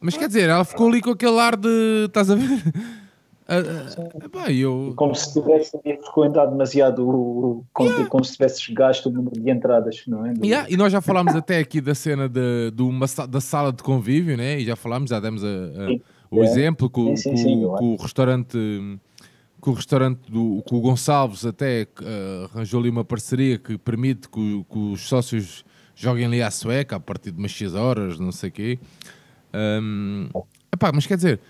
mas quer dizer, ela ficou ali com aquele ar de, estás a ver? Pá, eu, Como se tivesse frequentado demasiado, o- como, como se tivesses gasto o número de entradas, não é? Yeah, e nós já falámos até aqui da cena de, de uma da sala de convívio, né? E já falámos, já demos a- a- o É. exemplo com, Sim, sim, sim, com o restaurante com o restaurante do com o Gonçalves até eh, arranjou ali uma parceria que permite que, que os sócios joguem ali à sueca a partir de umas X horas, não sei o quê. Hum, epá, mas quer dizer,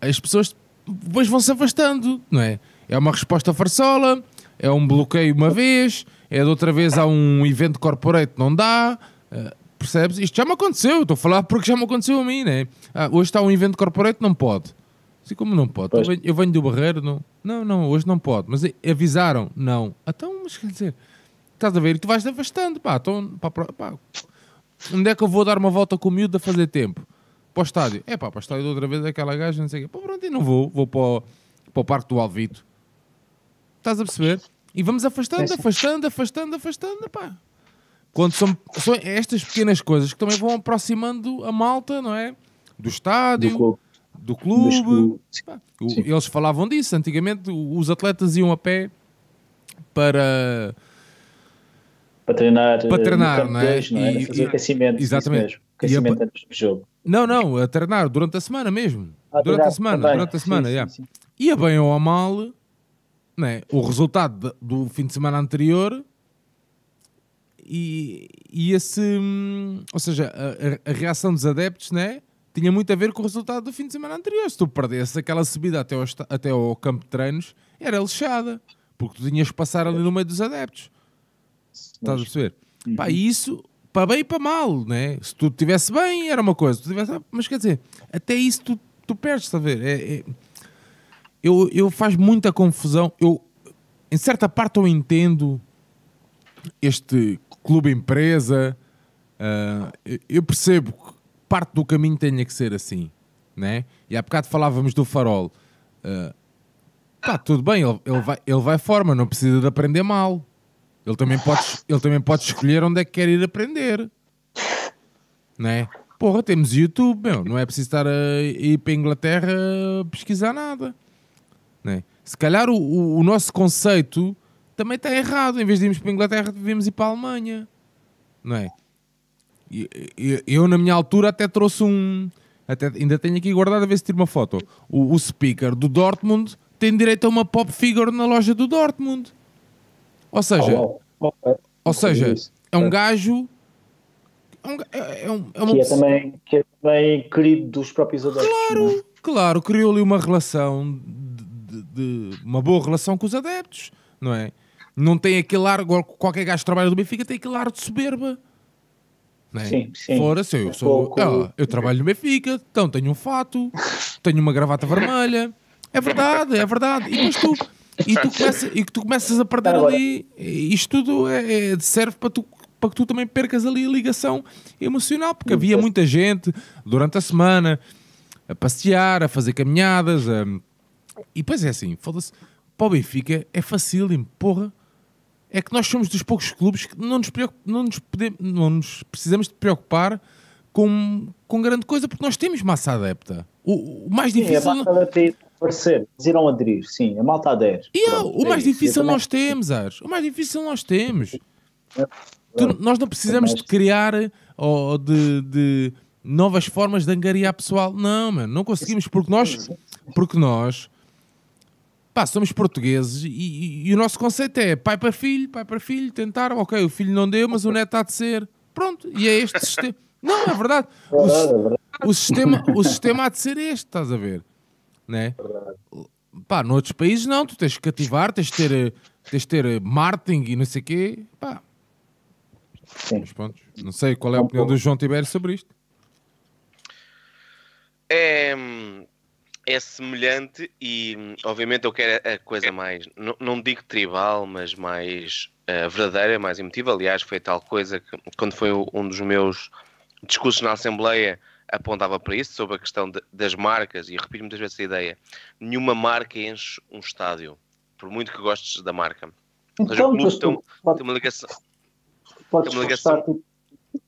as pessoas depois vão se afastando, não é? É uma resposta farsola, é um bloqueio uma vez, é de outra vez há um evento corporate, não dá, eh, percebes? Isto já me aconteceu, eu estou a falar porque já me aconteceu a mim, né? Ah, hoje está um evento corporate, não pode. Assim como não pode? Eu venho, eu venho do Barreiro, não? Não, não, hoje não pode. Mas avisaram? Não. Então, mas quer dizer, estás a ver? E tu vais te afastando, pá, então, pá, pá. Onde é que eu vou dar uma volta com o miúdo a fazer tempo? Para o estádio. É pá, para o estádio de outra vez aquela gaja, não sei o quê. Pô, pronto, e não vou. Vou para o, para o Parque do Alvito. Estás a perceber? E vamos afastando, afastando, afastando, afastando, pá. Quando são, são estas pequenas coisas que também vão aproximando a malta, não é? Do estádio, do clube. do clube. Pá, o-. Eles falavam disso. Antigamente os atletas iam a pé para. Para treinar, Para eh, treinar, no campo não é? deles, não é? E- fazer e- aquecimento, exatamente. Aquecimento antes do jogo. Não, não, a treinar durante a semana mesmo. Ah, durante a semana, também. durante a semana, sim, yeah. sim. Ia bem ou a mal, né? o resultado do fim de semana anterior e, e esse, hum, ou seja, a, a- reação dos adeptos, né? Tinha muito a ver com o resultado do fim de semana anterior. Se tu perdesse aquela subida até ao, até ao campo de treinos, era lixada, porque tu tinhas que passar ali no meio dos adeptos. Estás a perceber? Pá, e isso, para bem e para mal, né? Se tu estivesse bem, era uma coisa. Tivesse... Mas quer dizer, até isso tu, tu perdes, estás a ver? É, é- Eu, eu faz muita confusão. Eu, em certa parte, eu entendo este clube empresa. ah, eu- percebo que parte do caminho tenha que ser assim, né? E há bocado falávamos do farol. Ah, pá, tudo bem, ele, ele vai, ele vai forma, não precisa de aprender mal. Ele também, pode, ele também pode escolher onde é que quer ir aprender. Né? Porra, temos YouTube, meu. Não é preciso estar a ir para a Inglaterra a pesquisar nada. Né? Se calhar o, o, o nosso conceito também está errado. Em vez de irmos para a Inglaterra, devíamos ir para a Alemanha. Não é? Eu, na minha altura, até trouxe um. Até, ainda tenho aqui guardado a ver se tiro uma foto. O, o speaker do Dortmund tem direito a uma pop figure na loja do Dortmund. Ou seja, Oh, oh, oh, ou seja, é um gajo. É, um, é, é um- é uma que é, também, que é também querido dos próprios adeptos. não é? Claro, claro, criou ali uma relação de, de- de- uma boa relação com os adeptos, não é? Não tem aquele ar, qualquer gajo que trabalha do Benfica tem aquele ar de soberba. É? Sim, sim. Fora-se, eu Um sou. pouco- ah, eu trabalho no Benfica, então tenho um fato, tenho uma gravata vermelha. É verdade, é verdade. E depois tu, e tu, começa, e que tu começas a perder Agora- ali. Isto tudo é, é- serve para tu, para que tu também percas ali a ligação emocional, porque havia muita gente durante a semana a passear, a fazer caminhadas. a- E depois é assim, foda-se, para o Benfica é facílimo, porra. É que nós somos dos poucos clubes que não nos, preocup- não nos, podemos, não nos precisamos de preocupar com, com grande coisa, porque nós temos massa adepta. O, o mais Sim, a difícil. malta vai ter aparecer, eles irão aderir, sim, a malta adere. E, Pronto, o é mais isso. difícil nós temos, Ares. O mais difícil nós temos. É, Tu- nós não precisamos de criar ou de, de, novas formas de angariar pessoal. Não, mano, não conseguimos porque nós, porque nós pá, somos portugueses e, e- e o nosso conceito é pai para filho, pai para filho, tentaram, ok, o filho não deu, mas o neto há de ser. Pronto, e é este sistema. Não, é verdade. O, Verdade, sis- é verdade. o sistema, o sistema há de ser este, estás a ver? Né? Pá, noutros países não, tu tens que cativar, tens de ter, tens de ter marketing e não sei o quê. Pá, Sim. mas pronto, não sei qual é a opinião do João Tibério sobre isto. É, é semelhante e, obviamente, eu quero a coisa mais, não, não digo tribal, mas mais eh, verdadeira, mais emotiva. Aliás, foi tal coisa que, quando foi o- um dos meus discursos na Assembleia, apontava para isso, sobre a questão de- das marcas, e repito muitas vezes essa ideia: nenhuma marca enche um estádio, por muito que gostes da marca. seja, o Então, clube tem- Tem uma ligação. podes tem uma ligação. tipo,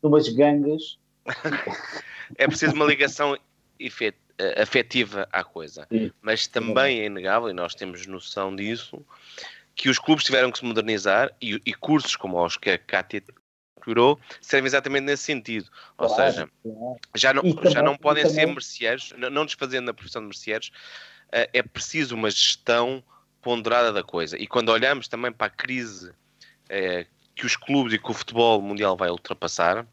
umas gangas. é preciso uma ligação efet- eh, afetiva à coisa. Sim. Mas também é inegável, e nós temos noção disso, que os clubes tiveram que se modernizar e, e cursos como os que a Cátia criou servem exatamente nesse sentido. Ou Claro, seja, claro. já não, também- já não podem ser merceeiros, não, não desfazendo a profissão de merceeiros, eh, é preciso uma gestão ponderada da coisa. E quando olhamos também para a crise eh, que os clubes e que o futebol mundial vai ultrapassar,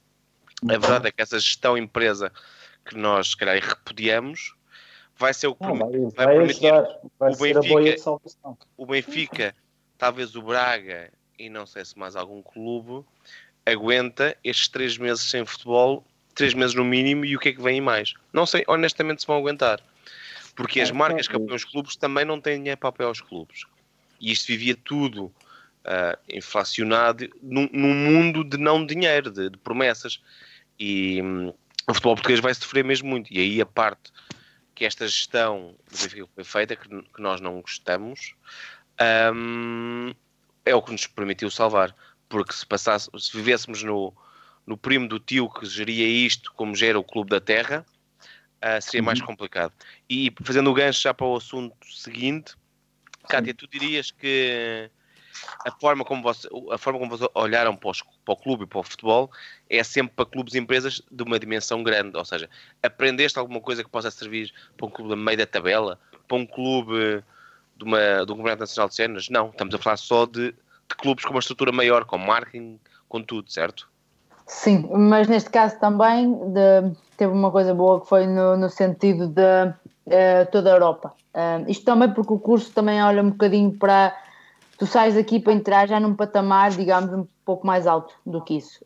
a verdade é que essa gestão empresa que nós, se calhar, repudiamos, vai ser o que Não, vai, vai vai permitir. Vai o Benfica- o Benfica, talvez o Braga e não sei se mais algum clube, aguenta estes três meses sem futebol, três meses no mínimo, e o que é que vem mais? Não sei, honestamente, se vão aguentar. Porque as É, marcas que apoiam os clubes também não têm dinheiro para apoiar os clubes. E isto vivia tudo ah, inflacionado num, num mundo de não dinheiro, de, de promessas. E hum, o futebol português vai sofrer mesmo muito. E aí a parte que esta gestão foi feita, que, que nós não gostamos, hum, é o que nos permitiu salvar. Porque se, passasse, se vivêssemos no, no primo do tio que geria isto, como gera o Clube da Terra, ah, seria mais complicado. E fazendo o gancho já para o assunto seguinte, Cátia, tu dirias que a forma como, você, a forma como vocês olharam para, os- para o clube e para o futebol é sempre para clubes e empresas de uma dimensão grande. Ou seja, aprendeste alguma coisa que possa servir para um clube a meio da tabela, para um clube de, uma, de um campeonato nacional de cenas? Não, estamos a falar só de, de clubes com uma estrutura maior, com marketing, com tudo, certo? Sim, mas neste caso também de- teve uma coisa boa que foi no, no sentido de eh, toda a Europa. Ah, isto também porque o curso também olha um bocadinho para tu sais daqui para entrar já num patamar, digamos, um pouco mais alto do que isso.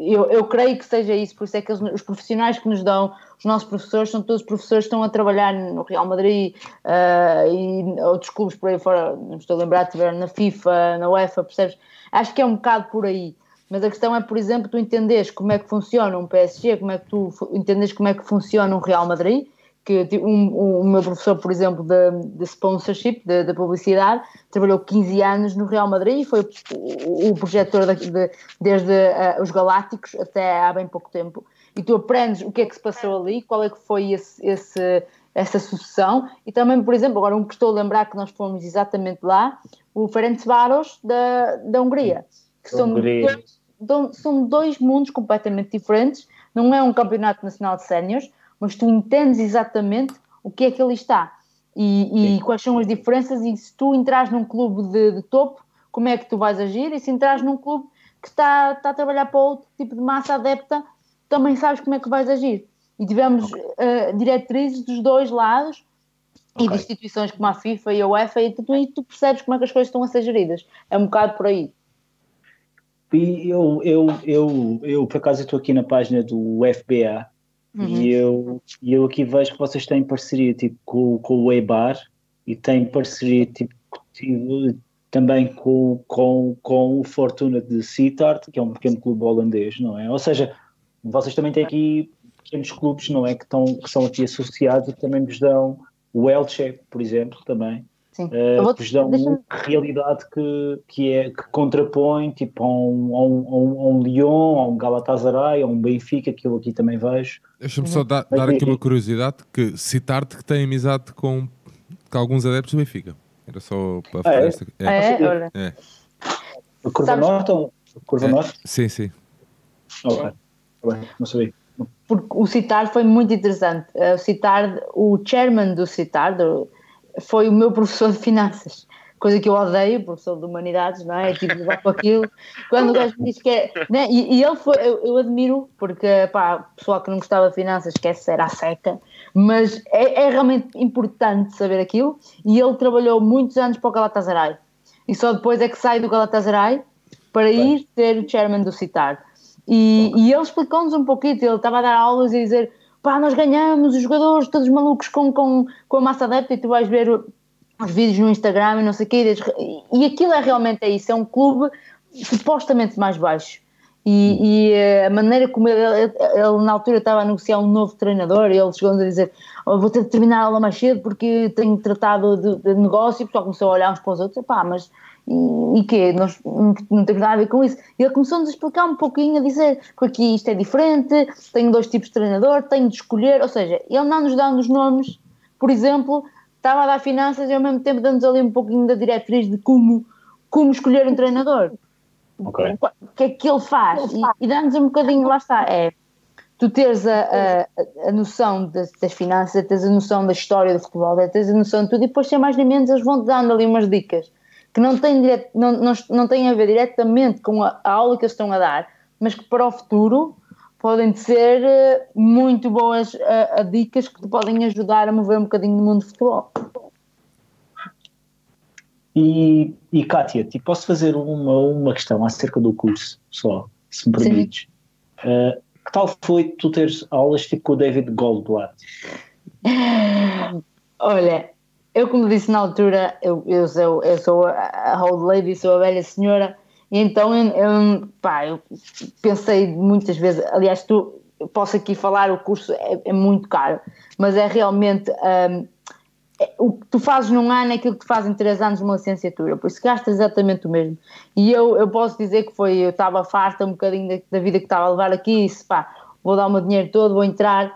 Eu, eu creio que seja isso, por isso é que eles- os profissionais que nos dão, os nossos professores, são todos professores que estão a trabalhar no Real Madrid ah, e outros clubes por aí fora, não estou a lembrar, tiveram na FIFA, na UEFA, percebes? Acho que é um bocado por aí. Mas a questão é, por exemplo, tu entenderes como é que funciona um PSG, como é que tu entendes como é que funciona um Real Madrid, que um, um- o meu professor, por exemplo, de, de sponsorship, de, de publicidade, trabalhou 15 anos no Real Madrid e foi o, o projetor da- de- desde ah, os Galácticos até há bem pouco tempo. E tu aprendes o que é que se passou ali, qual é que foi esse, esse- essa sucessão e também, por exemplo, agora um que estou a lembrar que nós fomos exatamente lá, o Ferencváros da, da Hungria, que Da são Hungria. dois, são dois mundos completamente diferentes, não é um campeonato nacional de séniores, mas tu entendes exatamente o que é que ali está e, e quais são as diferenças e se tu entras num clube de, de topo, como é que tu vais agir e se entras num clube que está, está a trabalhar para outro tipo de massa adepta, também sabes como é que vais agir. E tivemos eh, diretrizes dos dois lados e de instituições como a FIFA e a UEFA e tu, e tu percebes como é que as coisas estão a ser geridas. É um bocado por aí. E eu, eu, eu, eu, por acaso, estou aqui na página do FBA Uhum. e, eu, e eu aqui vejo que vocês têm parceria tipo, com, com o EBAR e têm parceria tipo, também com, com, com o Fortuna de Sittard, que é um pequeno clube holandês, não é? Ou seja, vocês também têm aqui pequenos clubes, não é? Que, estão, que são aqui associados e também vos dão o Elche, por exemplo, também. Sim. Uh, Eu vou- que vos dão deixa-me- uma realidade que, que, é, que contrapõe tipo, a, um, a, um, a um- a um Lyon, a um Galatasaray, a um Benfica, que eu aqui também vejo. Deixa-me só dar, Mas dar aqui uma curiosidade, que citar-te que tem amizade com, com alguns adeptos do Benfica. Era só para Ah, fazer é? esta... Ah, é? Olha. é. A Curva Sabes- Norte ou Curva É. Norte? Sim, sim. Ok. Tá bem, não sabia. porque o CITAR foi muito interessante. Uh, o CITAR, o chairman do CITAR do, foi o meu professor de finanças coisa que eu odeio, professor de humanidades, não é? tipo, levar com aquilo. Quando o gajo me diz que é. Né? E, e ele foi, eu, eu, admiro, porque, pá, pessoal que não gostava de finanças esquece, era a seca, mas é, é, realmente importante saber aquilo. E ele trabalhou muitos anos para o Galatasaray. E só depois é que sai do Galatasaray para ir ser o chairman do CITAR. E, e ele explicou-nos um pouquinho, ele estava a dar aulas e dizer pá, nós ganhamos, os jogadores todos malucos com, com, com a massa adepta e tu vais ver os vídeos no Instagram e não sei o quê, e aquilo é realmente é isso, é um clube supostamente mais baixo. E, e eh, a maneira como ele, ele, ele, na altura estava a negociar um novo treinador, ele chegou a dizer: oh, Vou ter de terminar a aula mais cedo porque tenho tratado de, de negócio. E o pessoal começou a olhar uns para os outros: pá, mas e, e quê? Nós não, não temos nada a ver com isso. E ele começou-nos a explicar um pouquinho, a dizer que aqui isto é diferente, tenho dois tipos de treinador, tenho de escolher. Ou seja, ele não nos dá os nomes, por exemplo, estava a dar finanças e ao mesmo tempo dando-nos ali um pouquinho da diretriz de como, como escolher um treinador. Okay. O que é que ele faz? E, e dá-nos um bocadinho, lá está, é tu teres a, a, a noção das, das, finanças, teres a noção da história do futebol, teres a noção de tudo, e depois, sem mais nem menos, eles vão-te dando ali umas dicas que não têm, não, não, não têm a ver diretamente com a, a aula que eles estão a dar, mas que para o futuro podem ser eh, muito boas eh, dicas que te podem ajudar a mover um bocadinho no mundo do futebol. E, e Kátia, te posso fazer uma, uma questão acerca do curso, só, se me permites. Uh, que tal foi tu teres aulas tipo com o David Goldblatt? Olha, eu como disse na altura, eu, eu, sou, eu sou a old lady, sou a velha senhora, e então, eu, pá, eu pensei muitas vezes, aliás, tu, posso aqui falar, o curso é, é muito caro, mas é realmente um, é, o que tu fazes num ano é aquilo que tu fazes em três anos numa licenciatura, por isso gastas exatamente o mesmo. E eu, eu posso dizer que foi, eu estava farta um bocadinho da, da vida que estava a levar aqui e disse, pá, vou dar o meu dinheiro todo, vou entrar,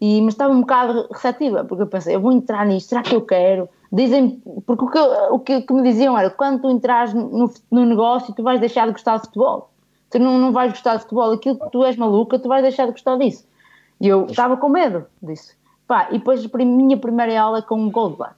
e, mas estava um bocado receptiva, porque eu pensei, eu vou entrar nisto, será que eu quero? Dizem, porque o que, o que, que me diziam era quando tu entras no, no negócio, tu vais deixar de gostar de futebol. Tu não, não vais gostar de futebol, aquilo que tu és maluca, tu vais deixar de gostar disso. E eu estava com medo disso. Pá, e depois a minha primeira aula é com o Goldblatt.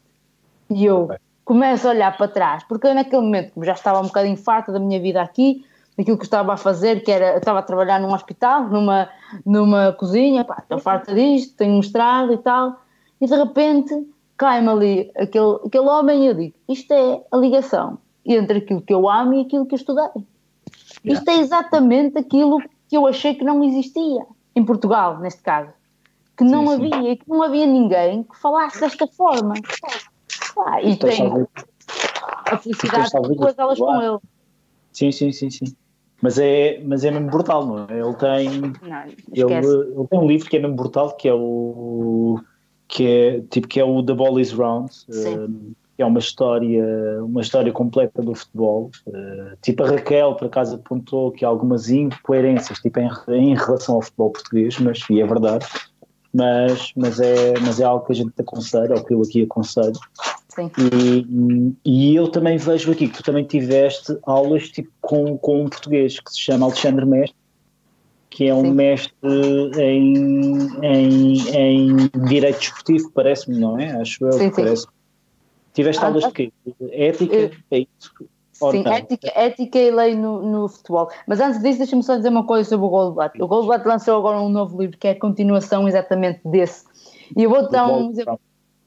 E eu começo a olhar para trás, porque eu naquele momento já estava um bocadinho farta da minha vida aqui, daquilo que eu estava a fazer, que era, eu estava a trabalhar num hospital, numa, numa cozinha, pá, estou farta disto, tenho mestrado e tal, e de repente cai-me ali aquele, aquele homem e eu digo, isto é a ligação entre aquilo que eu amo e aquilo que eu estudei. Yeah. Isto é exatamente aquilo que eu achei que não existia em Portugal, neste caso. Que não sim, havia, sim. que não havia ninguém que falasse desta forma. Ah, e tem a felicidade de duas elas com ele. Sim, sim, sim, sim. Mas é, mas é mesmo brutal, não é? Ele tem, não, ele, ele, tem um livro que é mesmo brutal, que é o que é tipo que é o The Ball is Round, uh, que é uma história, uma história completa do futebol. Uh, tipo a Raquel por acaso apontou que há algumas incoerências tipo em, em relação ao futebol português, mas e é verdade. Mas, mas, é, mas é algo que a gente aconselha, ou que eu aqui aconselho. Sim. E, e eu também vejo aqui que tu também tiveste aulas tipo, com, com um português que se chama Alexandre Mestre, que é um Sim. mestre em, em, em direito desportivo, parece-me, não é? Acho eu, sim, parece. Tiveste ah, aulas de quê? Ética? Eu, é isso? Sim, ética, ética, e lei no, no futebol. Mas antes disso, deixa-me só dizer uma coisa sobre o Goldblatt. O Goldblatt lançou agora um novo livro que é a continuação exatamente desse. E eu vou dar um exemplo.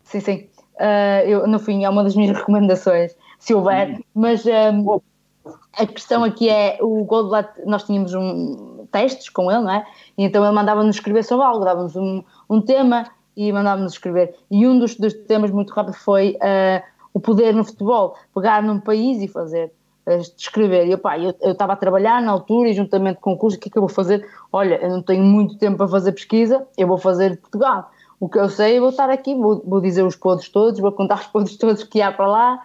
Sim, sim. Uh, eu, no fim, é uma das minhas recomendações, se houver. Hum. Mas um, a questão aqui é: o Goldblatt, nós tínhamos um testes com ele, não é? E então ele mandava-nos escrever sobre algo, dava-nos um, um tema e mandava-nos escrever. E um dos, dos, temas muito rápido foi uh, o poder no futebol, pegar num país e fazer, uh, escrever. E opa, eu estava a trabalhar na altura e juntamente com o curso, o que é que eu vou fazer? Olha, eu não tenho muito tempo para fazer pesquisa, eu vou fazer Portugal. O que eu sei, vou estar aqui, vou, vou dizer os podres todos, vou contar os podres todos que há para lá.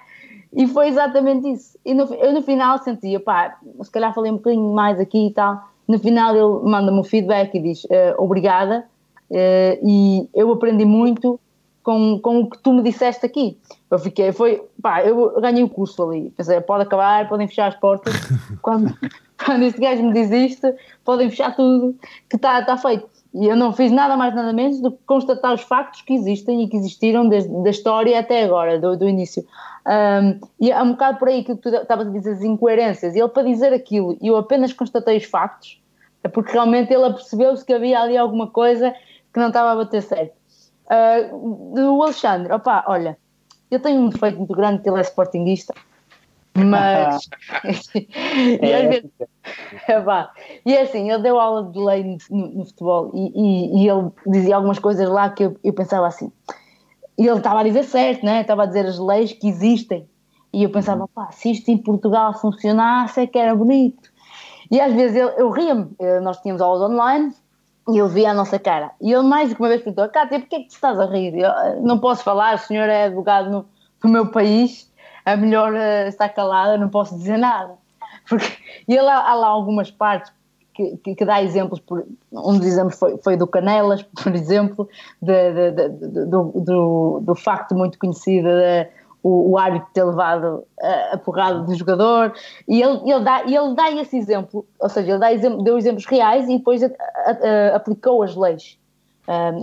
E foi exatamente isso. E no, eu no final sentia, pá, se calhar falei um bocadinho mais aqui e tal, no final ele manda-me um feedback e diz uh, obrigada uh, e eu aprendi muito com, com o que tu me disseste aqui. Eu fiquei, foi, pá, eu ganhei o curso ali. Pensei, pode acabar, podem fechar as portas. quando, quando este gajo me diz isto, podem fechar tudo, que está tá feito. E eu não fiz nada mais, nada menos do que constatar os factos que existem e que existiram desde da história até agora, do, do início. Um, e é um bocado por aí que tu estavas a dizer as incoerências. Ele, para dizer aquilo, eu apenas constatei os factos, é porque realmente ele apercebeu-se que havia ali alguma coisa que não estava a bater certo. Uh, do Alexandre, opá, olha, eu tenho um defeito muito grande que ele é sportinguista mas. e, às vezes, é, e é assim, ele deu aula de lei no, no futebol e, e, e, ele dizia algumas coisas lá que eu, eu pensava assim. E ele estava a dizer certo, né? estava a dizer as leis que existem. E eu pensava, pá, se isto em Portugal funcionasse é que era bonito. E às vezes eu, eu ria-me, eh, nós tínhamos aulas online e ele via a nossa cara. E ele mais do que uma vez perguntou, Cátia, porquê é que tu estás a rir? Eu, eh, não posso falar, o senhor é advogado no, no meu país é melhor uh, estar calada, não posso dizer nada. Porque, e lá, há lá algumas partes que, que, que, dá exemplos, por, um dos exemplos foi, foi do Canelas, por exemplo, de, de, de, do, do, do, facto muito conhecido o, o árbitro ter levado a, a porrada do jogador, e ele, ele, dá, ele dá esse exemplo, ou seja, ele dá exemplo, deu exemplos reais e depois a, a, aplicou as leis.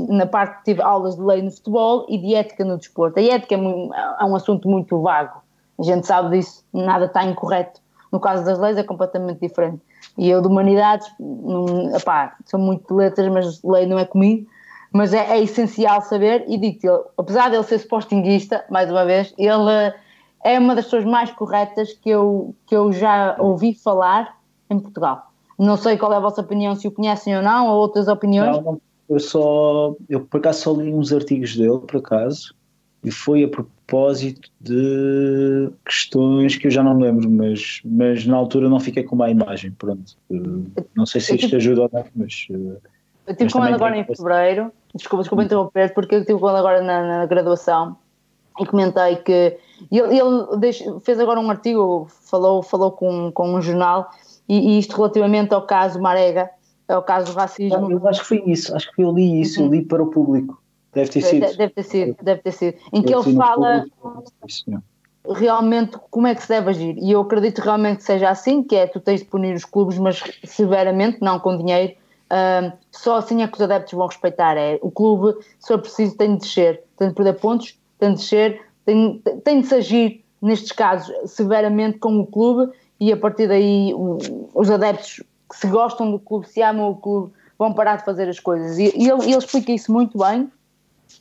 Na parte que tive aulas de lei no futebol e de ética no desporto. A ética é, é um assunto muito vago. A gente sabe disso, nada está incorreto. No caso das leis é completamente diferente. E eu de humanidades, hum, epá, sou muito de letras, mas lei não é comigo. Mas é, é essencial saber, e digo-te, apesar de ele ser sportinguista, mais uma vez, ele é uma das pessoas mais corretas que eu, que eu já ouvi falar em Portugal. Não sei qual é a vossa opinião, se o conhecem ou não, ou outras opiniões. Não, não, eu só, eu por acaso só li uns artigos dele, por acaso, e foi a propósito de questões que eu já não lembro, mas, mas na altura não fiquei com uma imagem, pronto. Não sei se isto ajuda ou não, mas... Eh, eu estive com ele agora em fevereiro, desculpa, desculpa interromper, porque eu estive com ele agora na, na graduação e comentei que ele, ele fez agora um artigo, falou, falou com, com um jornal, e, e isto relativamente ao caso Marega, ao caso do racismo. Eu acho que foi isso, acho que eu li isso, eu li para o público. Deve ter sido. Deve ter sido, deve ter sido. Em que ele fala realmente como é que se deve agir. E eu acredito realmente que seja assim, que é tu tens de punir os clubes, mas severamente, não com dinheiro. Um, só assim é que os adeptos vão respeitar. É, o clube, se for preciso, tem de descer, tem de perder pontos, tem de descer, tem, tem de se agir, nestes casos, severamente com o clube e a partir daí os adeptos que se gostam do clube, se amam o clube, vão parar de fazer as coisas. E, e ele, ele explica isso muito bem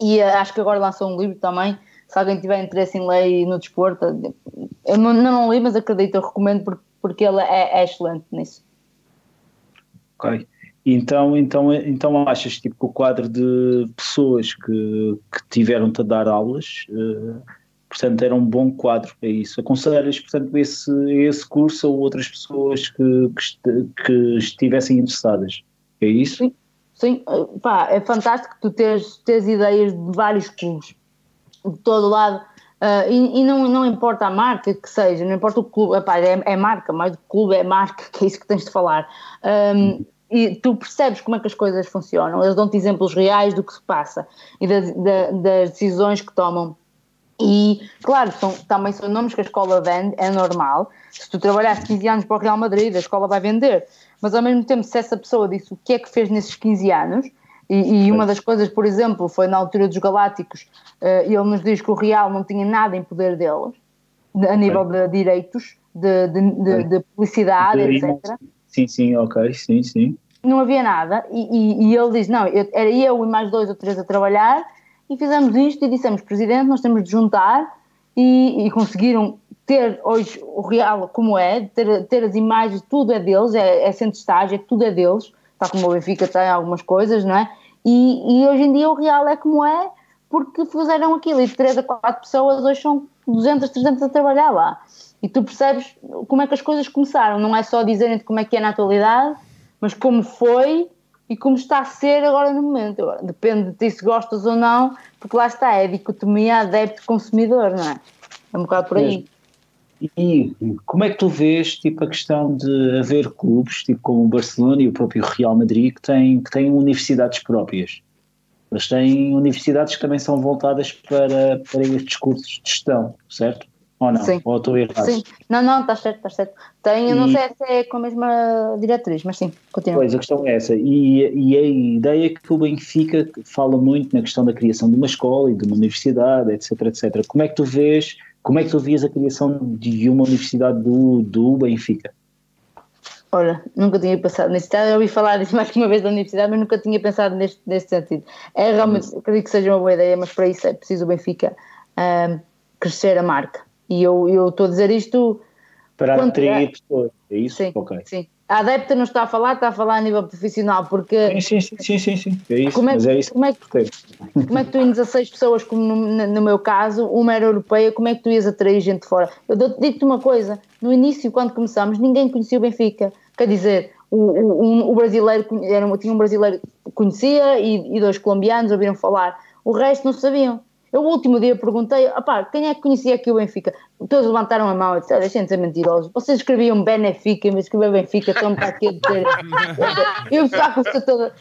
e uh, acho que agora lançou um livro também. Se alguém tiver interesse em ler no desporto, eu não, não li, mas acredito, eu recomendo porque, porque ele é, é excelente nisso. Ok. Então, então, então achas tipo, que o quadro de pessoas que, que tiveram-te a dar aulas, uh, portanto, era um bom quadro para isso. Aconselhas, portanto, esse, esse curso a outras pessoas que, que, que estivessem interessadas. É isso? Sim. Sim, pá, é fantástico tu teres, teres ideias de vários clubes, de todo lado, uh, e, e, não, não importa a marca que seja, não importa o clube, epá, é, é marca, mais do clube é marca, que é isso que tens de falar. Um, e tu percebes como é que as coisas funcionam, eles dão-te exemplos reais do que se passa e das, das decisões que tomam. E, claro, são, também são nomes que a escola vende, é normal. Se tu trabalhaste 15 anos para o Real Madrid, a escola vai vender mas ao mesmo tempo, se essa pessoa disse o que é que fez nesses 15 anos, e, e uma das coisas, por exemplo, foi na altura dos Galácticos, uh, ele nos diz que o Real não tinha nada em poder deles, de, a nível de direitos, de, de, de, de publicidade, etc. Sim, sim, ok, sim, sim. Não havia nada, e, e, e ele diz: não, eu, era eu e mais dois ou três a trabalhar, e fizemos isto e dissemos, Presidente, nós temos de juntar, e, e conseguiram ter hoje o real como é, ter, ter as imagens, tudo é deles, é, é centro de estágio, é, tudo é deles, está como o Benfica tem algumas coisas, não é? E, e hoje em dia o real é como é porque fizeram aquilo e de 3 a 4 pessoas hoje são 200, 300 a trabalhar lá. E tu percebes como é que as coisas começaram, não é só dizerem-te como é que é na atualidade, mas como foi e como está a ser agora no momento. Agora, depende de ti se gostas ou não, porque lá está, é a dicotomia adepto-consumidor, não é? É um bocado por aí. E como é que tu vês tipo, a questão de haver clubes, tipo como o Barcelona e o próprio Real Madrid, que têm, que têm universidades próprias? Eles têm universidades que também são voltadas para, para estes cursos de gestão, certo? Ou não? Sim. Ou estou errado? Sim, não, não, está certo, está certo. Tem, eu não E- sei se é com a mesma diretriz, mas sim, continua. Pois, a questão é essa. E, e a ideia que o Benfica fala muito na questão da criação de uma escola e de uma universidade, etc, etc. Como é que tu vês, como é que tu vias a criação de uma universidade do, do Benfica? Olha, nunca tinha pensado nisso. Já ouvi falar disso mais que uma vez da universidade, mas nunca tinha pensado neste, neste sentido. É realmente, acredito que seja uma boa ideia, mas para isso é preciso o Benfica ahm, crescer a marca. E eu eu estou a dizer isto, Para atrair pessoas, é isso? sim, Ok. sim. A adepta não está a falar, está a falar a nível profissional, porque Sim, sim, sim, sim, sim. É isso, Como é- mas é isso como é que- como é que tu em 16 pessoas, como no, no- meu caso, uma era europeia, como é que tu ias atrair gente de fora? Eu digo-te uma coisa, no início, quando começámos, ninguém conhecia o Benfica. Quer dizer, o, o, o brasileiro, era, tinha um brasileiro que conhecia e, e dois colombianos ouviram falar. O resto não sabiam. Eu, o último dia, perguntei, opá, quem é que conhecia aqui o Benfica? Todos levantaram a mão e disseram, deixem de ser mentirosos. Vocês escreviam Benefica, mas escrever Benfica, estão para aqui a dizer. Eu já começou toda.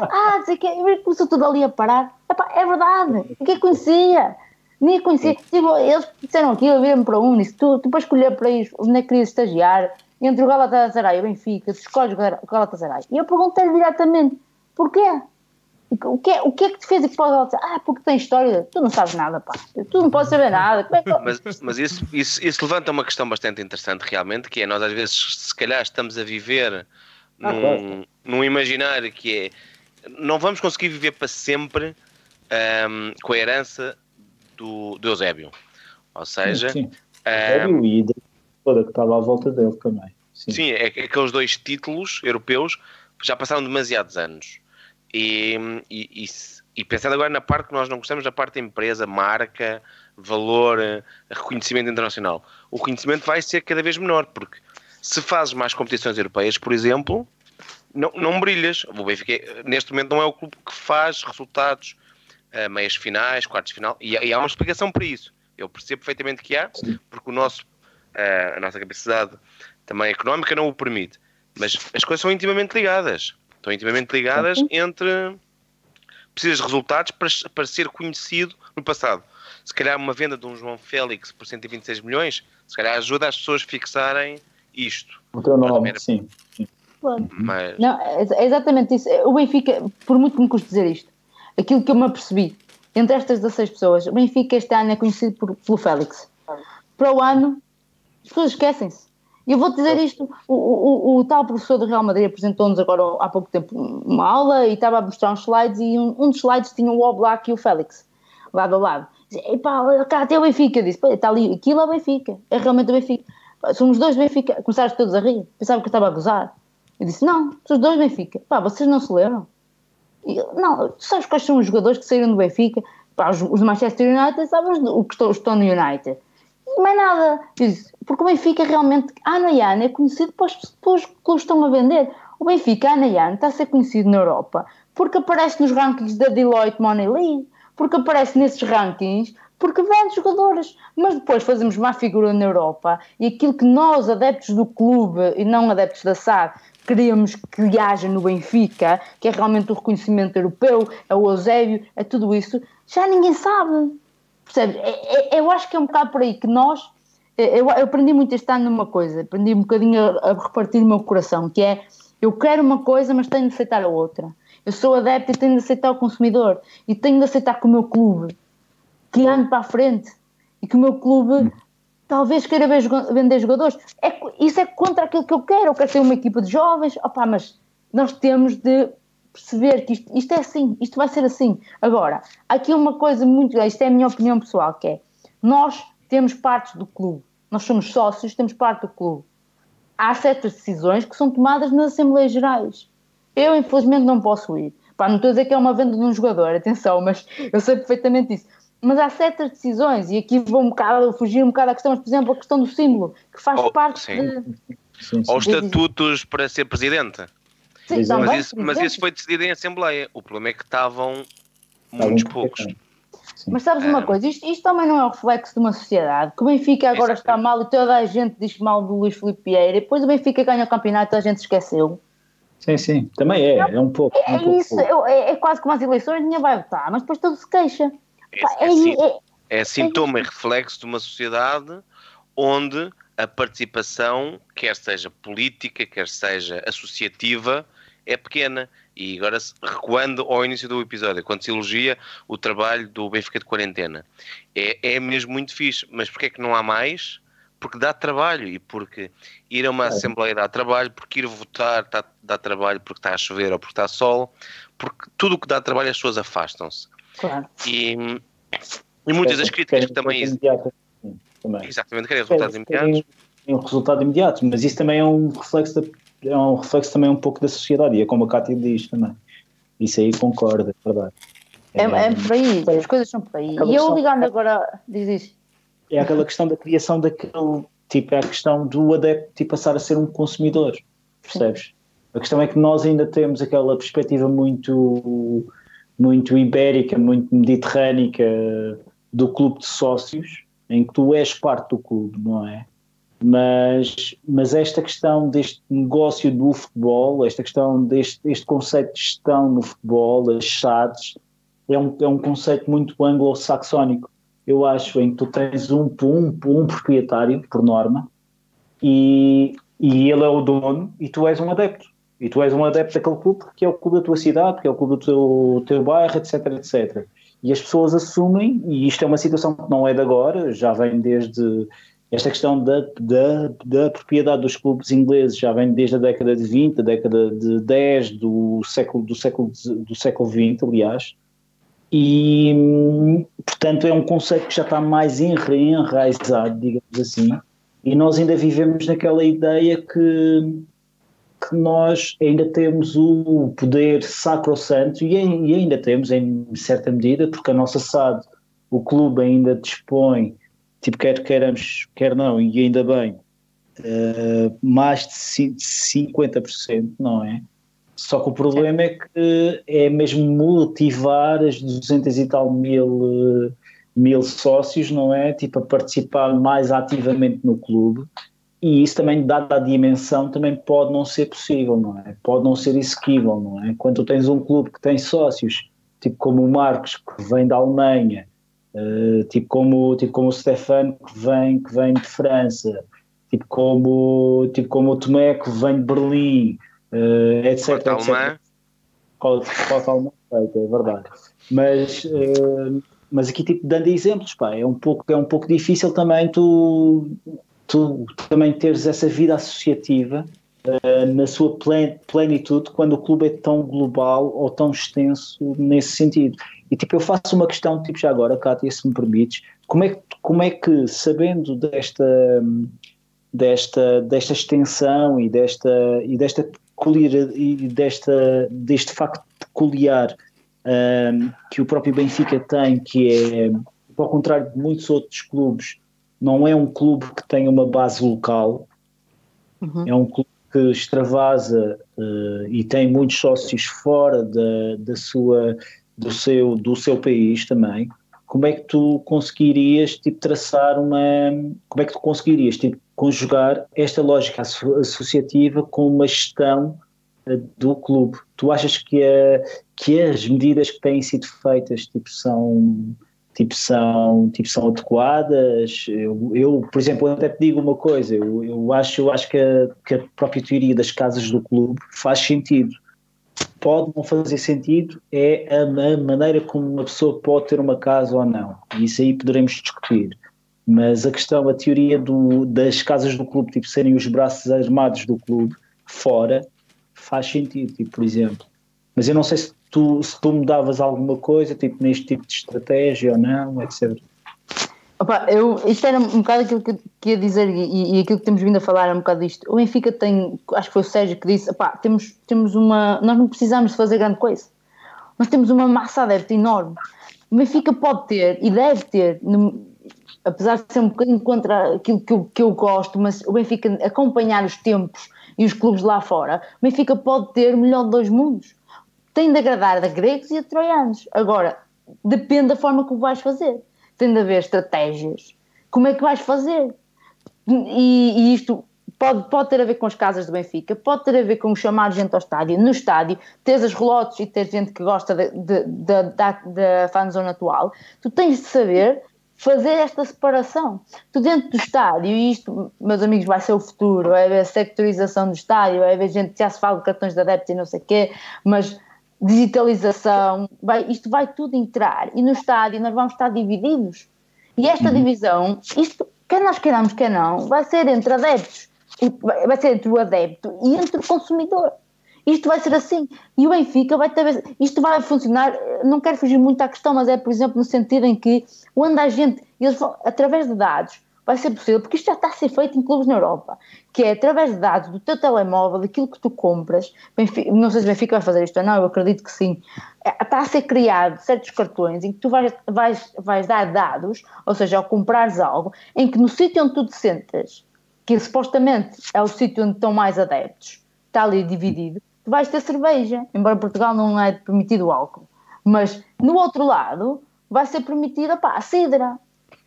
Ah, dizer que eu começou tudo ali a parar. Epá, é verdade, ninguém conhecia. Ninguém conhecia. Tipo, eles disseram aquilo, viram para um, disse, tu, tu para escolher para ir onde é que querias estagiar, entre o Galatasaray e o Benfica, tu escolhes o Gal- o Galatasaray. E eu perguntei-lhe diretamente, porquê? O que, é, o que é que te fez ir para o Galatasaray? Ah, porque tem história. Tu não sabes nada, pá. Tu não podes saber nada. Como é que... Mas, mas isso, isso, isso levanta uma questão bastante interessante, realmente, que é nós às vezes, se calhar, estamos a viver Ah, num, num imaginário que é não vamos conseguir viver para sempre ahm, com a herança do, do Eusébio. Ou seja, Sim. ahm, e da toda que estava à volta dele também. Sim. Sim, é que aqueles dois títulos europeus já passaram demasiados anos. E, e, e e pensando agora na parte que nós não gostamos, da parte da empresa, marca, valor, eh, reconhecimento internacional, o reconhecimento vai ser cada vez menor, porque se fazes mais competições europeias, por exemplo, não, não brilhas. O Benfica, eh, neste momento, não é o clube que faz resultados a meias finais, quartos de final, e, e há uma explicação para isso. Eu percebo perfeitamente que há, porque o nosso, eh, a nossa capacidade também económica não o permite. Mas as coisas são intimamente ligadas. Estão intimamente ligadas entre. Precisas de resultados para, para ser conhecido no passado. Se calhar uma venda de um João Félix por 126 milhões, se calhar ajuda as pessoas a fixarem isto. O teu nome, Era- sim. Claro. Mas Não, é é exatamente isso. O Benfica, por muito que me custe dizer isto, aquilo que eu me apercebi, entre estas 16 pessoas, o Benfica este ano é conhecido por, pelo Félix. Para o ano, as pessoas esquecem-se. E eu vou dizer isto: o, o, o, tal professor do Real Madrid apresentou-nos agora há pouco tempo uma aula e estava a mostrar uns slides e um, um dos slides tinha o Oblak e o Félix, lado a lado. Epá, olha cá até o Benfica, disse, "Pá, está ali, aquilo é o Benfica, é realmente o Benfica. Pá, Somos dois Benfica, começaram todos a rir, pensavam que eu estava a gozar. Eu disse, não, somos dois Benfica. Pá, vocês não se lembram? E eu, não, tu sabes quais são os jogadores que saíram do Benfica? Pá, os, os Manchester United, sabes o que estão, estão no United. Mais nada. Eu disse, porque o Benfica realmente, ano e ano, é conhecido pelos clubes que estão a vender. O Benfica, ano e ano, está a ser conhecido na Europa porque aparece nos rankings da Deloitte Money League, porque aparece nesses rankings, porque vende jogadores. Mas depois fazemos má figura na Europa e aquilo que nós, adeptos do clube e não adeptos da SAD, queríamos que haja no Benfica, que é realmente o reconhecimento europeu, é o Eusébio, é tudo isso, já ninguém sabe. Percebes? É- é- eu acho que é um bocado por aí que nós. é, Eu, eu aprendi muito este ano numa coisa, aprendi um bocadinho a, a repartir o meu coração, que é eu quero uma coisa, mas tenho de aceitar a outra. Eu sou adepto e tenho de aceitar o consumidor e tenho de aceitar que o meu clube que ande para a frente e que o meu clube talvez queira vender jogadores. É, isso é contra aquilo que eu quero. Eu quero ter uma equipa de jovens, opá, mas nós temos de perceber que isto, isto é assim, isto vai ser assim. Agora, aqui uma coisa muito, isto é a minha opinião pessoal, que é nós temos partes do clube, nós somos sócios, temos parte do clube. Há certas decisões que são tomadas nas Assembleias Gerais. Eu, infelizmente, não posso ir. Pá, não estou a dizer que é uma venda de um jogador, atenção, mas eu sei perfeitamente isso. Mas há certas decisões, e aqui vou um bocado, fugir um bocado à questão, mas, por exemplo, a questão do símbolo, que faz Oh, parte sim. de. Sim, sim. Ou estatutos para ser presidente. Sim, é. também, Mas isso, mas isso foi decidido em Assembleia. O problema é que estavam muitos um poucos. Mas sabes uma Ah. coisa, isto, isto também não é o reflexo de uma sociedade, que o Benfica agora Exato. está mal e toda a gente diz mal do Luís Filipe Vieira, e depois o Benfica ganha o campeonato e toda a gente esqueceu. Sim, sim. Também é, é um pouco. É, um pouco. isso, é, é- é quase como as eleições, ninguém vai votar, mas depois todo se queixa. É, Pá, é é- é- é sintoma e reflexo de uma sociedade onde a participação, quer seja política, quer seja associativa, é pequena. E agora, recuando ao início do episódio, quando se elogia o trabalho do Benfica de quarentena, é, é mesmo muito fixe. Mas porquê é que não há mais? Porque dá trabalho e porque ir a uma é. assembleia dá trabalho, porque ir votar dá, dá trabalho porque está a chover ou porque está sol, porque tudo o que dá trabalho as pessoas afastam-se. Claro. E, e muitas das críticas que também existem. Exatamente, querem resultados imediatos. Tem um resultado imediato, mas isso também é um reflexo da, é um reflexo também um pouco da sociedade, e é como a Cátia diz também. Isso aí concorda, é verdade. É, é, é por aí, as coisas são por aí. E eu ligando agora, diz isso. É aquela questão da criação daquele, tipo, é a questão do adepto tipo, passar a ser um consumidor, percebes? A questão é que nós ainda temos aquela perspectiva muito, muito ibérica, muito mediterrânica do clube de sócios, em que tu és parte do clube, não é? Mas, mas esta questão deste negócio do futebol, esta questão deste este conceito de gestão no futebol, as SADs, é um, é um conceito muito anglo-saxónico. Eu acho em que tu tens um, um, um proprietário, por norma, e, e ele é o dono, e tu és um adepto. E tu és um adepto daquele clube que é o clube da tua cidade, que é o clube do teu, teu bairro, etc, etc. E as pessoas assumem, e isto é uma situação que não é de agora, já vem desde esta questão da, da, da propriedade dos clubes ingleses já vem desde a década de 20, da década de 10 do século, do século, do século 20, aliás, e portanto é um conceito que já está mais enraizado, digamos assim, e nós ainda vivemos naquela ideia que, que nós ainda temos o poder sacrosanto, e, e ainda temos em certa medida, porque a nossa SAD, o clube ainda dispõe tipo, quer queiramos, quer não, e ainda bem, uh, mais de 50%, não é? Só que o problema é que é mesmo motivar as 200 e tal mil, mil sócios, não é? Tipo, a participar mais ativamente no clube. E isso também, dada a dimensão, também pode não ser possível, não é? Pode não ser exequível, não é? Quando tens um clube que tem sócios, tipo como o Marcos, que vem da Alemanha, Uh, tipo como tipo como o Stefano que vem que vem de França tipo como tipo como o Tomé que vem de Berlim uh, etc etc falta alguma feita é verdade. Mas uh, mas aqui tipo dando exemplos pá é um pouco é um pouco difícil também tu tu também teres essa vida associativa na sua plenitude quando o clube é tão global ou tão extenso nesse sentido e tipo, eu faço uma questão, tipo, já agora, Cátia, se me permites, como é que, como é que sabendo desta, desta, desta extensão e desta, e desta peculiar, e desta, deste facto peculiar um, que o próprio Benfica tem, que é, ao contrário de muitos outros clubes, não é um clube que tem uma base local, uhum. é um clube que extravasa uh, e tem muitos sócios fora da, da sua do seu, do seu país também, como é que tu conseguirias tipo, traçar uma. Como é que tu conseguirias tipo, conjugar esta lógica associativa com uma gestão uh, do clube? Tu achas que, a, que as medidas que têm sido feitas tipo, são. Tipo são, tipo, são adequadas. Eu, eu, por exemplo, até te digo uma coisa: eu, eu acho, eu acho que, a, que a própria teoria das casas do clube faz sentido pode não fazer sentido é a, maneira como uma pessoa pode ter uma casa ou não. Isso aí poderemos discutir. Mas a questão, a teoria do, das casas do clube, tipo, serem os braços armados do clube, fora, faz sentido, tipo, por exemplo. Mas eu não sei se tu, se tu mudavas alguma coisa, tipo, neste tipo de estratégia ou não, etc. Opa, eu, isto era um bocado aquilo que, que ia dizer e, e, aquilo que temos vindo a falar é um bocado disto. O Benfica tem, acho que foi o Sérgio que disse, opá, temos, temos uma, nós não precisamos de fazer grande coisa. Nós temos uma massa adepta enorme. O Benfica pode ter e deve ter, apesar de ser um bocadinho contra aquilo que eu, que eu gosto, mas o Benfica acompanhar os tempos e os clubes lá fora, o Benfica pode ter o melhor de dois mundos. Tem de agradar a gregos e a troianos. Agora, depende da forma que o vais fazer tem de haver estratégias. Como é que vais fazer? E, e, isto pode, pode ter a ver com as casas do Benfica, pode ter a ver com chamar gente ao estádio. No estádio, teres as relotes e ter gente que gosta da fanzone atual. Tu tens de saber fazer esta separação. Tu dentro do estádio, e isto, meus amigos, vai ser o futuro, vai haver sectorização do estádio, vai haver gente que já se fala de cartões de adeptos e não sei o quê, mas digitalização, vai, isto vai tudo entrar e no estádio nós vamos estar divididos. E esta uhum. divisão, isto, quer nós queiramos, quer não, vai ser entre adeptos, vai ser entre o adepto e entre o consumidor. Isto vai ser assim. E o Benfica vai ter. Isto vai funcionar. Não quero fugir muito à questão, mas é, por exemplo, no sentido em que onde a gente, eles vão, através de dados, vai ser possível, porque isto já está a ser feito em clubes na Europa, que é através de dados do teu telemóvel, daquilo que tu compras, Benfica, não sei se o Benfica vai fazer isto ou não, eu acredito que sim, é, está a ser criado certos cartões em que tu vais, vais, vais dar dados, ou seja, ao comprares algo, em que no sítio onde tu te sentas, que supostamente é o sítio onde estão mais adeptos, está ali dividido, tu vais ter cerveja, embora Portugal não é permitido álcool, mas no outro lado vai ser permitida a cidra,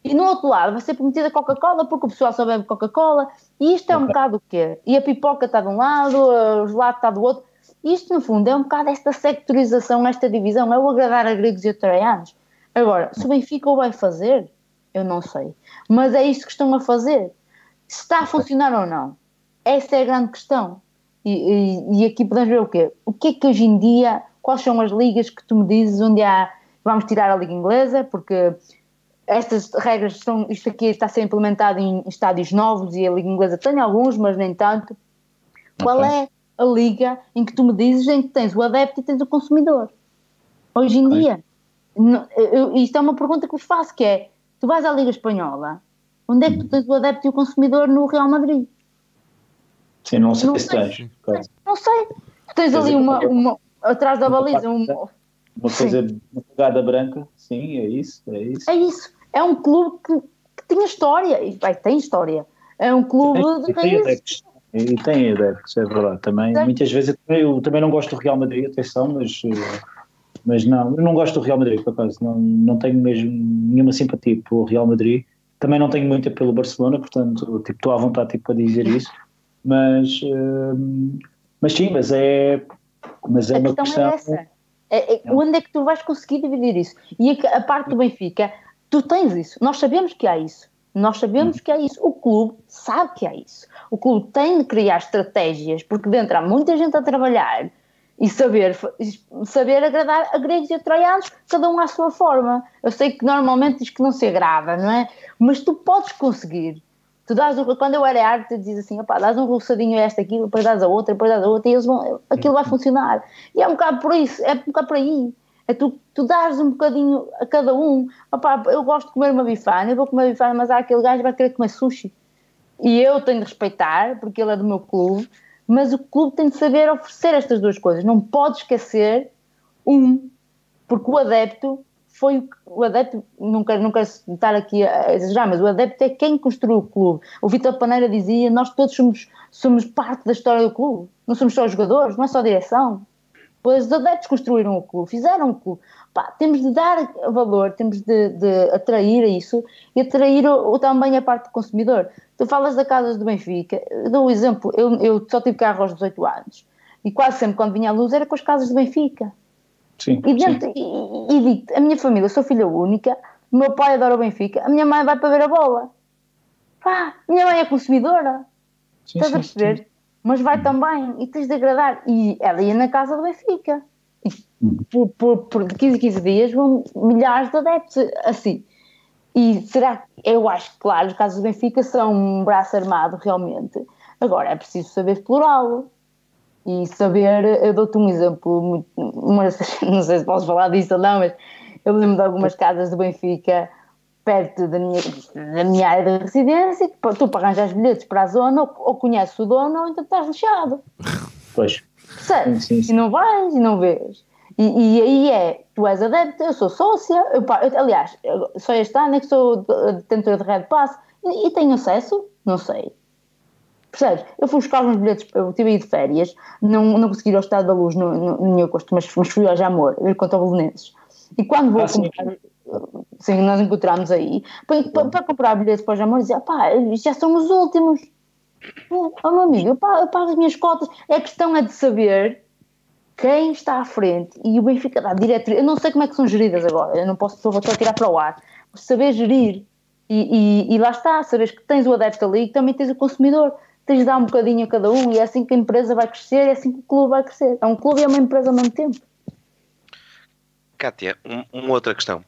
e no outro lado vai ser permitida Coca-Cola porque o pessoal só bebe Coca-Cola. E isto é um bocado o quê? E a pipoca está de um lado, o gelado está do outro. Isto, no fundo, é um bocado esta sectorização, esta divisão. É o agradar a gregos e a troianos. Agora, se o Benfica o vai fazer, eu não sei. Mas é isto que estão a fazer. Se está a funcionar ou não. Essa é a grande questão. E, e, e aqui podemos ver o quê? O que é que hoje em dia, quais são as ligas que tu me dizes onde há. Vamos tirar a Liga Inglesa, porque estas regras estão, isto aqui está a ser implementado em estádios novos e a Liga Inglesa tem alguns, mas nem tanto. Qual é a liga em que tu me dizes em que tens o adepto e tens o consumidor? Hoje em okay. dia, eu, isto é uma pergunta que vos faço, que é, tu vais à Liga Espanhola, onde é que tu tens o adepto e o consumidor no Real Madrid? Sim, não sei não se tens. Não sei. Tu tens ali uma, uma, atrás da baliza, uma, uma coisa, uma pegada branca, sim, é isso, é isso. É isso é um clube que, que tinha história, e vai, tem história. É um clube tem, de tem adeptos. E tem adeptos, é verdade. Também, muitas vezes eu, eu, também não gosto do Real Madrid, atenção, mas, mas não, eu não gosto do Real Madrid, por acaso. Não, não tenho mesmo nenhuma simpatia pelo Real Madrid. Também não tenho muita pelo Barcelona, portanto, tipo, estou à vontade tipo, para dizer isso. Mas, uh, mas sim, mas é, mas é a uma questão. É questão... É essa. É, é, onde é que tu vais conseguir dividir isso? E a, a parte do Benfica, Tu tens isso. Nós sabemos que há isso. Nós sabemos que há isso. O clube sabe que há isso. O clube tem de criar estratégias, porque dentro há muita gente a trabalhar e saber, saber agradar a gregos e a troianos, cada um à sua forma. Eu sei que normalmente diz que não se agrada, não é? Mas tu podes conseguir. Tu dás um, quando eu era arte, diz assim, opá, dás um roçadinho a esta, aquilo, depois dás a outra, depois dás a outra, e eles vão, aquilo vai funcionar. E é um bocado por isso, é um bocado por aí. É tu, tu dares um bocadinho a cada um. Opa, eu gosto de comer uma bifana, eu vou comer bifana, mas há aquele gajo que vai querer comer sushi. E eu tenho de respeitar, porque ele é do meu clube, mas o clube tem de saber oferecer estas duas coisas. Não pode esquecer um, porque o adepto foi o adepto, não quero, não quero estar aqui a exagerar, mas o adepto é quem construiu o clube. O Vitor Paneira dizia: nós todos somos, somos parte da história do clube, não somos só jogadores, não é só direção. Pois os adeptos construíram o clube, fizeram o clube. Pá, temos de dar valor, temos de, de atrair a isso e atrair o, o, também a parte do consumidor. Tu falas da Casas do Benfica, dou um exemplo, eu, eu só tive carro aos 18 anos e quase sempre quando vinha a luz era com as Casas do Benfica. Sim, e, dentro, e, e digo a minha família, sou filha única, o meu pai adora o Benfica, a minha mãe vai para ver a bola. Pá, a minha mãe é consumidora. Sim, Estás sim, a perceber? Sim mas vai também e tens de agradar. E ela ia na casa do Benfica. E por, por, por 15 15 dias vão milhares de adeptos assim. E será eu acho que, claro, os casos do Benfica são um braço armado realmente. Agora é preciso saber explorá-lo e saber. Eu dou-te um exemplo, uma, não sei se posso falar disso ou não, mas eu lembro de algumas casas do Benfica perto da minha, da minha área de residência, que tu para arranjar os bilhetes para a zona, ou, ou conheces o dono, ou então estás lixado. Pois. Sim, sim, sim. E não vais e não vês. E, e, aí é, tu és adepto, eu sou sócia, eu, eu, aliás, eu, só este ano é que sou detentora de Red Pass e, e, tenho acesso? Não sei. Percebes? Eu fui buscar uns bilhetes, eu tive aí de férias, não, não consegui ir ao Estado da Luz no, no, no agosto, mas, mas fui ao Jamor, ver contra o Belenenses. E quando vou ah, comprar, sim, nós encontramos aí, para, para, para comprar bilhetes para o Jamor, dizia, pá, já são os últimos. Oh, meu amigo, eu pago, eu pago as minhas cotas. A questão é de saber quem está à frente e o Benfica dá diretoria. Eu não sei como é que são geridas agora, eu não posso, estou a tirar para o ar, saber gerir. E, e, e, lá está, sabes que tens o adepto ali e também tens o consumidor. Tens de dar um bocadinho a cada um e é assim que a empresa vai crescer, é assim que o clube vai crescer. É um clube e é uma empresa ao mesmo tempo. Kátia, um, uma outra questão.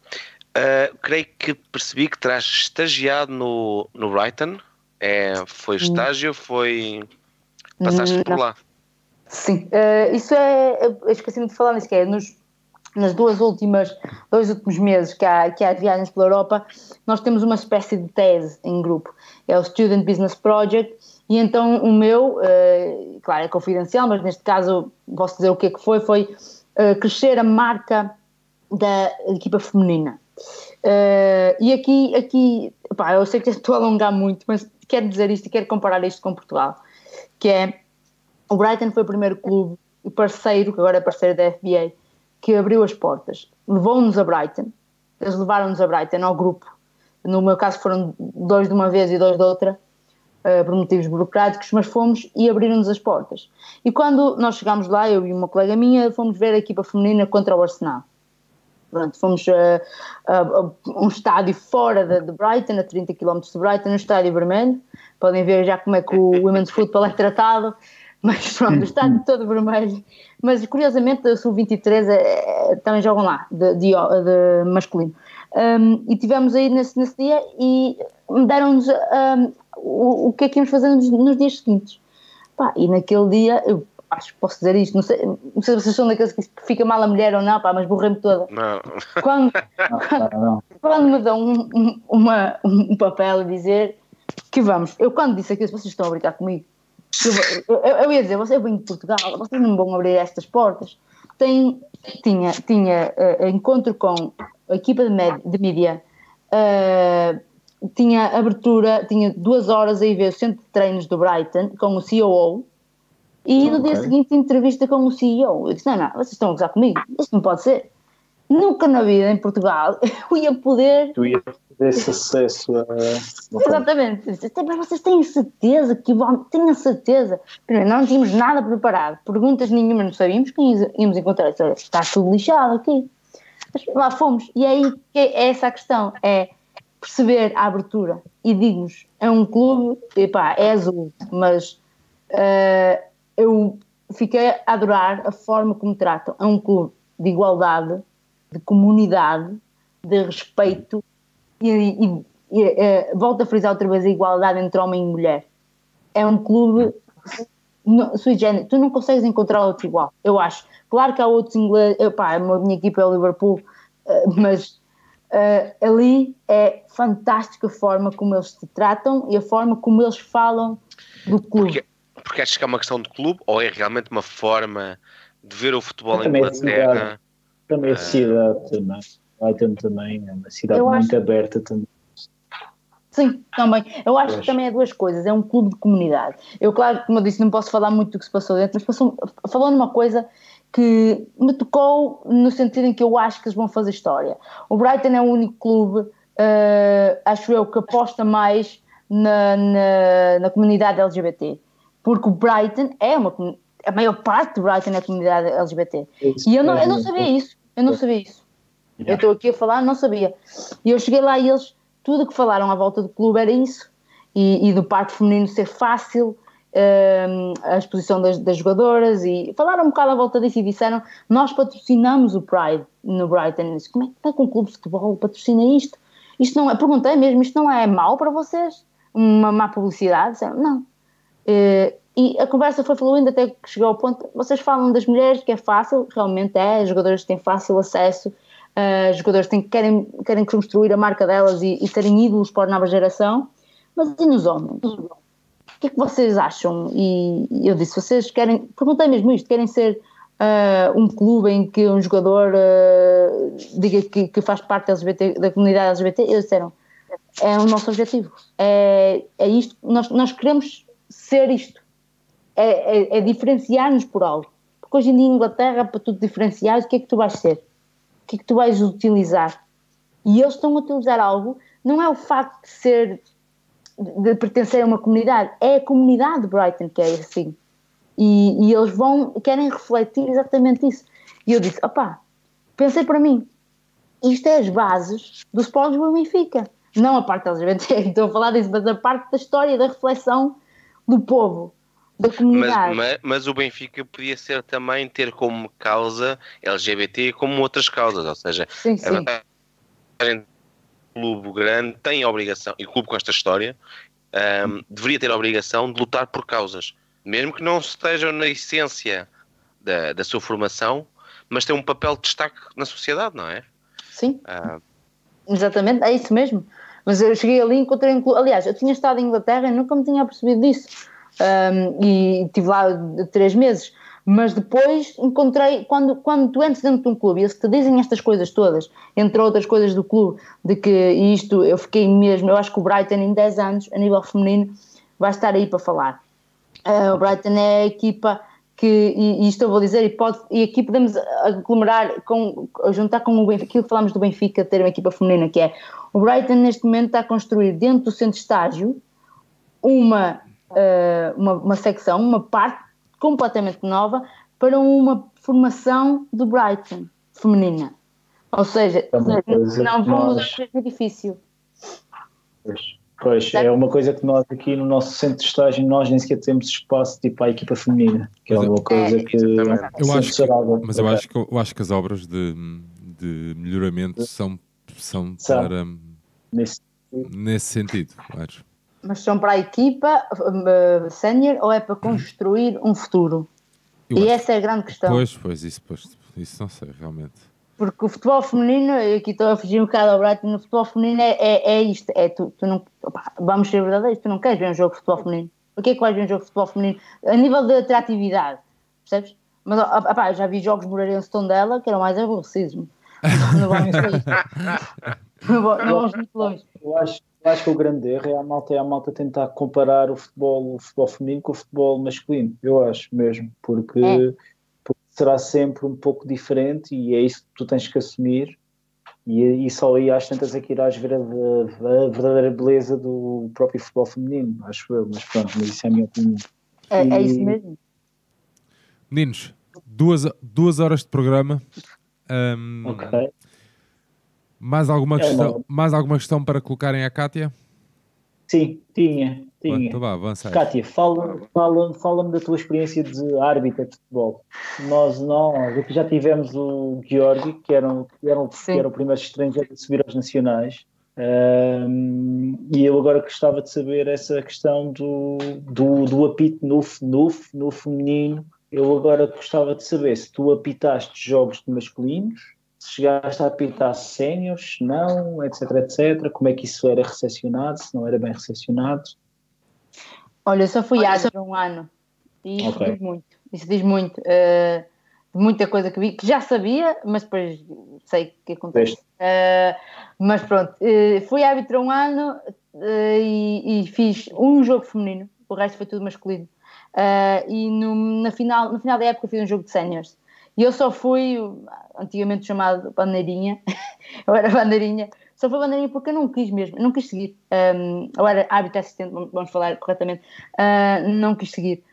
Uh, creio que percebi que terás estagiado no, no Brighton. É, foi estágio, foi. Passaste por lá. Sim, uh, isso é. Esqueci-me de falar nisso, que é nos, nas duas últimas, dois últimos meses que há, que há viagens pela Europa, nós temos uma espécie de tese em grupo. É o Student Business Project, e então o meu, uh, claro, é confidencial, mas neste caso posso dizer o que é que foi, foi uh, crescer a marca da equipa feminina. Uh, e aqui, aqui pá, eu sei que estou a alongar muito, mas quero dizer isto e quero comparar isto com Portugal, que é o Brighton foi o primeiro clube e parceiro, que agora é parceiro da FBA, que abriu as portas. Levou-nos a Brighton, eles levaram-nos a Brighton ao grupo. No meu caso foram dois de uma vez e dois de outra, uh, por motivos burocráticos, mas fomos e abriram-nos as portas. E quando nós chegámos lá, eu e uma colega minha, fomos ver a equipa feminina contra o Arsenal. Pronto, fomos a, a, a, um estádio fora de, de, Brighton, a 30 km de Brighton, no estádio vermelho. Podem ver já como é que o Women's Football é tratado, mas pronto, o estádio todo vermelho. Mas curiosamente, o Sub-23 é, é, também jogam lá, de, de, de masculino. Um, e tivemos aí nesse, nesse dia e deram-nos um, o, o que é que íamos fazer nos, nos dias seguintes. Pá, e naquele dia, eu acho que posso dizer isto, não sei, não sei se vocês são daqueles que fica mal a mulher ou não, pá, mas borrei-me toda. Não. Quando, quando, quando, me dão um, um, uma, um papel a dizer que vamos, eu quando disse aquilo, vocês estão a brincar comigo, eu, eu, eu ia dizer, você vem de Portugal, vocês não vão abrir estas portas. Tem, tinha tinha uh, encontro com a equipa de, de mídia, uh, tinha abertura, tinha duas horas a ir ver o centro de treinos do Brighton com o COO, e no dia seguinte, entrevista com o CEO. Eu disse: Não, não, vocês estão a gozar comigo, isto não pode ser. Nunca na vida em Portugal eu ia poder. Tu ia ter esse acesso a. Exatamente. Mas vocês têm certeza que vão. Tenho certeza. Primeiro, não tínhamos nada preparado, perguntas nenhuma, não sabíamos quem íamos encontrar. Está tudo lixado aqui. Mas lá fomos. E é aí é essa a questão: é perceber a abertura. E digo-vos: é um clube, epá, é azul, mas. Uh, eu fiquei a adorar a forma como tratam. É um clube de igualdade, de comunidade, de respeito e, e, e é, volto a frisar outra vez a igualdade entre homem e mulher. É um clube sui generis, tu não consegues encontrar outro igual, eu acho. Claro que há outros ingleses, pá, a minha equipa é o Liverpool, eh, mas uh, ali é fantástica a forma como eles te tratam e a forma como eles falam do clube. Porque porque achas que é uma questão de clube ou é realmente uma forma de ver o futebol em Inglaterra? Também a cidade também. Brighton também é uma cidade eu muito acho... aberta também. Sim, também. Eu acho que também é duas coisas. É um clube de comunidade. Eu, claro, como eu disse, não posso falar muito do que se passou dentro, mas passou, falou numa coisa que me tocou no sentido em que eu acho que eles vão fazer história. O Brighton é o único clube, uh, acho eu, que aposta mais na, na, na comunidade LGBT porque o Brighton é uma a maior parte do Brighton é a comunidade LGBT. Isso, e eu não, eu não sabia isso, eu não sabia isso. Yeah. Eu estou aqui a falar, não sabia. E eu cheguei lá e eles, tudo que falaram à volta do clube era isso. E, e do parte feminino ser fácil, um, a exposição das, das, jogadoras, e falaram um bocado à volta disso e disseram: Nós patrocinamos o Pride no Brighton. Disse, como é que é um clube de futebol patrocina isto? Isto não é, perguntei mesmo, isto não é mau para vocês? Uma má publicidade? Disseram, não, e a conversa foi fluindo até que chegou ao ponto. Vocês falam das mulheres, que é fácil, realmente é, as jogadoras têm fácil acesso, uh, as jogadoras têm, querem, querem construir a marca delas e, e serem ídolos para a nova geração, mas e nos homens? O que é que vocês acham? E, e eu disse: vocês querem, perguntei mesmo isto, querem ser uh, um clube em que um jogador uh, diga que, que, faz parte da, LGBT, da comunidade LGBT? Eles disseram: é o nosso objetivo, é, é isto, nós, nós queremos ser isto. É, é, é diferenciar-nos por algo. Porque hoje em dia, em Inglaterra, para tu diferenciar, o que é que tu vais ser? O que é que tu vais utilizar? E eles estão a utilizar algo, não é o facto de ser, de pertencer a uma comunidade, é a comunidade de Brighton que é assim. E, e eles vão, querem refletir exatamente isso. E eu disse, opá, pensei para mim, isto é as bases do Sport Lisboa e Benfica. Não a parte LGBT, estou a falar disso, mas a parte da história, da reflexão do povo, da comunidade. Mas, mas, mas o Benfica podia ser também ter como causa LGBT como outras causas, ou seja, sim, a sim. vantagem do clube grande tem a obrigação, e o clube com esta história, ahm, deveria ter a obrigação de lutar por causas, mesmo que não estejam na essência da, da sua formação, mas tem um papel de destaque na sociedade, não é? Sim, Ah, exatamente, é isso mesmo. Mas eu cheguei ali e encontrei. Aliás, eu tinha estado em Inglaterra e nunca me tinha percebido disso. Um, e estive lá três meses. Mas depois encontrei, quando, quando tu entras dentro de um clube e eles te dizem estas coisas todas, entre outras coisas do clube, de que isto eu fiquei mesmo, eu acho que o Brighton em 10 anos, a nível feminino, vai estar aí para falar. Uh, o Brighton é a equipa que, e, e isto eu vou dizer, e, pode, e aqui podemos aglomerar, com, juntar com o Benfica, aquilo que falamos do Benfica ter uma equipa feminina, que é o Brighton neste momento está a construir dentro do centro de estágio uma, uh, uma, uma secção, uma parte completamente nova para uma formação do Brighton feminina. Ou seja, É não vão mudar o edifício. Pois, pois, é uma coisa que nós aqui no nosso centro de estágio nós nem sequer temos espaço tipo para a equipa feminina, que é uma coisa é, que exatamente. Eu acho que-. Mas eu acho que, eu acho que as obras de, de melhoramento são, são São. para Nesse- nesse sentido, acho. Mas são para a equipa uh, sénior ou é para construir um futuro? Eu e acho- essa é a grande questão. Pois, pois, isso, pois, isso não sei, realmente. Porque o futebol feminino, aqui estou a fugir um bocado ao Brighton, no futebol feminino é, é, é isto, é tu, tu não, opá, vamos ser verdadeiros, tu não queres ver um jogo de futebol feminino. Por que é que vais ver um jogo de futebol feminino? A nível de atratividade, percebes? Mas eu já vi jogos Moreirense Tondela que eram mais aborrecidos. Não vamos muito longe. Eu acho, eu acho que o grande erro é a malta, é a malta tentar comparar o futebol, o futebol feminino com o futebol masculino. Eu acho mesmo, porque, É. será sempre um pouco diferente e é isso que tu tens que assumir. E, e só aí às tantas é que irás ver a, a- verdadeira beleza do próprio futebol feminino, acho eu, mas pronto, mas isso é a minha opinião. É, é E- isso mesmo. Meninos, duas, duas horas de programa. Ahm, Ok. mais, alguma É questão, bom. mais alguma questão para colocarem à Kátia? Sim, tinha, tinha. Então vá, avança. Kátia, fala, fala, fala-me da tua experiência de árbitra de futebol. Nós, nós aqui já tivemos o Georgi, que era, um- que era, um- que era o primeiro estrangeiro a subir aos nacionais. Ahm, e eu agora gostava de saber essa questão do, do, do apito no, no, no feminino. Eu agora gostava de saber se tu apitaste jogos de masculinos, se chegaste a apitar séniores, se não, etc, etc. Como é que isso era recepcionado, se não era bem recepcionado. Olha, eu só fui árbitra um ano e isso Ok. diz muito. Isso diz muito. de muita coisa que vi, que já sabia, mas depois sei o que acontece. Veste. Eh, mas pronto, eh, fui árbitra um ano e, e fiz um jogo feminino, o resto foi tudo masculino. E no, na final, no final da época fiz um jogo de séniores. E eu só fui, antigamente chamado bandeirinha, eu era bandeirinha, só fui bandeirinha porque eu não quis mesmo, não quis seguir. Um, eu era árbitro assistente, vamos falar corretamente, uh, não quis seguir.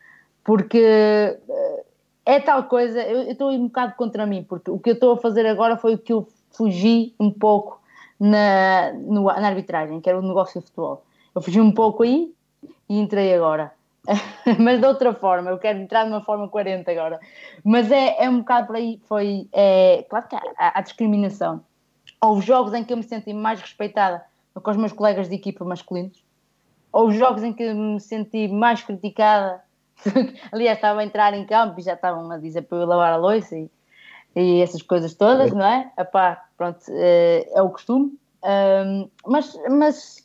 Porque uh, é tal coisa, eu estou um bocado contra mim, porque o que eu estou a fazer agora foi o que eu fugi um pouco na, no- na arbitragem, que era o negócio de futebol. Eu fugi um pouco aí e entrei agora. Mas de outra forma, eu quero entrar de uma forma coerente agora. Mas é, é um bocado por aí, foi, é, claro que há, há discriminação. Houve jogos em que eu me senti mais respeitada que os meus colegas de equipa masculinos. Houve jogos em que eu me senti mais criticada. Aliás, estava a entrar em campo e já estavam a dizer para eu lavar a louça e, e essas coisas todas, não é? Epá, pronto, é, é o costume. Ahm, mas, mas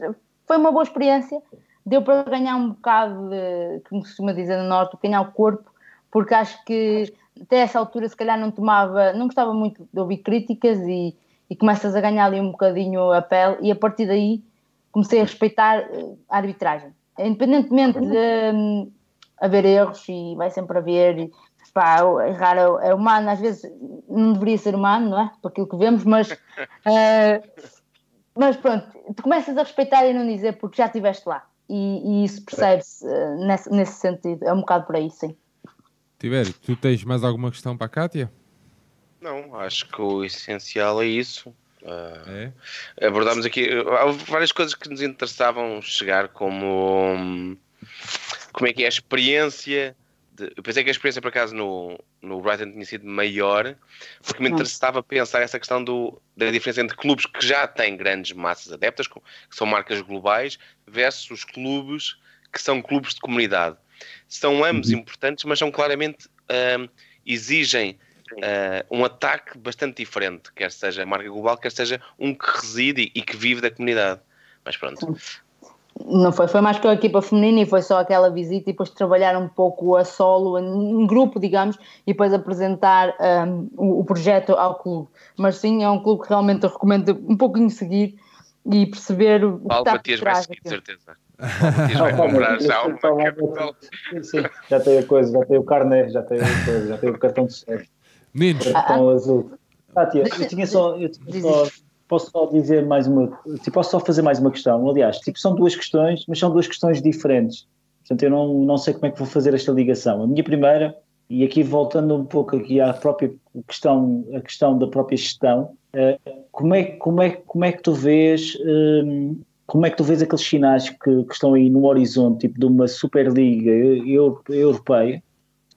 foi uma boa experiência. Deu para ganhar um bocado de, como se costuma dizer no Norte, ganhar o corpo, porque acho que até essa altura se calhar não tomava, não gostava muito de ouvir críticas e, e começas a ganhar ali um bocadinho a pele e a partir daí comecei a respeitar eh, a arbitragem. Independentemente de hum, haver erros e vai sempre haver, e, pá, errar é, é humano, às vezes não deveria ser humano, não é? Por aquilo que vemos, mas, eh, mas pronto, tu começas a respeitar e não dizer porque já estiveste lá. E, e isso percebe-se eh, nesse, nesse sentido, é um bocado por aí, sim. Tibério, tu tens mais alguma questão para a Kátia? Não, acho que o essencial é isso. Uh, é? Abordámos aqui há várias coisas que nos interessavam chegar, como hum, como é que é a experiência. De, eu pensei que a experiência, por acaso, no, no Brighton tinha sido maior, porque me interessava pensar essa questão do, da diferença entre clubes que já têm grandes massas adeptas, que são marcas globais, versus os clubes que são clubes de comunidade. São ambos uhum. importantes, mas são claramente uh, exigem uh, um ataque bastante diferente, quer seja a marca global, quer seja um que reside e que vive da comunidade. Mas pronto, não foi, foi mais com a equipa feminina e foi só aquela visita e depois trabalhar um pouco a solo, em grupo, digamos, e depois apresentar um, o, o, projeto ao clube. Mas sim, é um clube que realmente eu recomendo um pouquinho seguir e perceber o que está por trás. Vai seguir, certeza. Matias vai comprar já uma Sim, já tem a coisa, já tem o carnet, já tem a coisa, já tem o cartão de cheque. Meninos. Cartão ah, azul. Ah, tia, eu tinha só, eu tinha só posso só dizer mais uma, tipo, posso só fazer mais uma questão. Aliás, tipo, são duas questões, mas são duas questões diferentes. Portanto, eu não, não sei como é que vou fazer esta ligação. A minha primeira, e aqui voltando um pouco aqui à própria questão, a questão da própria gestão, uh, como, é, como, é, como é que tu vês, uh, como é que tu vês aqueles sinais que, que, estão aí no horizonte, tipo de uma Superliga Europeia?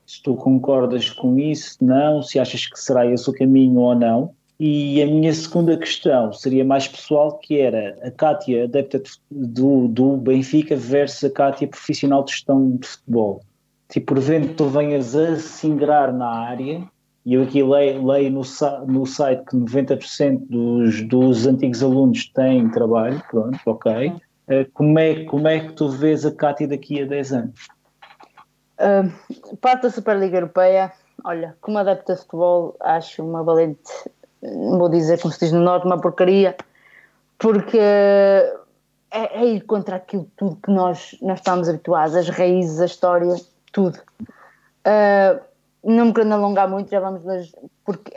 Se tu concordas com isso, não, se achas que será esse o caminho ou não, e a minha segunda questão seria mais pessoal, que era a Cátia adepta do, do Benfica versus a Cátia profissional de gestão de futebol. Se porventura tu venhas a se ingrar na área, e eu aqui leio, leio no, no site que 90% dos, dos antigos alunos têm trabalho, pronto, ok. Uh, como, é, como é que tu vês a Cátia daqui a 10 anos? Uh, parte da Superliga Europeia, olha, como adepta de futebol, acho uma valente não vou dizer como se diz no Norte, uma porcaria, porque é, é, ir contra aquilo tudo que nós, nós estamos habituados, as raízes, a história, tudo. Uh, não me querendo alongar muito, já vamos nas, porque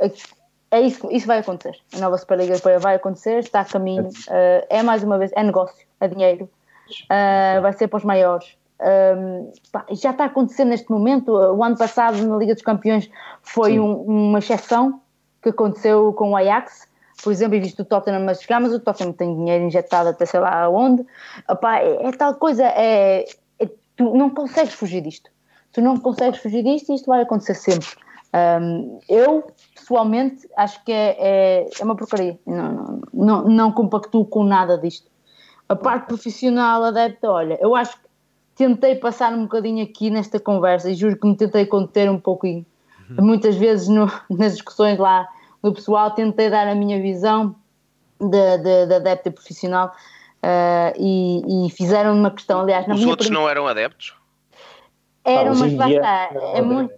é isso, isso vai acontecer. A nova Superliga Europeia vai acontecer, está a caminho, uh, é mais uma vez, é negócio, é dinheiro, uh, vai ser para os maiores. Um, já está acontecendo neste momento. O ano passado, na Liga dos Campeões, foi um, uma exceção que aconteceu com o Ajax, por exemplo, e visto o Tottenham a chegar, mas o Tottenham tem dinheiro injetado até sei lá onde. Opá, é, é, tal coisa, é, é, tu não consegues fugir disto. Tu não consegues fugir disto e isto vai acontecer sempre. Um, eu, pessoalmente, acho que é, é, é uma porcaria. Não, não, não, não compactuo com nada disto. A parte profissional adepta, olha, eu acho que tentei passar um bocadinho aqui nesta conversa e juro que me tentei conter um pouquinho Uhum. Muitas vezes no, nas discussões lá do pessoal tentei dar a minha visão da adepta profissional uh, e, e, fizeram uma questão, aliás... Os outros não eram adeptos? Eram, mas lá está, é muito,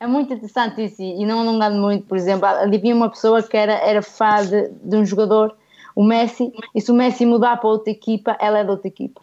é muito interessante isso e não alongando muito, por exemplo, havia uma pessoa que era, era fã de, de um jogador, o Messi, e se o Messi mudar para outra equipa, ela é de outra equipa.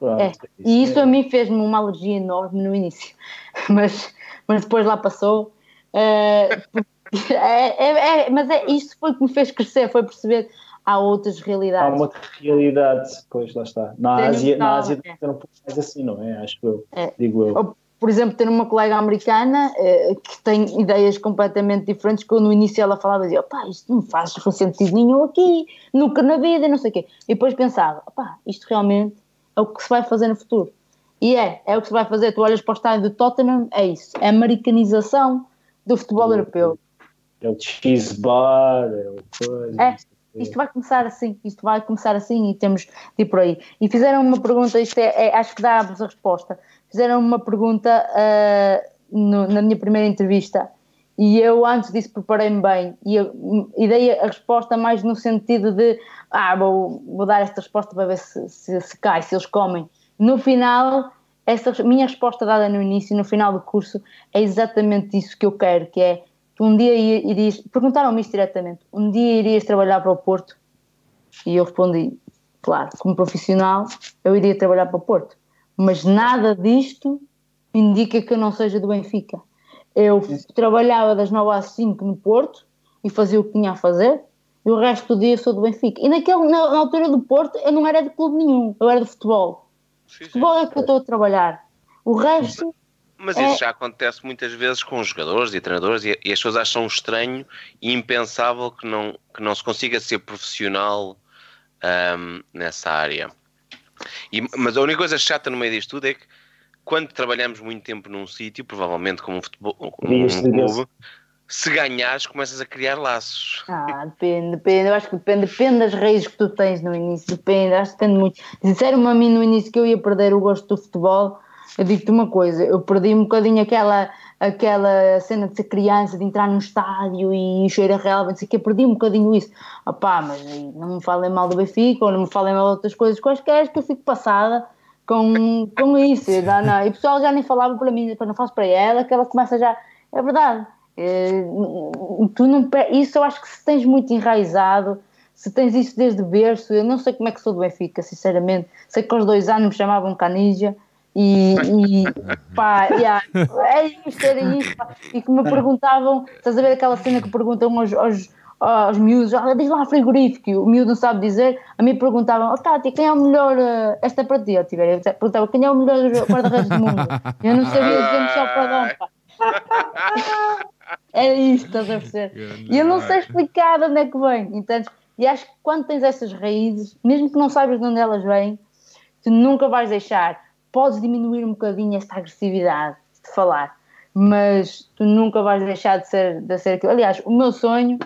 Mudava, é. E isso a mim fez-me uma alergia enorme no início, mas mas depois lá passou. Uh, é, é, é, mas é, isto foi o que me fez crescer, foi perceber há outras realidades. Há uma realidade, pois lá está. Na Tenho Ásia, na Ásia é. um pouco mais assim, não é? Acho eu, é. digo eu. Ou, por exemplo, ter uma colega americana uh, que tem ideias completamente diferentes, que no início ela falava, dizia, pá, isto não faz sentido nenhum aqui, nunca na vida, não sei o quê. E depois pensava, pá, isto realmente é o que se vai fazer no futuro. E é, é o que se vai fazer. Tu olhas para o estádio do Tottenham, é isso. É a americanização do futebol é, europeu. É o cheese bar, é o coisa. É, isto vai começar assim, isto vai começar assim e temos de ir por aí. E fizeram uma pergunta, isto é, é acho que dá-vos a resposta. Fizeram uma pergunta uh, no, na minha primeira entrevista e eu antes disso preparei-me bem e, eu, e dei a resposta mais no sentido de ah, vou, vou dar esta resposta para ver se, se, se cai, se eles comem. No final, essa minha resposta dada no início, no final do curso, é exatamente isso que eu quero, que é tu um dia irias, perguntaram-me isto diretamente, um dia irias trabalhar para o Porto? E eu respondi, claro, como profissional eu iria trabalhar para o Porto, mas nada disto indica que eu não seja do Benfica. Eu trabalhava das 9 às 5 no Porto e fazia o que tinha a fazer, e o resto do dia sou do Benfica. E naquele, na, na altura do Porto eu não era de clube nenhum, eu era de futebol. Sim, futebol é que eu estou a trabalhar. O resto. Mas É. isso já acontece muitas vezes com jogadores e treinadores e, e as pessoas acham estranho e impensável que não, que não se consiga ser profissional ahm, nessa área. E- mas a única coisa chata no meio disto tudo é que quando trabalhamos muito tempo num sítio, provavelmente como um, futebol, um clube, se ganhares começas a criar laços. Ah, depende, depende. Eu acho que depende, depende das raízes que tu tens no início. Depende, acho que depende muito. Disseram-me a mim no início que eu ia perder o gosto do futebol. Eu digo-te uma coisa, eu perdi um bocadinho aquela, aquela cena de ser criança, de entrar num estádio e cheira relva, não sei o que, perdi um bocadinho isso. Opá, mas aí não me falem mal do Benfica ou não me falem mal de outras coisas quaisquer, que eu fico passada com, com isso. Não, não. E o pessoal já nem falava para mim, quando eu faço para ela, que ela começa já. É verdade. É, tu não, isso eu acho que se tens muito enraizado, se tens isso desde berço, eu não sei como é que sou do Benfica, sinceramente. Sei que aos dois anos me chamavam Canija e, e pá, yeah, é isto, era isto. pá. E que me perguntavam, estás a ver aquela cena que perguntam aos, aos, aos miúdos, "Ah, diz lá frigorífico, e o miúdo não sabe dizer, a mim perguntavam, oh Tati, quem é o melhor, eh, esta é para ti, eu tiver, perguntava, quem é o melhor guarda-redes do mundo? Eu não sabia dizer Michel Pradão, pá. Era isto, estás a perceber? E eu não sei explicar de onde é que vem, entendes? E acho que quando tens essas raízes, mesmo que não saibas de onde elas vêm, tu nunca vais deixar. Podes diminuir um bocadinho esta agressividade de falar, mas tu nunca vais deixar de ser, de ser aquilo. Aliás, o meu sonho,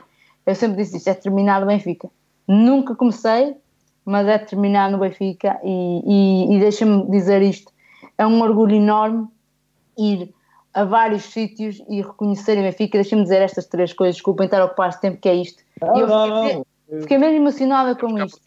eu sempre disse isto, é terminar no Benfica. Nunca comecei, mas é terminar no Benfica e, e, e deixa-me dizer isto, é um orgulho enorme ir a vários sítios e reconhecerem o Benfica. Deixa-me dizer estas três coisas, desculpem estar a ocupar este tempo que é isto. E eu fiquei, fiquei mesmo emocionada com isto.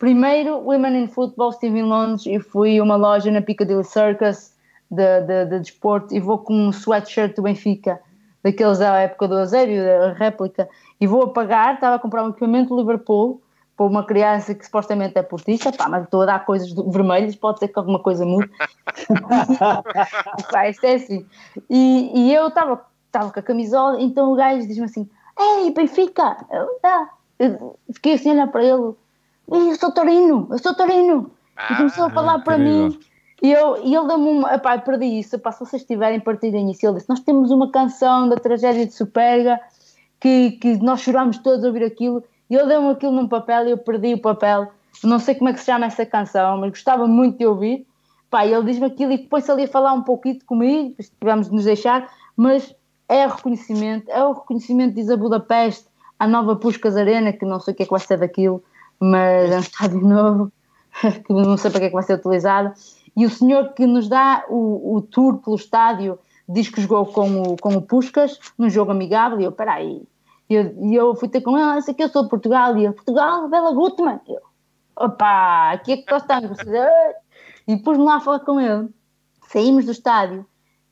Primeiro, Women in Football, estive em Londres e fui a uma loja na Piccadilly Circus de, de, de desporto e vou com um sweatshirt do Benfica, daqueles da época do Eusébio, da réplica, e vou a pagar, estava a comprar um equipamento do Liverpool para uma criança que supostamente é portista, pá, mas estou a dar coisas vermelhas, pode ser que alguma coisa mude. pá, isto é assim. E, e eu estava com a camisola, então o gajo diz-me assim: Ei, Benfica! Eu, tá. Eu fiquei assim a olhar para ele: "Ei, Eu sou Torino, eu sou Torino! E começou a falar para mim. E, eu, e ele deu-me uma. Epá, perdi isso. Epá, se vocês tiverem, partilhem isso. Ele disse: Nós temos uma canção da tragédia de Superga que, que nós chorámos todos a ouvir aquilo. E ele deu-me aquilo num papel e eu perdi o papel. Não sei como é que se chama essa canção, mas gostava muito de ouvir. Pá, ele diz-me aquilo e depois ali a falar um pouquinho comigo, tivemos de nos deixar, mas é reconhecimento, é o reconhecimento, diz a Budapeste, à nova Puscas Arena, que não sei o que é que vai ser daquilo, mas é um estádio novo, que não sei para que é que vai ser utilizado. E o senhor que nos dá o, o tour pelo estádio diz que jogou com o, com o num jogo amigável. E eu, peraí. E eu, e eu fui ter com ele, sei que eu sou de Portugal. E ele, Portugal, Bela Gutmann. Eu, opá, aqui é que nós estamos. E pus-me lá a falar com ele. Saímos do estádio.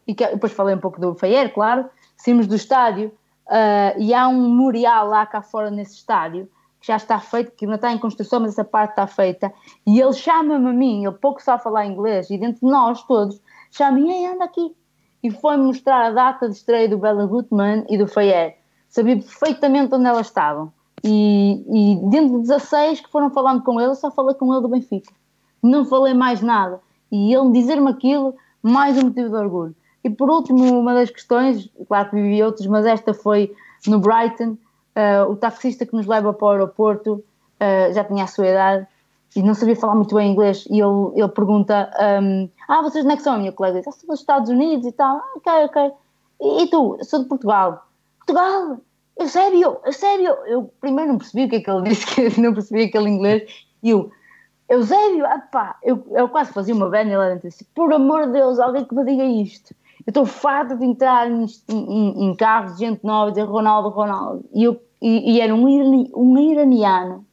E que- depois falei um pouco do Faier, claro. Saímos do estádio ah, e há um memorial lá cá fora nesse estádio que já está feito, que ainda está em construção, mas essa parte está feita. E ele chama-me a mim, ele pouco sabe falar inglês, e dentro de nós todos, chama-me, anda aqui. E foi-me mostrar a data de estreia do Bela Gutmann e do Faier. Sabia perfeitamente onde elas estavam. E, e dentro de 16 que foram falando com ele, só falei com ele do Benfica. Não falei mais nada. E ele dizer-me aquilo, mais um motivo de orgulho. E por último, uma das questões, claro que vivi outras, mas esta foi no Brighton, ah, o taxista que nos leva para o aeroporto ah, já tinha a sua idade e não sabia falar muito bem inglês e ele, ele pergunta ahm, ah, vocês onde é que são? A minha colega diz, ah, sou dos Estados Unidos e tal, ah, ok, ok e, e tu? Sou de Portugal Portugal? Eu sério? Eu primeiro não percebi o que é que ele disse que não percebi aquele inglês e eu Eusébio, ah eu, eu quase fazia uma vénia lá dentro disse, por amor de Deus, alguém que me diga isto. Eu estou farta de entrar em, em- em carros de gente nova e dizer Ronaldo, Ronaldo. E, eu, e, e era um, irani- um iraniano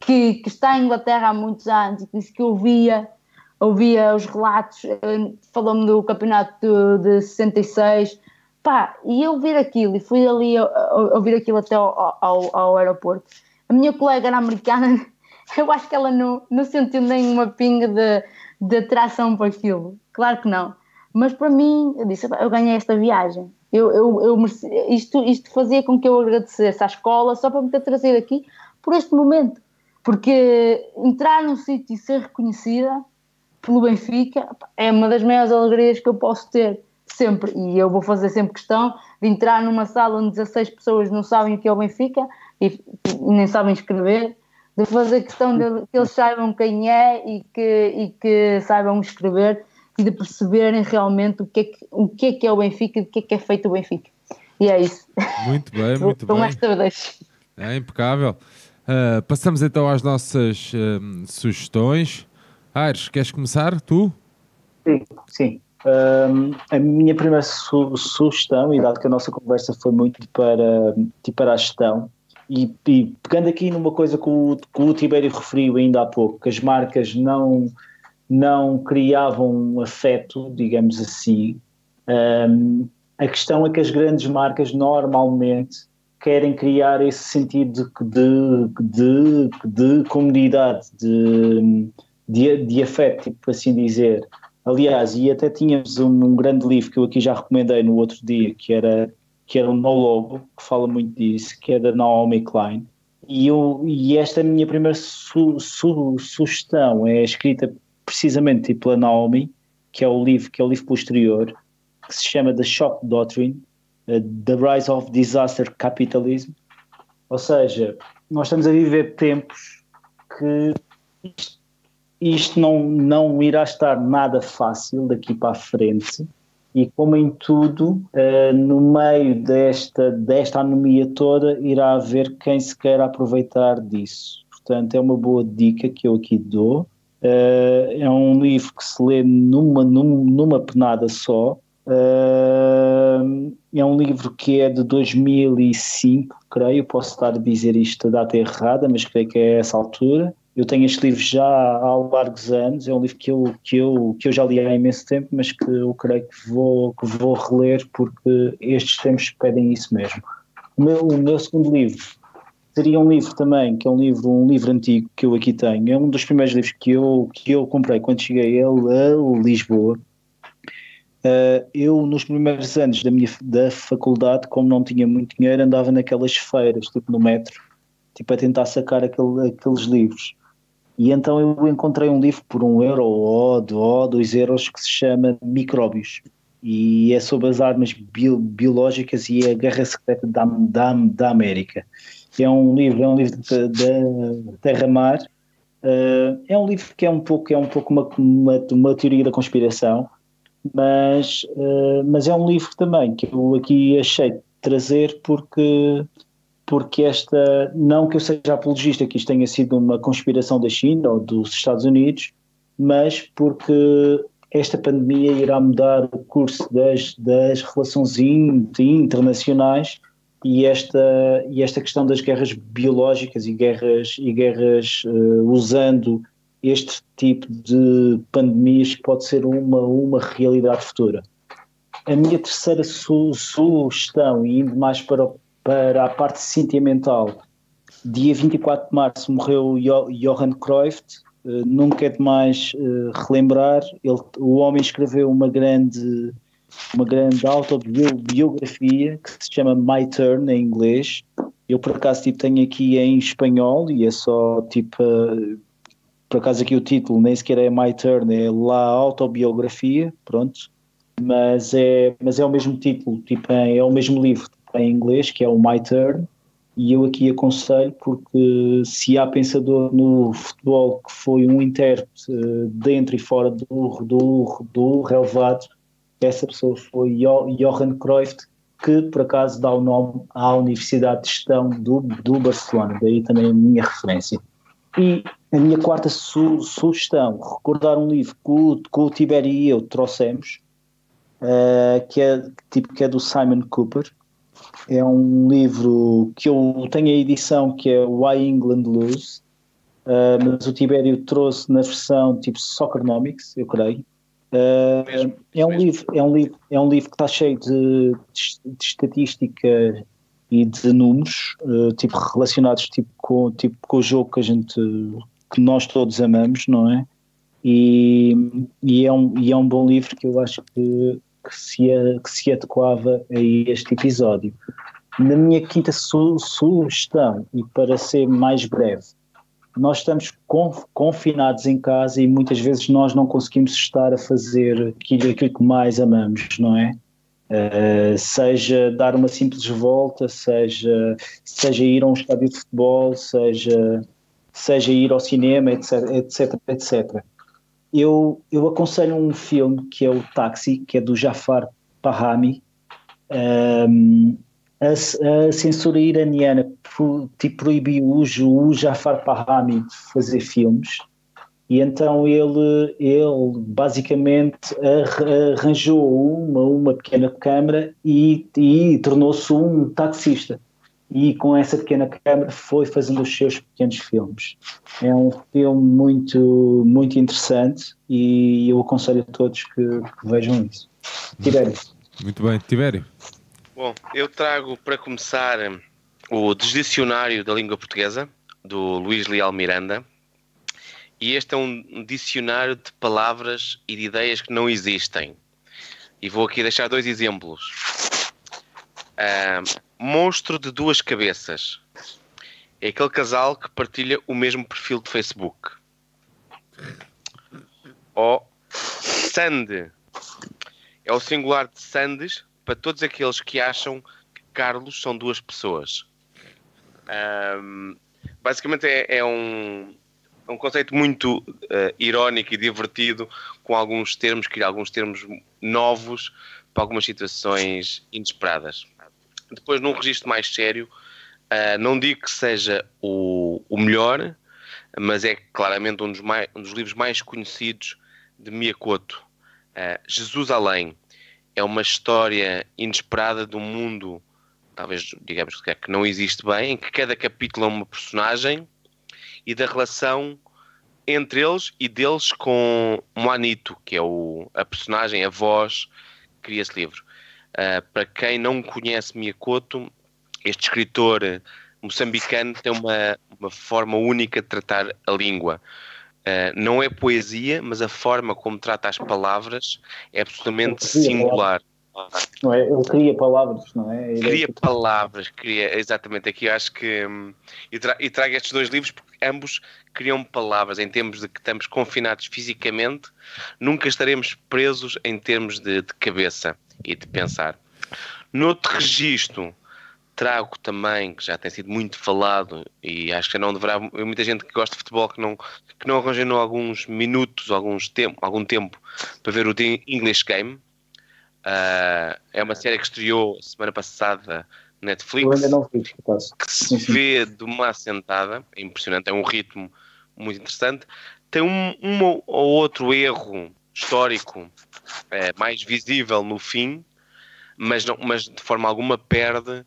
que, que está em Inglaterra há muitos anos e que disse que ouvia, ouvia os relatos, falou-me do campeonato de, de 66. Pá, e eu ouvir aquilo, e fui ali ouvir aquilo até ao, ao, ao aeroporto. A minha colega era americana, eu acho que ela não, não sentiu nenhuma pinga de, de atração para aquilo. Claro que não. Mas para mim, eu disse, eu ganhei esta viagem. Eu, eu, eu mereci- isto, isto fazia com que eu agradecesse à escola só para me ter trazido aqui por este momento. Porque entrar num sítio e ser reconhecida pelo Benfica é uma das maiores alegrias que eu posso ter. Sempre, e eu vou fazer sempre questão de entrar numa sala onde 16 pessoas não sabem o que é o Benfica e, nem sabem escrever, de fazer questão de que eles saibam quem é e que, e que saibam escrever e de perceberem realmente o que é que, o que, é, que é o Benfica e o que é que é feito o Benfica. E é isso. Muito bem, muito Com bem. esta deixo. É impecável. Uh, passamos então às nossas um, sugestões. Aires, queres começar? Tu? Sim, sim. Um, a minha primeira su sugestão, e dado que a nossa conversa foi muito para, tipo, para a gestão, e, e, pegando aqui numa coisa que o, que o Tibério referiu ainda há pouco, que as marcas não, não criavam afeto, digamos assim, um, a questão é que as grandes marcas normalmente querem criar esse sentido de, de, de, de comunidade, de, de, de afeto, tipo assim dizer. Aliás, e até tínhamos um, um, grande livro que eu aqui já recomendei no outro dia, que era, que era o No Logo, que fala muito disso, que é da Naomi Klein. E, eu, e esta é a minha primeira su, su, sugestão, é escrita precisamente pela Naomi, que é o livro, que é o livro posterior, que se chama The Shock Doctrine, uh, The Rise of Disaster Capitalism. Ou seja, nós estamos a viver tempos que isto isto não, não irá estar nada fácil daqui para a frente e como em tudo, uh, no meio desta, desta anomia toda, irá haver quem se queira aproveitar disso. Portanto, é uma boa dica que eu aqui dou. Uh, é um livro que se lê numa, numa, numa penada só. Uh, é um livro que é de 2005, creio. Posso estar a dizer isto a data errada, mas creio que é essa altura. Eu tenho este livro já há largos anos, é um livro que eu, que eu, que eu já li há imenso tempo, mas que eu creio que vou, que vou reler porque estes tempos pedem isso mesmo. O meu, o meu segundo livro seria um livro também, que é um livro, um livro antigo que eu aqui tenho. É um dos primeiros livros que eu, que eu comprei quando cheguei a, a Lisboa. Uh, eu, nos primeiros anos da minha da faculdade, como não tinha muito dinheiro, andava naquelas feiras, tipo no metro, tipo a tentar sacar aquele, aqueles livros. E então eu encontrei um livro por um euro ou, dois euros que se chama Micróbios. E é sobre as armas bio, biológicas e a guerra secreta da, da, da América. É um livro, é um livro da Terra-Mar. Uh, é um livro que é um pouco, é um pouco uma, uma, uma teoria da conspiração, mas, uh, mas é um livro também que eu aqui achei trazer porque porque esta, não que eu seja apologista que isto tenha sido uma conspiração da China ou dos Estados Unidos, mas porque esta pandemia irá mudar o curso das, das relações internacionais e esta, e esta questão das guerras biológicas e guerras, e guerras uh, usando este tipo de pandemias pode ser uma, uma realidade futura. A minha terceira su sugestão, e indo mais para o para a parte sentimental, dia 24 de março morreu Johan Cruyff, uh, nunca é demais uh, relembrar, ele, o homem escreveu uma grande, uma grande autobiografia que se chama My Turn em inglês, eu por acaso tipo, tenho aqui em espanhol e é só tipo, uh, por acaso aqui o título nem sequer é My Turn, é La Autobiografia, pronto, mas é, mas é o mesmo título, tipo, é, é o mesmo livro, em inglês, que é o My Turn, e eu aqui aconselho porque se há pensador no futebol que foi um intérprete uh, dentro e fora do, do, do relevado, essa pessoa foi Johan Cruyff, que por acaso dá o nome à Universidade de Gestão do, do Barcelona, daí também a minha referência. E a minha quarta su sugestão, recordar um livro que o, que o Tiberi e eu trouxemos, uh, que, é, tipo, que é do Simon Cooper, é um livro que eu tenho a edição que é Why England Lose, uh, mas o Tibério trouxe na versão tipo Soccernomics, eu creio. Uh, mesmo, é, um mesmo. livro, é, um livro, é um livro que está cheio de, de, de estatística e de números uh, tipo relacionados tipo, com, tipo, com o jogo que a gente que nós todos amamos, não é? E, e, é um, e é um bom livro que eu acho que que se, que se adequava a este episódio. Na minha quinta su sugestão, e para ser mais breve, nós estamos confinados em casa e muitas vezes nós não conseguimos estar a fazer aquilo, aquilo que mais amamos, não é? Uh, seja dar uma simples volta, seja, seja ir a um estádio de futebol, seja, seja ir ao cinema, etc, etc, etc. Eu, eu aconselho um filme que é o Táxi, que é do Jafar Pahami. Um, a, a, censura iraniana tipo, proibiu o, o Jafar Pahami de fazer filmes e então ele, ele basicamente arranjou uma, uma pequena câmara e, e tornou-se um taxista. E com essa pequena câmara foi fazendo os seus pequenos filmes. É um filme muito, muito interessante e eu aconselho a todos que, que vejam isso. Tibério. Muito bem, Tibério. Bom, eu trago para começar o Dicionário da Língua Portuguesa, do Luís Leal Miranda, e este é um dicionário de palavras e de ideias que não existem. E vou aqui deixar dois exemplos. Uh, monstro de duas cabeças. É aquele casal que partilha o mesmo perfil de Facebook. Ou Sande. É o singular de Sandes para todos aqueles que acham que Carlos são duas pessoas. Um, basicamente é, é, um, um conceito muito uh, irónico e divertido, com alguns termos, que alguns termos novos para algumas situações inesperadas. Depois, num registro mais sério, uh, não digo que seja o, o melhor, mas é claramente um dos, mais, um dos livros mais conhecidos de Miyakoto. Uh, Jesus Além é uma história inesperada do mundo, talvez digamos que não existe bem, em que cada capítulo é uma personagem e da relação entre eles e deles com Moanito, que é o, a personagem, a voz que cria esse livro. Uh, para quem não conhece Miyakoto, este escritor moçambicano tem uma, uma forma única de tratar a língua. Uh, não é poesia, mas a forma como trata as palavras é absolutamente singular. Não é? Ele cria palavras, não é? Ele é cria é... palavras, cria, exatamente. Aqui eu acho que. Hum, e, tra e trago estes dois livros porque ambos criam palavras em termos de que estamos confinados fisicamente, nunca estaremos presos em termos de, de cabeça e de pensar. Noutro registro, trago também, que já tem sido muito falado, e acho que não deverá. Muita gente que gosta de futebol que não, que não arranjou alguns minutos, alguns tempo, algum tempo para ver o The English Game Uh, é uma série que estreou semana passada na Netflix. Eu ainda não vi, que se vê de uma assentada, é impressionante, é um ritmo muito interessante. Tem um, um ou outro erro histórico é, mais visível no fim, mas, não, mas de forma alguma perde uh,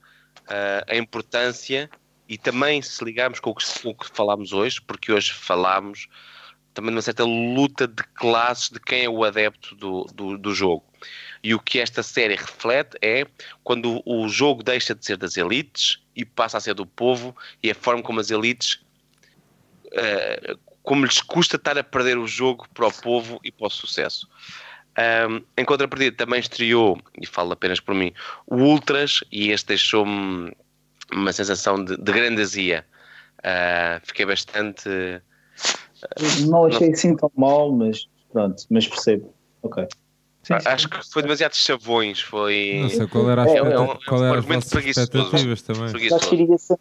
a importância e também se ligarmos com o que, com o que falámos hoje, porque hoje falámos também de uma certa luta de classes de quem é o adepto do, do, do jogo. E o que esta série reflete é quando o jogo deixa de ser das elites e passa a ser do povo e a forma como as elites, uh, como lhes custa estar a perder o jogo para o povo e para o sucesso. Um, em contrapartida, também estreou, e falo apenas por mim, o Ultras, e este deixou-me uma sensação de, de. Uh, fiquei bastante. Uh, não achei não... assim tão mal, mas pronto, mas percebo. Ok. Sim, Acho que foi demasiados chavões. Foi. Não sei qual era a é, é, um, qual era as vossas expectativas também. Acho que iria ser,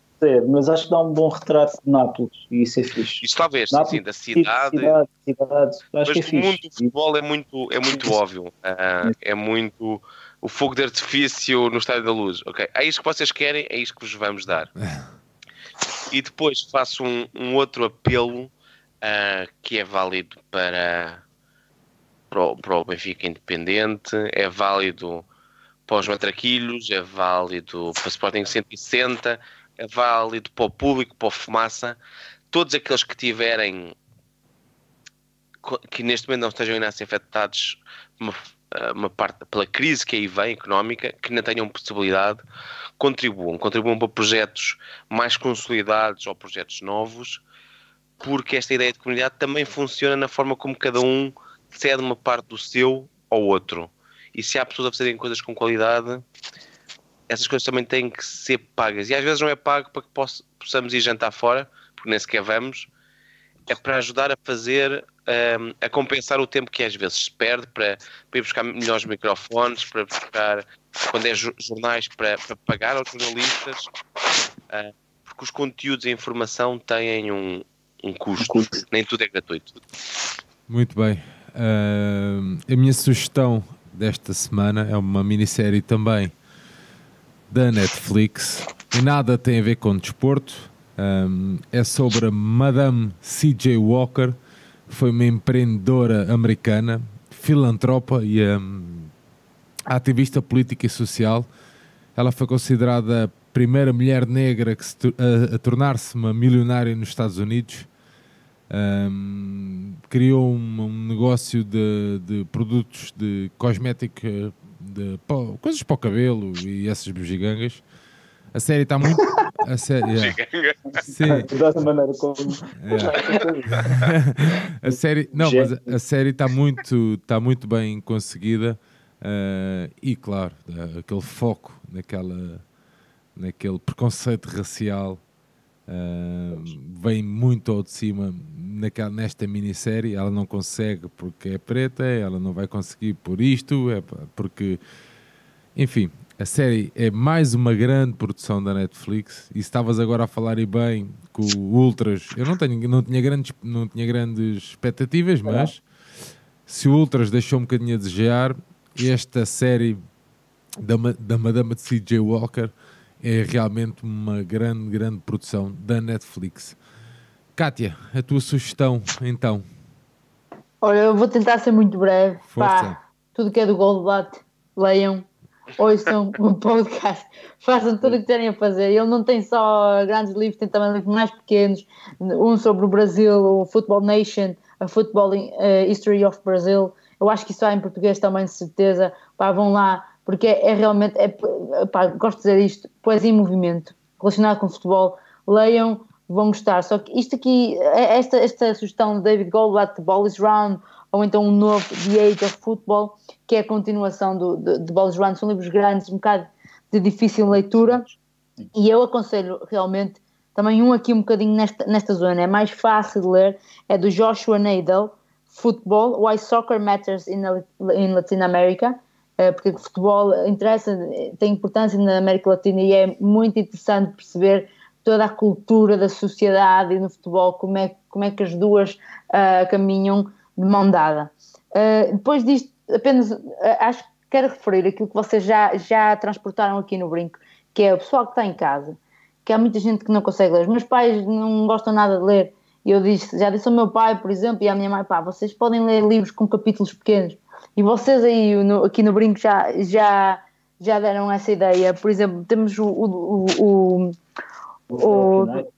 mas acho que dá um bom retrato de Nápoles e isso é fixe. Isso talvez, Nápoles, sim, da cidade. cidade, cidade acho mas que é o mundo do futebol é muito, é muito óbvio. Uh, é muito o fogo de artifício no Estádio da Luz. Ok, é isto que vocês querem, é isto que vos vamos dar. e depois faço um, um outro apelo uh, que é válido para para o, para o Benfica Independente, é válido para os matraquilhos, é válido para o Sporting 160, é válido para o público, para o Fumaça, todos aqueles que tiverem que neste momento não estejam ainda a ser afetados uma, uma parte pela crise que aí vem económica, que não tenham possibilidade, contribuam, contribuam para projetos mais consolidados ou projetos novos, porque esta ideia de comunidade também funciona na forma como cada um cede uma parte do seu ao outro. E se há pessoas a fazerem coisas com qualidade, essas coisas também têm que ser pagas. E às vezes não é pago para que possamos ir jantar fora, porque nem sequer vamos, é para ajudar a fazer, um, a compensar o tempo que às vezes se perde para, para ir buscar melhores microfones, para buscar, quando é jornais, para, para pagar aos jornalistas, uh, porque os conteúdos e a informação têm um, um custo, nem tudo é gratuito. Muito bem. Uh, a minha sugestão desta semana é uma minissérie também da Netflix e nada tem a ver com desporto. Um, é sobre a Madame C.J. Walker, foi uma empreendedora americana, filantropa e um, ativista política e social. Ela foi considerada a primeira mulher negra se, a, a tornar-se uma milionária nos Estados Unidos. Um, criou um, um negócio de, de, produtos de cosmética, de, coisas para o cabelo e essas bugigangas. A série está muito. A série. Yeah. Sim. Da maneira como. Yeah. a série. Não, mas a, a série está muito, tá muito bem conseguida. Uh, e claro, aquele foco naquela, naquele preconceito racial Uh, vem muito ao de cima naquela, nesta minissérie. Ela não consegue porque é preta, ela não vai conseguir por isto, é porque, enfim, a série é mais uma grande produção da Netflix. E estavas agora a falar e bem com o Ultras, eu não, tenho, não, tinha grandes, não tinha grandes expectativas, mas se o Ultras deixou um bocadinho a desejar, esta série da, da Madama de CJ Walker é realmente uma grande, grande produção da Netflix. Kátia, a tua sugestão então? Olha, eu vou tentar ser muito breve. Força. Pá, tudo que é do Goldblatt, leiam, ouçam o podcast, façam tudo o que terem a fazer. Ele não tem só grandes livros, tem também livros mais pequenos, um sobre o Brasil, o Football Nation, a Football uh, History of Brazil. Eu acho que isso há em português também, de certeza. Pá, vão lá, porque é, é realmente, é, pá, gosto de dizer isto, poesia em movimento, relacionado com futebol, leiam, vão gostar. Só que isto aqui, é, esta, esta sugestão de David Goldblatt, The Ball is Round, ou então um novo The Age of Football, que é a continuação do, de, de Ball is Round, são livros grandes, um bocado de difícil leitura, e eu aconselho realmente também um aqui um bocadinho nesta, nesta zona, é mais fácil de ler, é do Joshua Nadel, Football, Why Soccer Matters in, in Latin America, porque o futebol interessa, tem importância na América Latina e é muito interessante perceber toda a cultura da sociedade e no futebol, como é, como é que as duas uh, caminham de mão dada. Uh, depois disto, apenas uh, acho que quero referir aquilo que vocês já, já transportaram aqui no brinco, que é o pessoal que está em casa, que há muita gente que não consegue ler. Os meus pais não gostam nada de ler. Eu disse, já disse ao meu pai, por exemplo, e à minha mãe, pá, vocês podem ler livros com capítulos pequenos e vocês aí no, aqui no Brinco já, já, já deram essa ideia. Por exemplo, temos o. o, o, o, o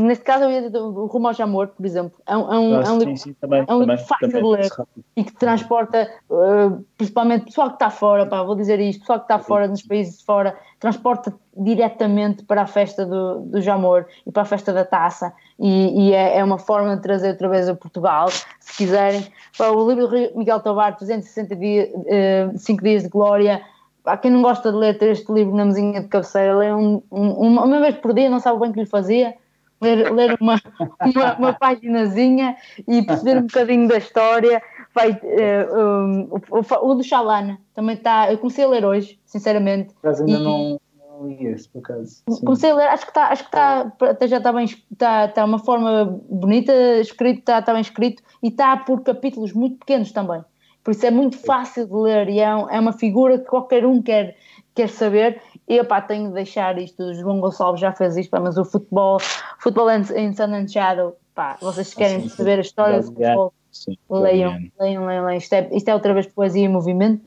Neste caso, eu ia dizer o Rumo ao Jamor, por exemplo. É um, é um, é um livro, sim, também, é um livro fácil de ler e que transporta, uh, principalmente pessoal que está fora, pá, vou dizer isto, pessoal que está fora, nos países de fora, transporta diretamente para a festa do, do Jamor e para a festa da taça. E, e é, é, uma forma de trazer outra vez a Portugal, se quiserem. Pá, o livro do Miguel Tovar, 365 dias, uh, dias de Glória Há quem não gosta de ler ter este livro na mesinha de cabeceira, lê um, um, uma, uma vez por dia, não sabe bem o que lhe fazia, ler, ler uma, uma, uma paginazinha e perceber um bocadinho da história. Vai, uh, um, o, o, do Xalana também está. Eu comecei a ler hoje, sinceramente. Mas ainda e, não, não li esse, por acaso. Comecei a ler, acho que está, acho que está, até já está bem, está, está uma forma bonita escrito, está, está bem escrito e está por capítulos muito pequenos também. Por isso é muito fácil de ler e é, é uma figura que qualquer um quer, quer saber. E pá, tenho de deixar isto. O João Gonçalves já fez isto, pá, mas o futebol, futebol em Sun and Shadow, pá, vocês querem sim, saber a história do futebol, sim, leiam, leiam, leiam, leiam. Isto é, isto é outra vez poesia em movimento.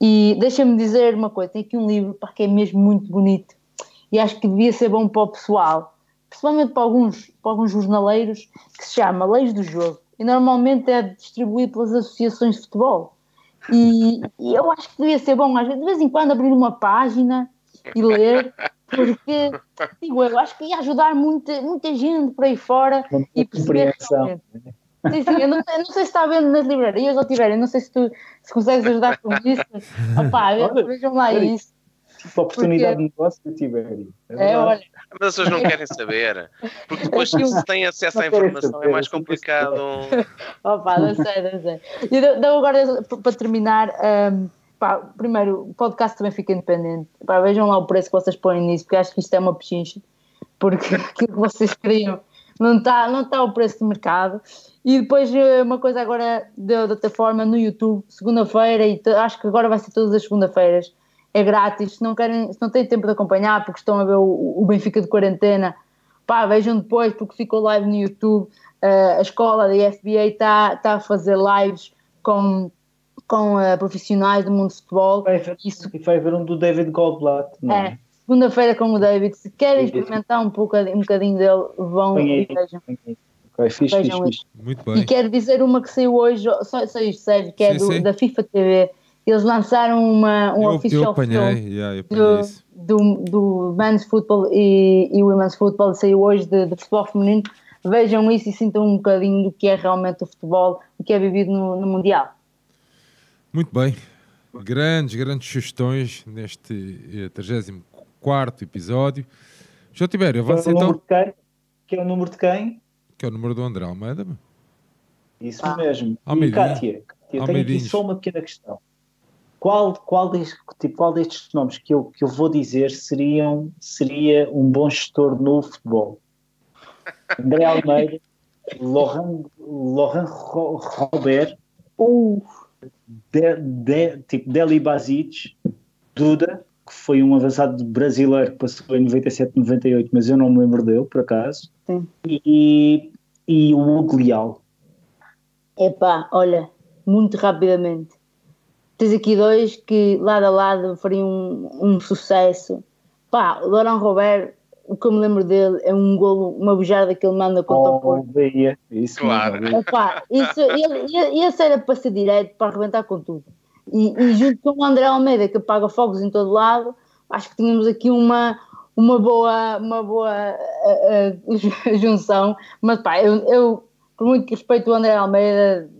E deixa-me dizer uma coisa: tem aqui um livro pá, que é mesmo muito bonito e acho que devia ser bom para o pessoal, principalmente para alguns, para alguns jornaleiros, que se chama Leis do Jogo e normalmente é distribuído pelas associações de futebol. E, e, eu acho que devia ser bom, às vezes, de vez em quando, abrir uma página e ler, porque digo, eu acho que ia ajudar muita, muita gente por aí fora uma e perceber. Sim, sim, eu não, eu não, sei se está vendo nas livrarias ou tiverem, não sei se tu se consegues ajudar com isso. Opá, vejam lá isso. Tipo, oportunidade Porque... de negócio, Tibério. É, é olha. Mas as pessoas não querem saber. Porque depois, se têm acesso à informação, é mais complicado. Opa, não sei, não sei. E então, agora, para terminar. Um, pá, primeiro, o podcast também fica independente. Pá, vejam lá o preço que vocês põem nisso, porque acho que isto é uma pechincha. Porque aquilo que vocês queriam não está não tá o preço de mercado. E depois eh, uma coisa agora de, de outra forma no YouTube, segunda-feira, e acho que agora vai ser todas as segunda-feiras, é grátis, se não, querem, se não têm tempo de acompanhar porque estão a ver o, o Benfica de quarentena, pá, vejam depois porque ficou live no YouTube, uh, a escola da FBA está tá a fazer lives com, com uh, profissionais do mundo de futebol. Vai ver, Isso, e vai ver um do David Goldblatt, não é? é segunda-feira com o David, se querem experimentar um, pouco, um bocadinho dele, vão e vejam. Okay, fixe, fixe, fixe. Muito bem. E quero dizer uma que saiu hoje, só, só isto, Sérgio, que é sim, do, sim. da FIFA TV. Eles lançaram uma, um eu, official eu apanhei, film yeah, eu do, do, do Men's Football e, e Women's Football, saiu hoje de, de, futebol feminino. Vejam isso e sintam um bocadinho do que é realmente o futebol, o que é vivido no, no Mundial. Muito bem. Grandes, grandes sugestões neste 34 eh, episódio. João Tibério, avança é então. Que é o número de quem? Que é o número do André Almeida. Isso ah. mesmo. Almeidinha. E Kátia, eu tenho aqui só uma pequena questão. Qual, qual, deste, tipo, qual destes nomes que eu, que eu vou dizer seriam, seria um bom gestor no futebol? André Almeida, Laurent, Laurent Robert, uh. de, de, tipo Deli Basic, Duda, que foi um avançado brasileiro que passou em 97, 98, mas eu não me lembro dele, por acaso, Sim. e, e o Hugo Leal. Epá, olha, muito rapidamente. Tens aqui dois que lado a lado fariam um, um sucesso. Pá, o Laurent Robert, o que eu me lembro dele é um golo, uma bujada que ele manda contra oh, o Porto. Isso, claro. Epá, isso, ele, ele, esse era para ser direto, para arrebentar com tudo. E, e junto com o André Almeida, que apaga fogos em todo lado, acho que tínhamos aqui uma, uma boa, uma boa uh, uh, junção. Mas pá, eu, eu, por muito que respeito o André Almeida,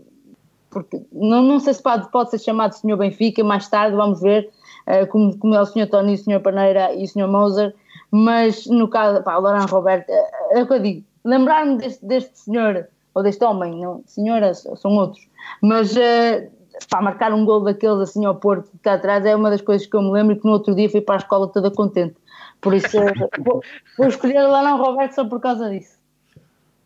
porque não, não sei se pode, pode ser chamado Senhor Benfica, mais tarde vamos ver, uh, como, como é o Senhor Tony, o Senhor Paneira e o Senhor Moser, mas no caso, pá, Laurent Roberto, é, é o que eu digo, lembrar-me deste, deste senhor, ou deste homem, não, senhora são outros, mas uh, para marcar um gol daqueles assim ao Porto cá atrás é uma das coisas que eu me lembro e que no outro dia fui para a escola toda contente. Por isso vou, vou escolher Laurent Roberto só por causa disso.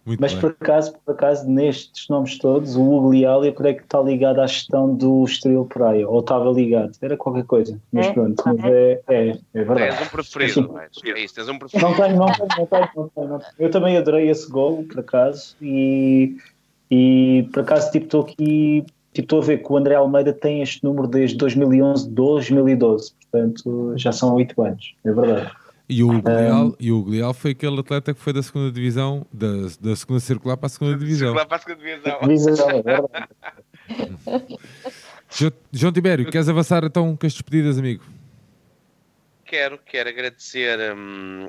Muito Mas bem. por acaso, por acaso, nestes nomes todos, o Hugo Leal eu creio que está ligado à gestão do Estoril Praia, ou estava ligado, era qualquer coisa, mas é? pronto, mas é, é, é verdade. Tens um preferido, assim, é isso, tens um preferido. Não tenho, não tenho, não tenho, não tenho, não tenho. Eu também adorei esse gol, por acaso, e, e por acaso tipo, estou aqui, tipo, estou a ver que o André Almeida tem este número desde 2011, 2012, portanto já são oito anos, é verdade. E o Glial, um, e o Glial foi aquele atleta que foi da segunda divisão, da, da segunda circular para a segunda divisão. Circular para a segunda divisão. João, João Tibério, queres avançar então com as despedidas, amigo? Quero, quero agradecer um,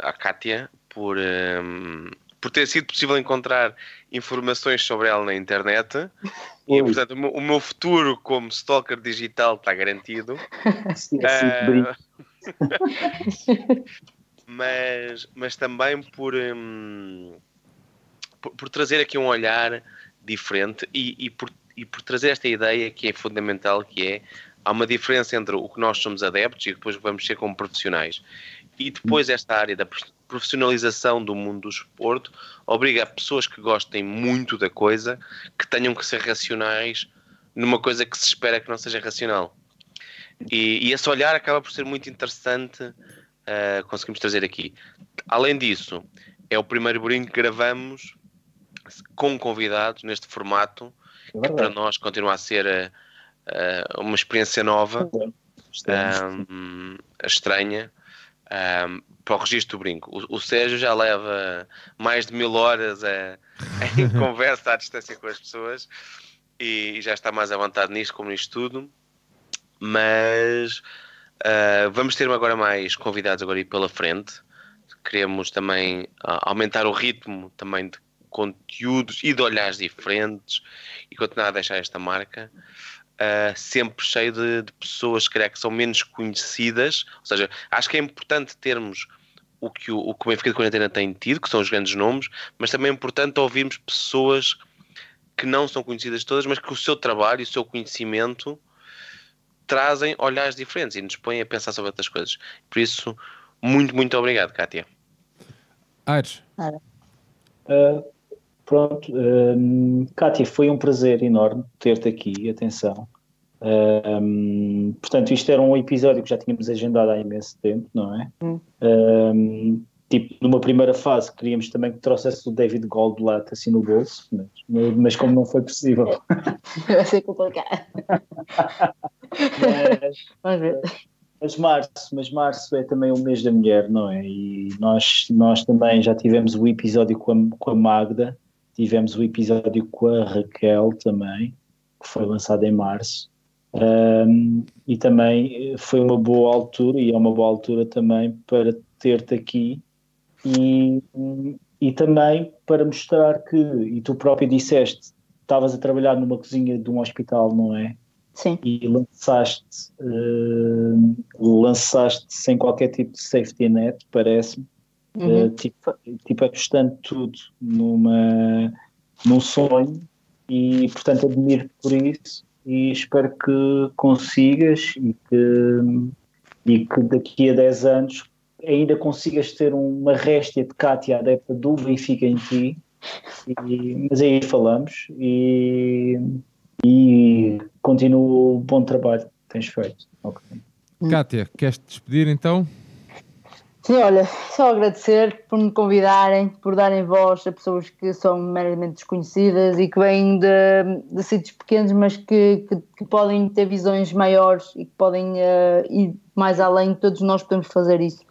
à Kátia por, um, por ter sido possível encontrar informações sobre ela na internet. E, portanto, o meu futuro como stalker digital está garantido. Sim, uh, mas, mas também por, hum, por, por, trazer aqui um olhar diferente e, e, por, e por trazer esta ideia que é fundamental, que é há uma diferença entre o que nós somos adeptos e depois vamos ser como profissionais. E depois esta área da profissionalização do mundo do esporte obriga a pessoas que gostem muito da coisa que tenham que ser racionais numa coisa que se espera que não seja racional. E, e esse olhar acaba por ser muito interessante, uh, conseguimos trazer aqui. Além disso, é o primeiro brinco que gravamos com convidados neste formato, é que para nós continua a ser uh, uma experiência nova, um, estranha. Um, para o registro do brinco. O, o, Sérgio já leva mais de mil horas a, em conversa à distância com as pessoas e já está mais à vontade nisto como nisto tudo mas uh, vamos ter agora mais convidados agora pela frente. Queremos também uh, aumentar o ritmo também de conteúdos e de olhares diferentes e continuar a deixar esta marca. uh, sempre cheio de, de pessoas, calhar, que são menos conhecidas. Ou seja, acho que é importante termos o que o, o, que o Benfica de Quarentena tem tido, que são os grandes nomes, mas também é importante ouvirmos pessoas que não são conhecidas todas, mas que o seu trabalho e o seu conhecimento trazem olhares diferentes e nos põem a pensar sobre outras coisas. Por isso, muito, muito obrigado, Kátia. Aires. Uh, pronto, um, Kátia, foi um prazer enorme ter-te aqui, atenção. Um, portanto, isto era um episódio que já tínhamos agendado há imenso tempo, não é? Hum. Um, tipo, numa primeira fase queríamos também que trouxesse o David Goldblatt assim no bolso, mas, mas como não foi possível. Vai ser complicado. mas, Vamos ver. Mas março, mas março é também o mês da mulher, não é? E nós, nós também já tivemos o episódio com a, com a Magda, tivemos o episódio com a Raquel também, que foi lançado em março. Um, e também foi uma boa altura, e é uma boa altura também para ter-te aqui e, e também para mostrar que, e tu próprio disseste, estavas a trabalhar numa cozinha de um hospital, não é? Sim. E lançaste, uh, lançaste sem qualquer tipo de safety net, parece-me, uhum. uh, tipo, tipo apostando tudo numa, num sonho e, portanto, admiro por isso e espero que consigas e que, e que daqui a 10 anos ainda consigas ter uma réstia de Cátia adepta do Benfica em ti, e, mas aí falamos e, e continuo o bom trabalho que tens feito. Okay. Cátia, queres te despedir então? Sim, olha, só agradecer por me convidarem, por darem voz a pessoas que são meramente desconhecidas e que vêm de, de sítios pequenos, mas que, que, que, podem ter visões maiores e que podem uh, ir mais além. Todos nós podemos fazer isso.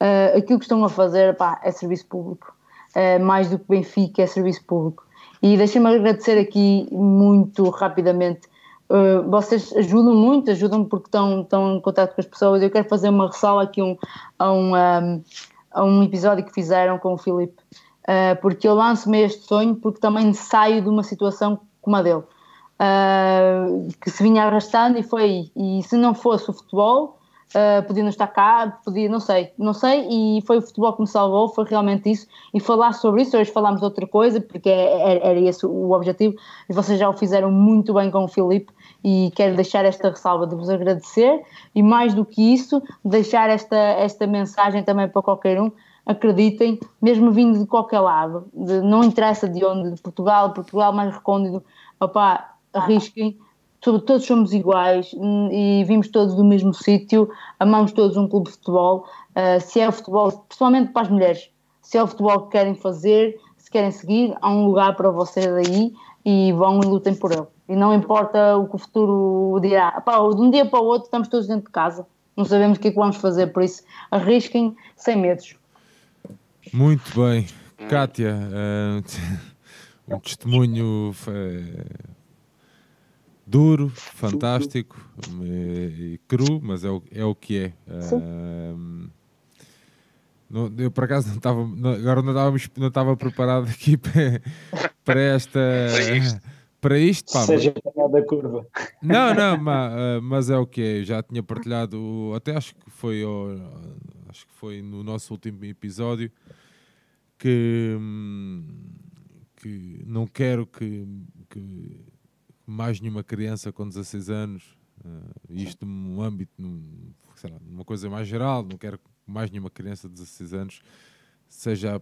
Uh, aquilo que estão a fazer pá, é serviço público. Uh, mais do que Benfica é serviço público. E deixem-me agradecer aqui muito rapidamente. Uh, vocês ajudam muito, ajudam porque estão, estão em contato com as pessoas. Eu quero fazer uma ressalva aqui um, a, um, um, a um episódio que fizeram com o Filipe, uh, porque eu lanço-me este sonho porque também saio de uma situação como a dele, uh, que se vinha arrastando e foi aí. E se não fosse o futebol, Uh, podia não estar cá, podia, não sei, não sei, e foi o futebol que me salvou, foi realmente isso, e falar sobre isso, hoje falámos de outra coisa, porque era, é, é, era esse o objetivo, e vocês já o fizeram muito bem com o Filipe, e quero deixar esta ressalva de vos agradecer, e mais do que isso, deixar esta, esta mensagem também para qualquer um, acreditem, mesmo vindo de qualquer lado, de, não interessa de onde, de Portugal, Portugal mais recôndito, opá, arrisquem, todos somos iguais hum, e vimos todos do mesmo sítio, amamos todos um clube de futebol. Uh, se é o futebol, principalmente para as mulheres, se é o futebol que querem fazer, se querem seguir, há um lugar para vocês aí e vão e lutem por ele. E não importa o que o futuro dirá. Pá, de um dia para o outro estamos todos dentro de casa, não sabemos o que é que vamos fazer, por isso arrisquem sem medos. Muito bem. Kátia, uh, um testemunho. Uh, duro, fantástico e cru, mas é o, é o que é. Uh, não, eu por acaso não estava, agora não estava, não estava preparado aqui para, para esta. para isto, pá, Seja mas... da curva. Não, não, mas, uh, mas é o que é. Eu já tinha partilhado, até acho que foi, acho que foi no nosso último episódio que, hum, que não quero que, que mais nenhuma criança com 16 anos, uh, isto num âmbito, num, lá, numa coisa mais geral, não quero que mais nenhuma criança de 16 anos seja,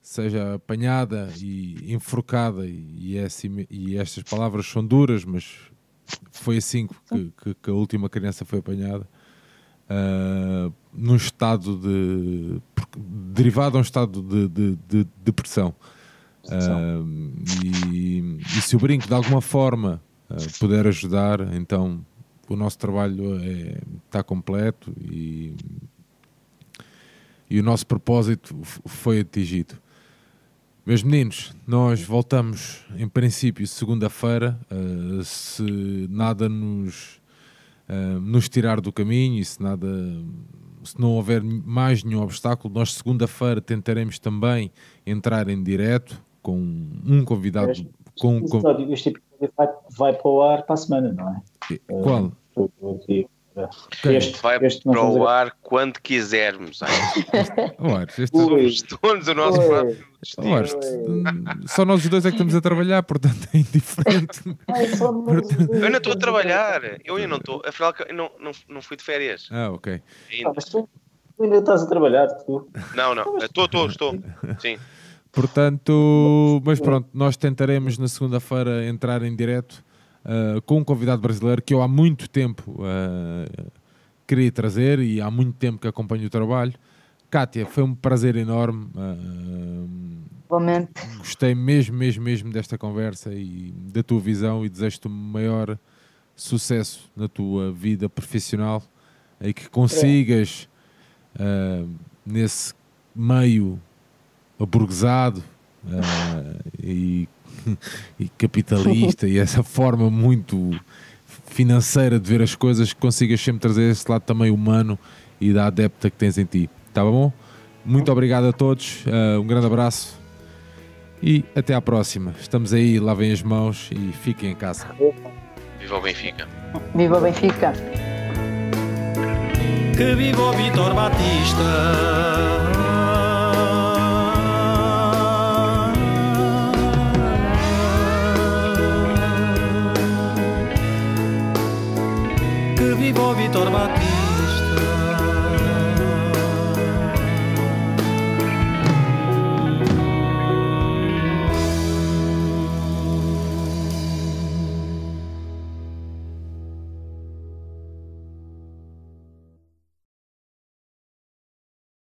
seja apanhada e enforcada, e, é assim, e estas palavras são duras, mas foi assim que, que, que a última criança foi apanhada. Uh, num estado de derivado a um estado de, de, de depressão e, e, se o brinco de alguma forma uh, puder ajudar, então o nosso trabalho é, está completo e, e o nosso propósito foi atingido. Meus meninos, nós voltamos em princípio segunda-feira, uh, se nada nos, uh, nos tirar do caminho e se nada se não houver mais nenhum obstáculo, nós segunda-feira tentaremos também entrar em direto com um convidado. Este, com, episódio, este vai, vai para o ar para a semana, não é? Qual? Eh? Este, Vai este para o ar quando quisermos. Este- donos do nosso Ui. próprio só nós os dois é que estamos a trabalhar, portanto é indiferente. Ai, Eu ainda estou a trabalhar. Eu ainda não estou. Afinal, não, não, não fui de férias. Ah, ok. Ainda. Ah, mas tu tu ainda estás a trabalhar, tu. Não, não. Estou, estou, estou. Sim. Portanto, mas pronto, nós tentaremos na segunda-feira entrar em direto ah, com um convidado brasileiro que eu há muito tempo ah, queria trazer e há muito tempo que acompanho o trabalho. Kátia, foi um prazer enorme. ah, Igualmente. gostei mesmo, mesmo, mesmo desta conversa e da tua visão e desejo-te o maior sucesso na tua vida profissional e que consigas nesse meio aburguesado ah, e, e capitalista e essa forma muito financeira de ver as coisas que consigas sempre trazer esse lado também humano e da adepta que tens em ti. Tá bom? Muito obrigado a todos, ah, um grande abraço e até à próxima. Estamos aí, lavem as mãos e fiquem em casa. Viva o Benfica. Viva o Benfica! Que viva o Vitor Batista. Que viva o Vitor Batista.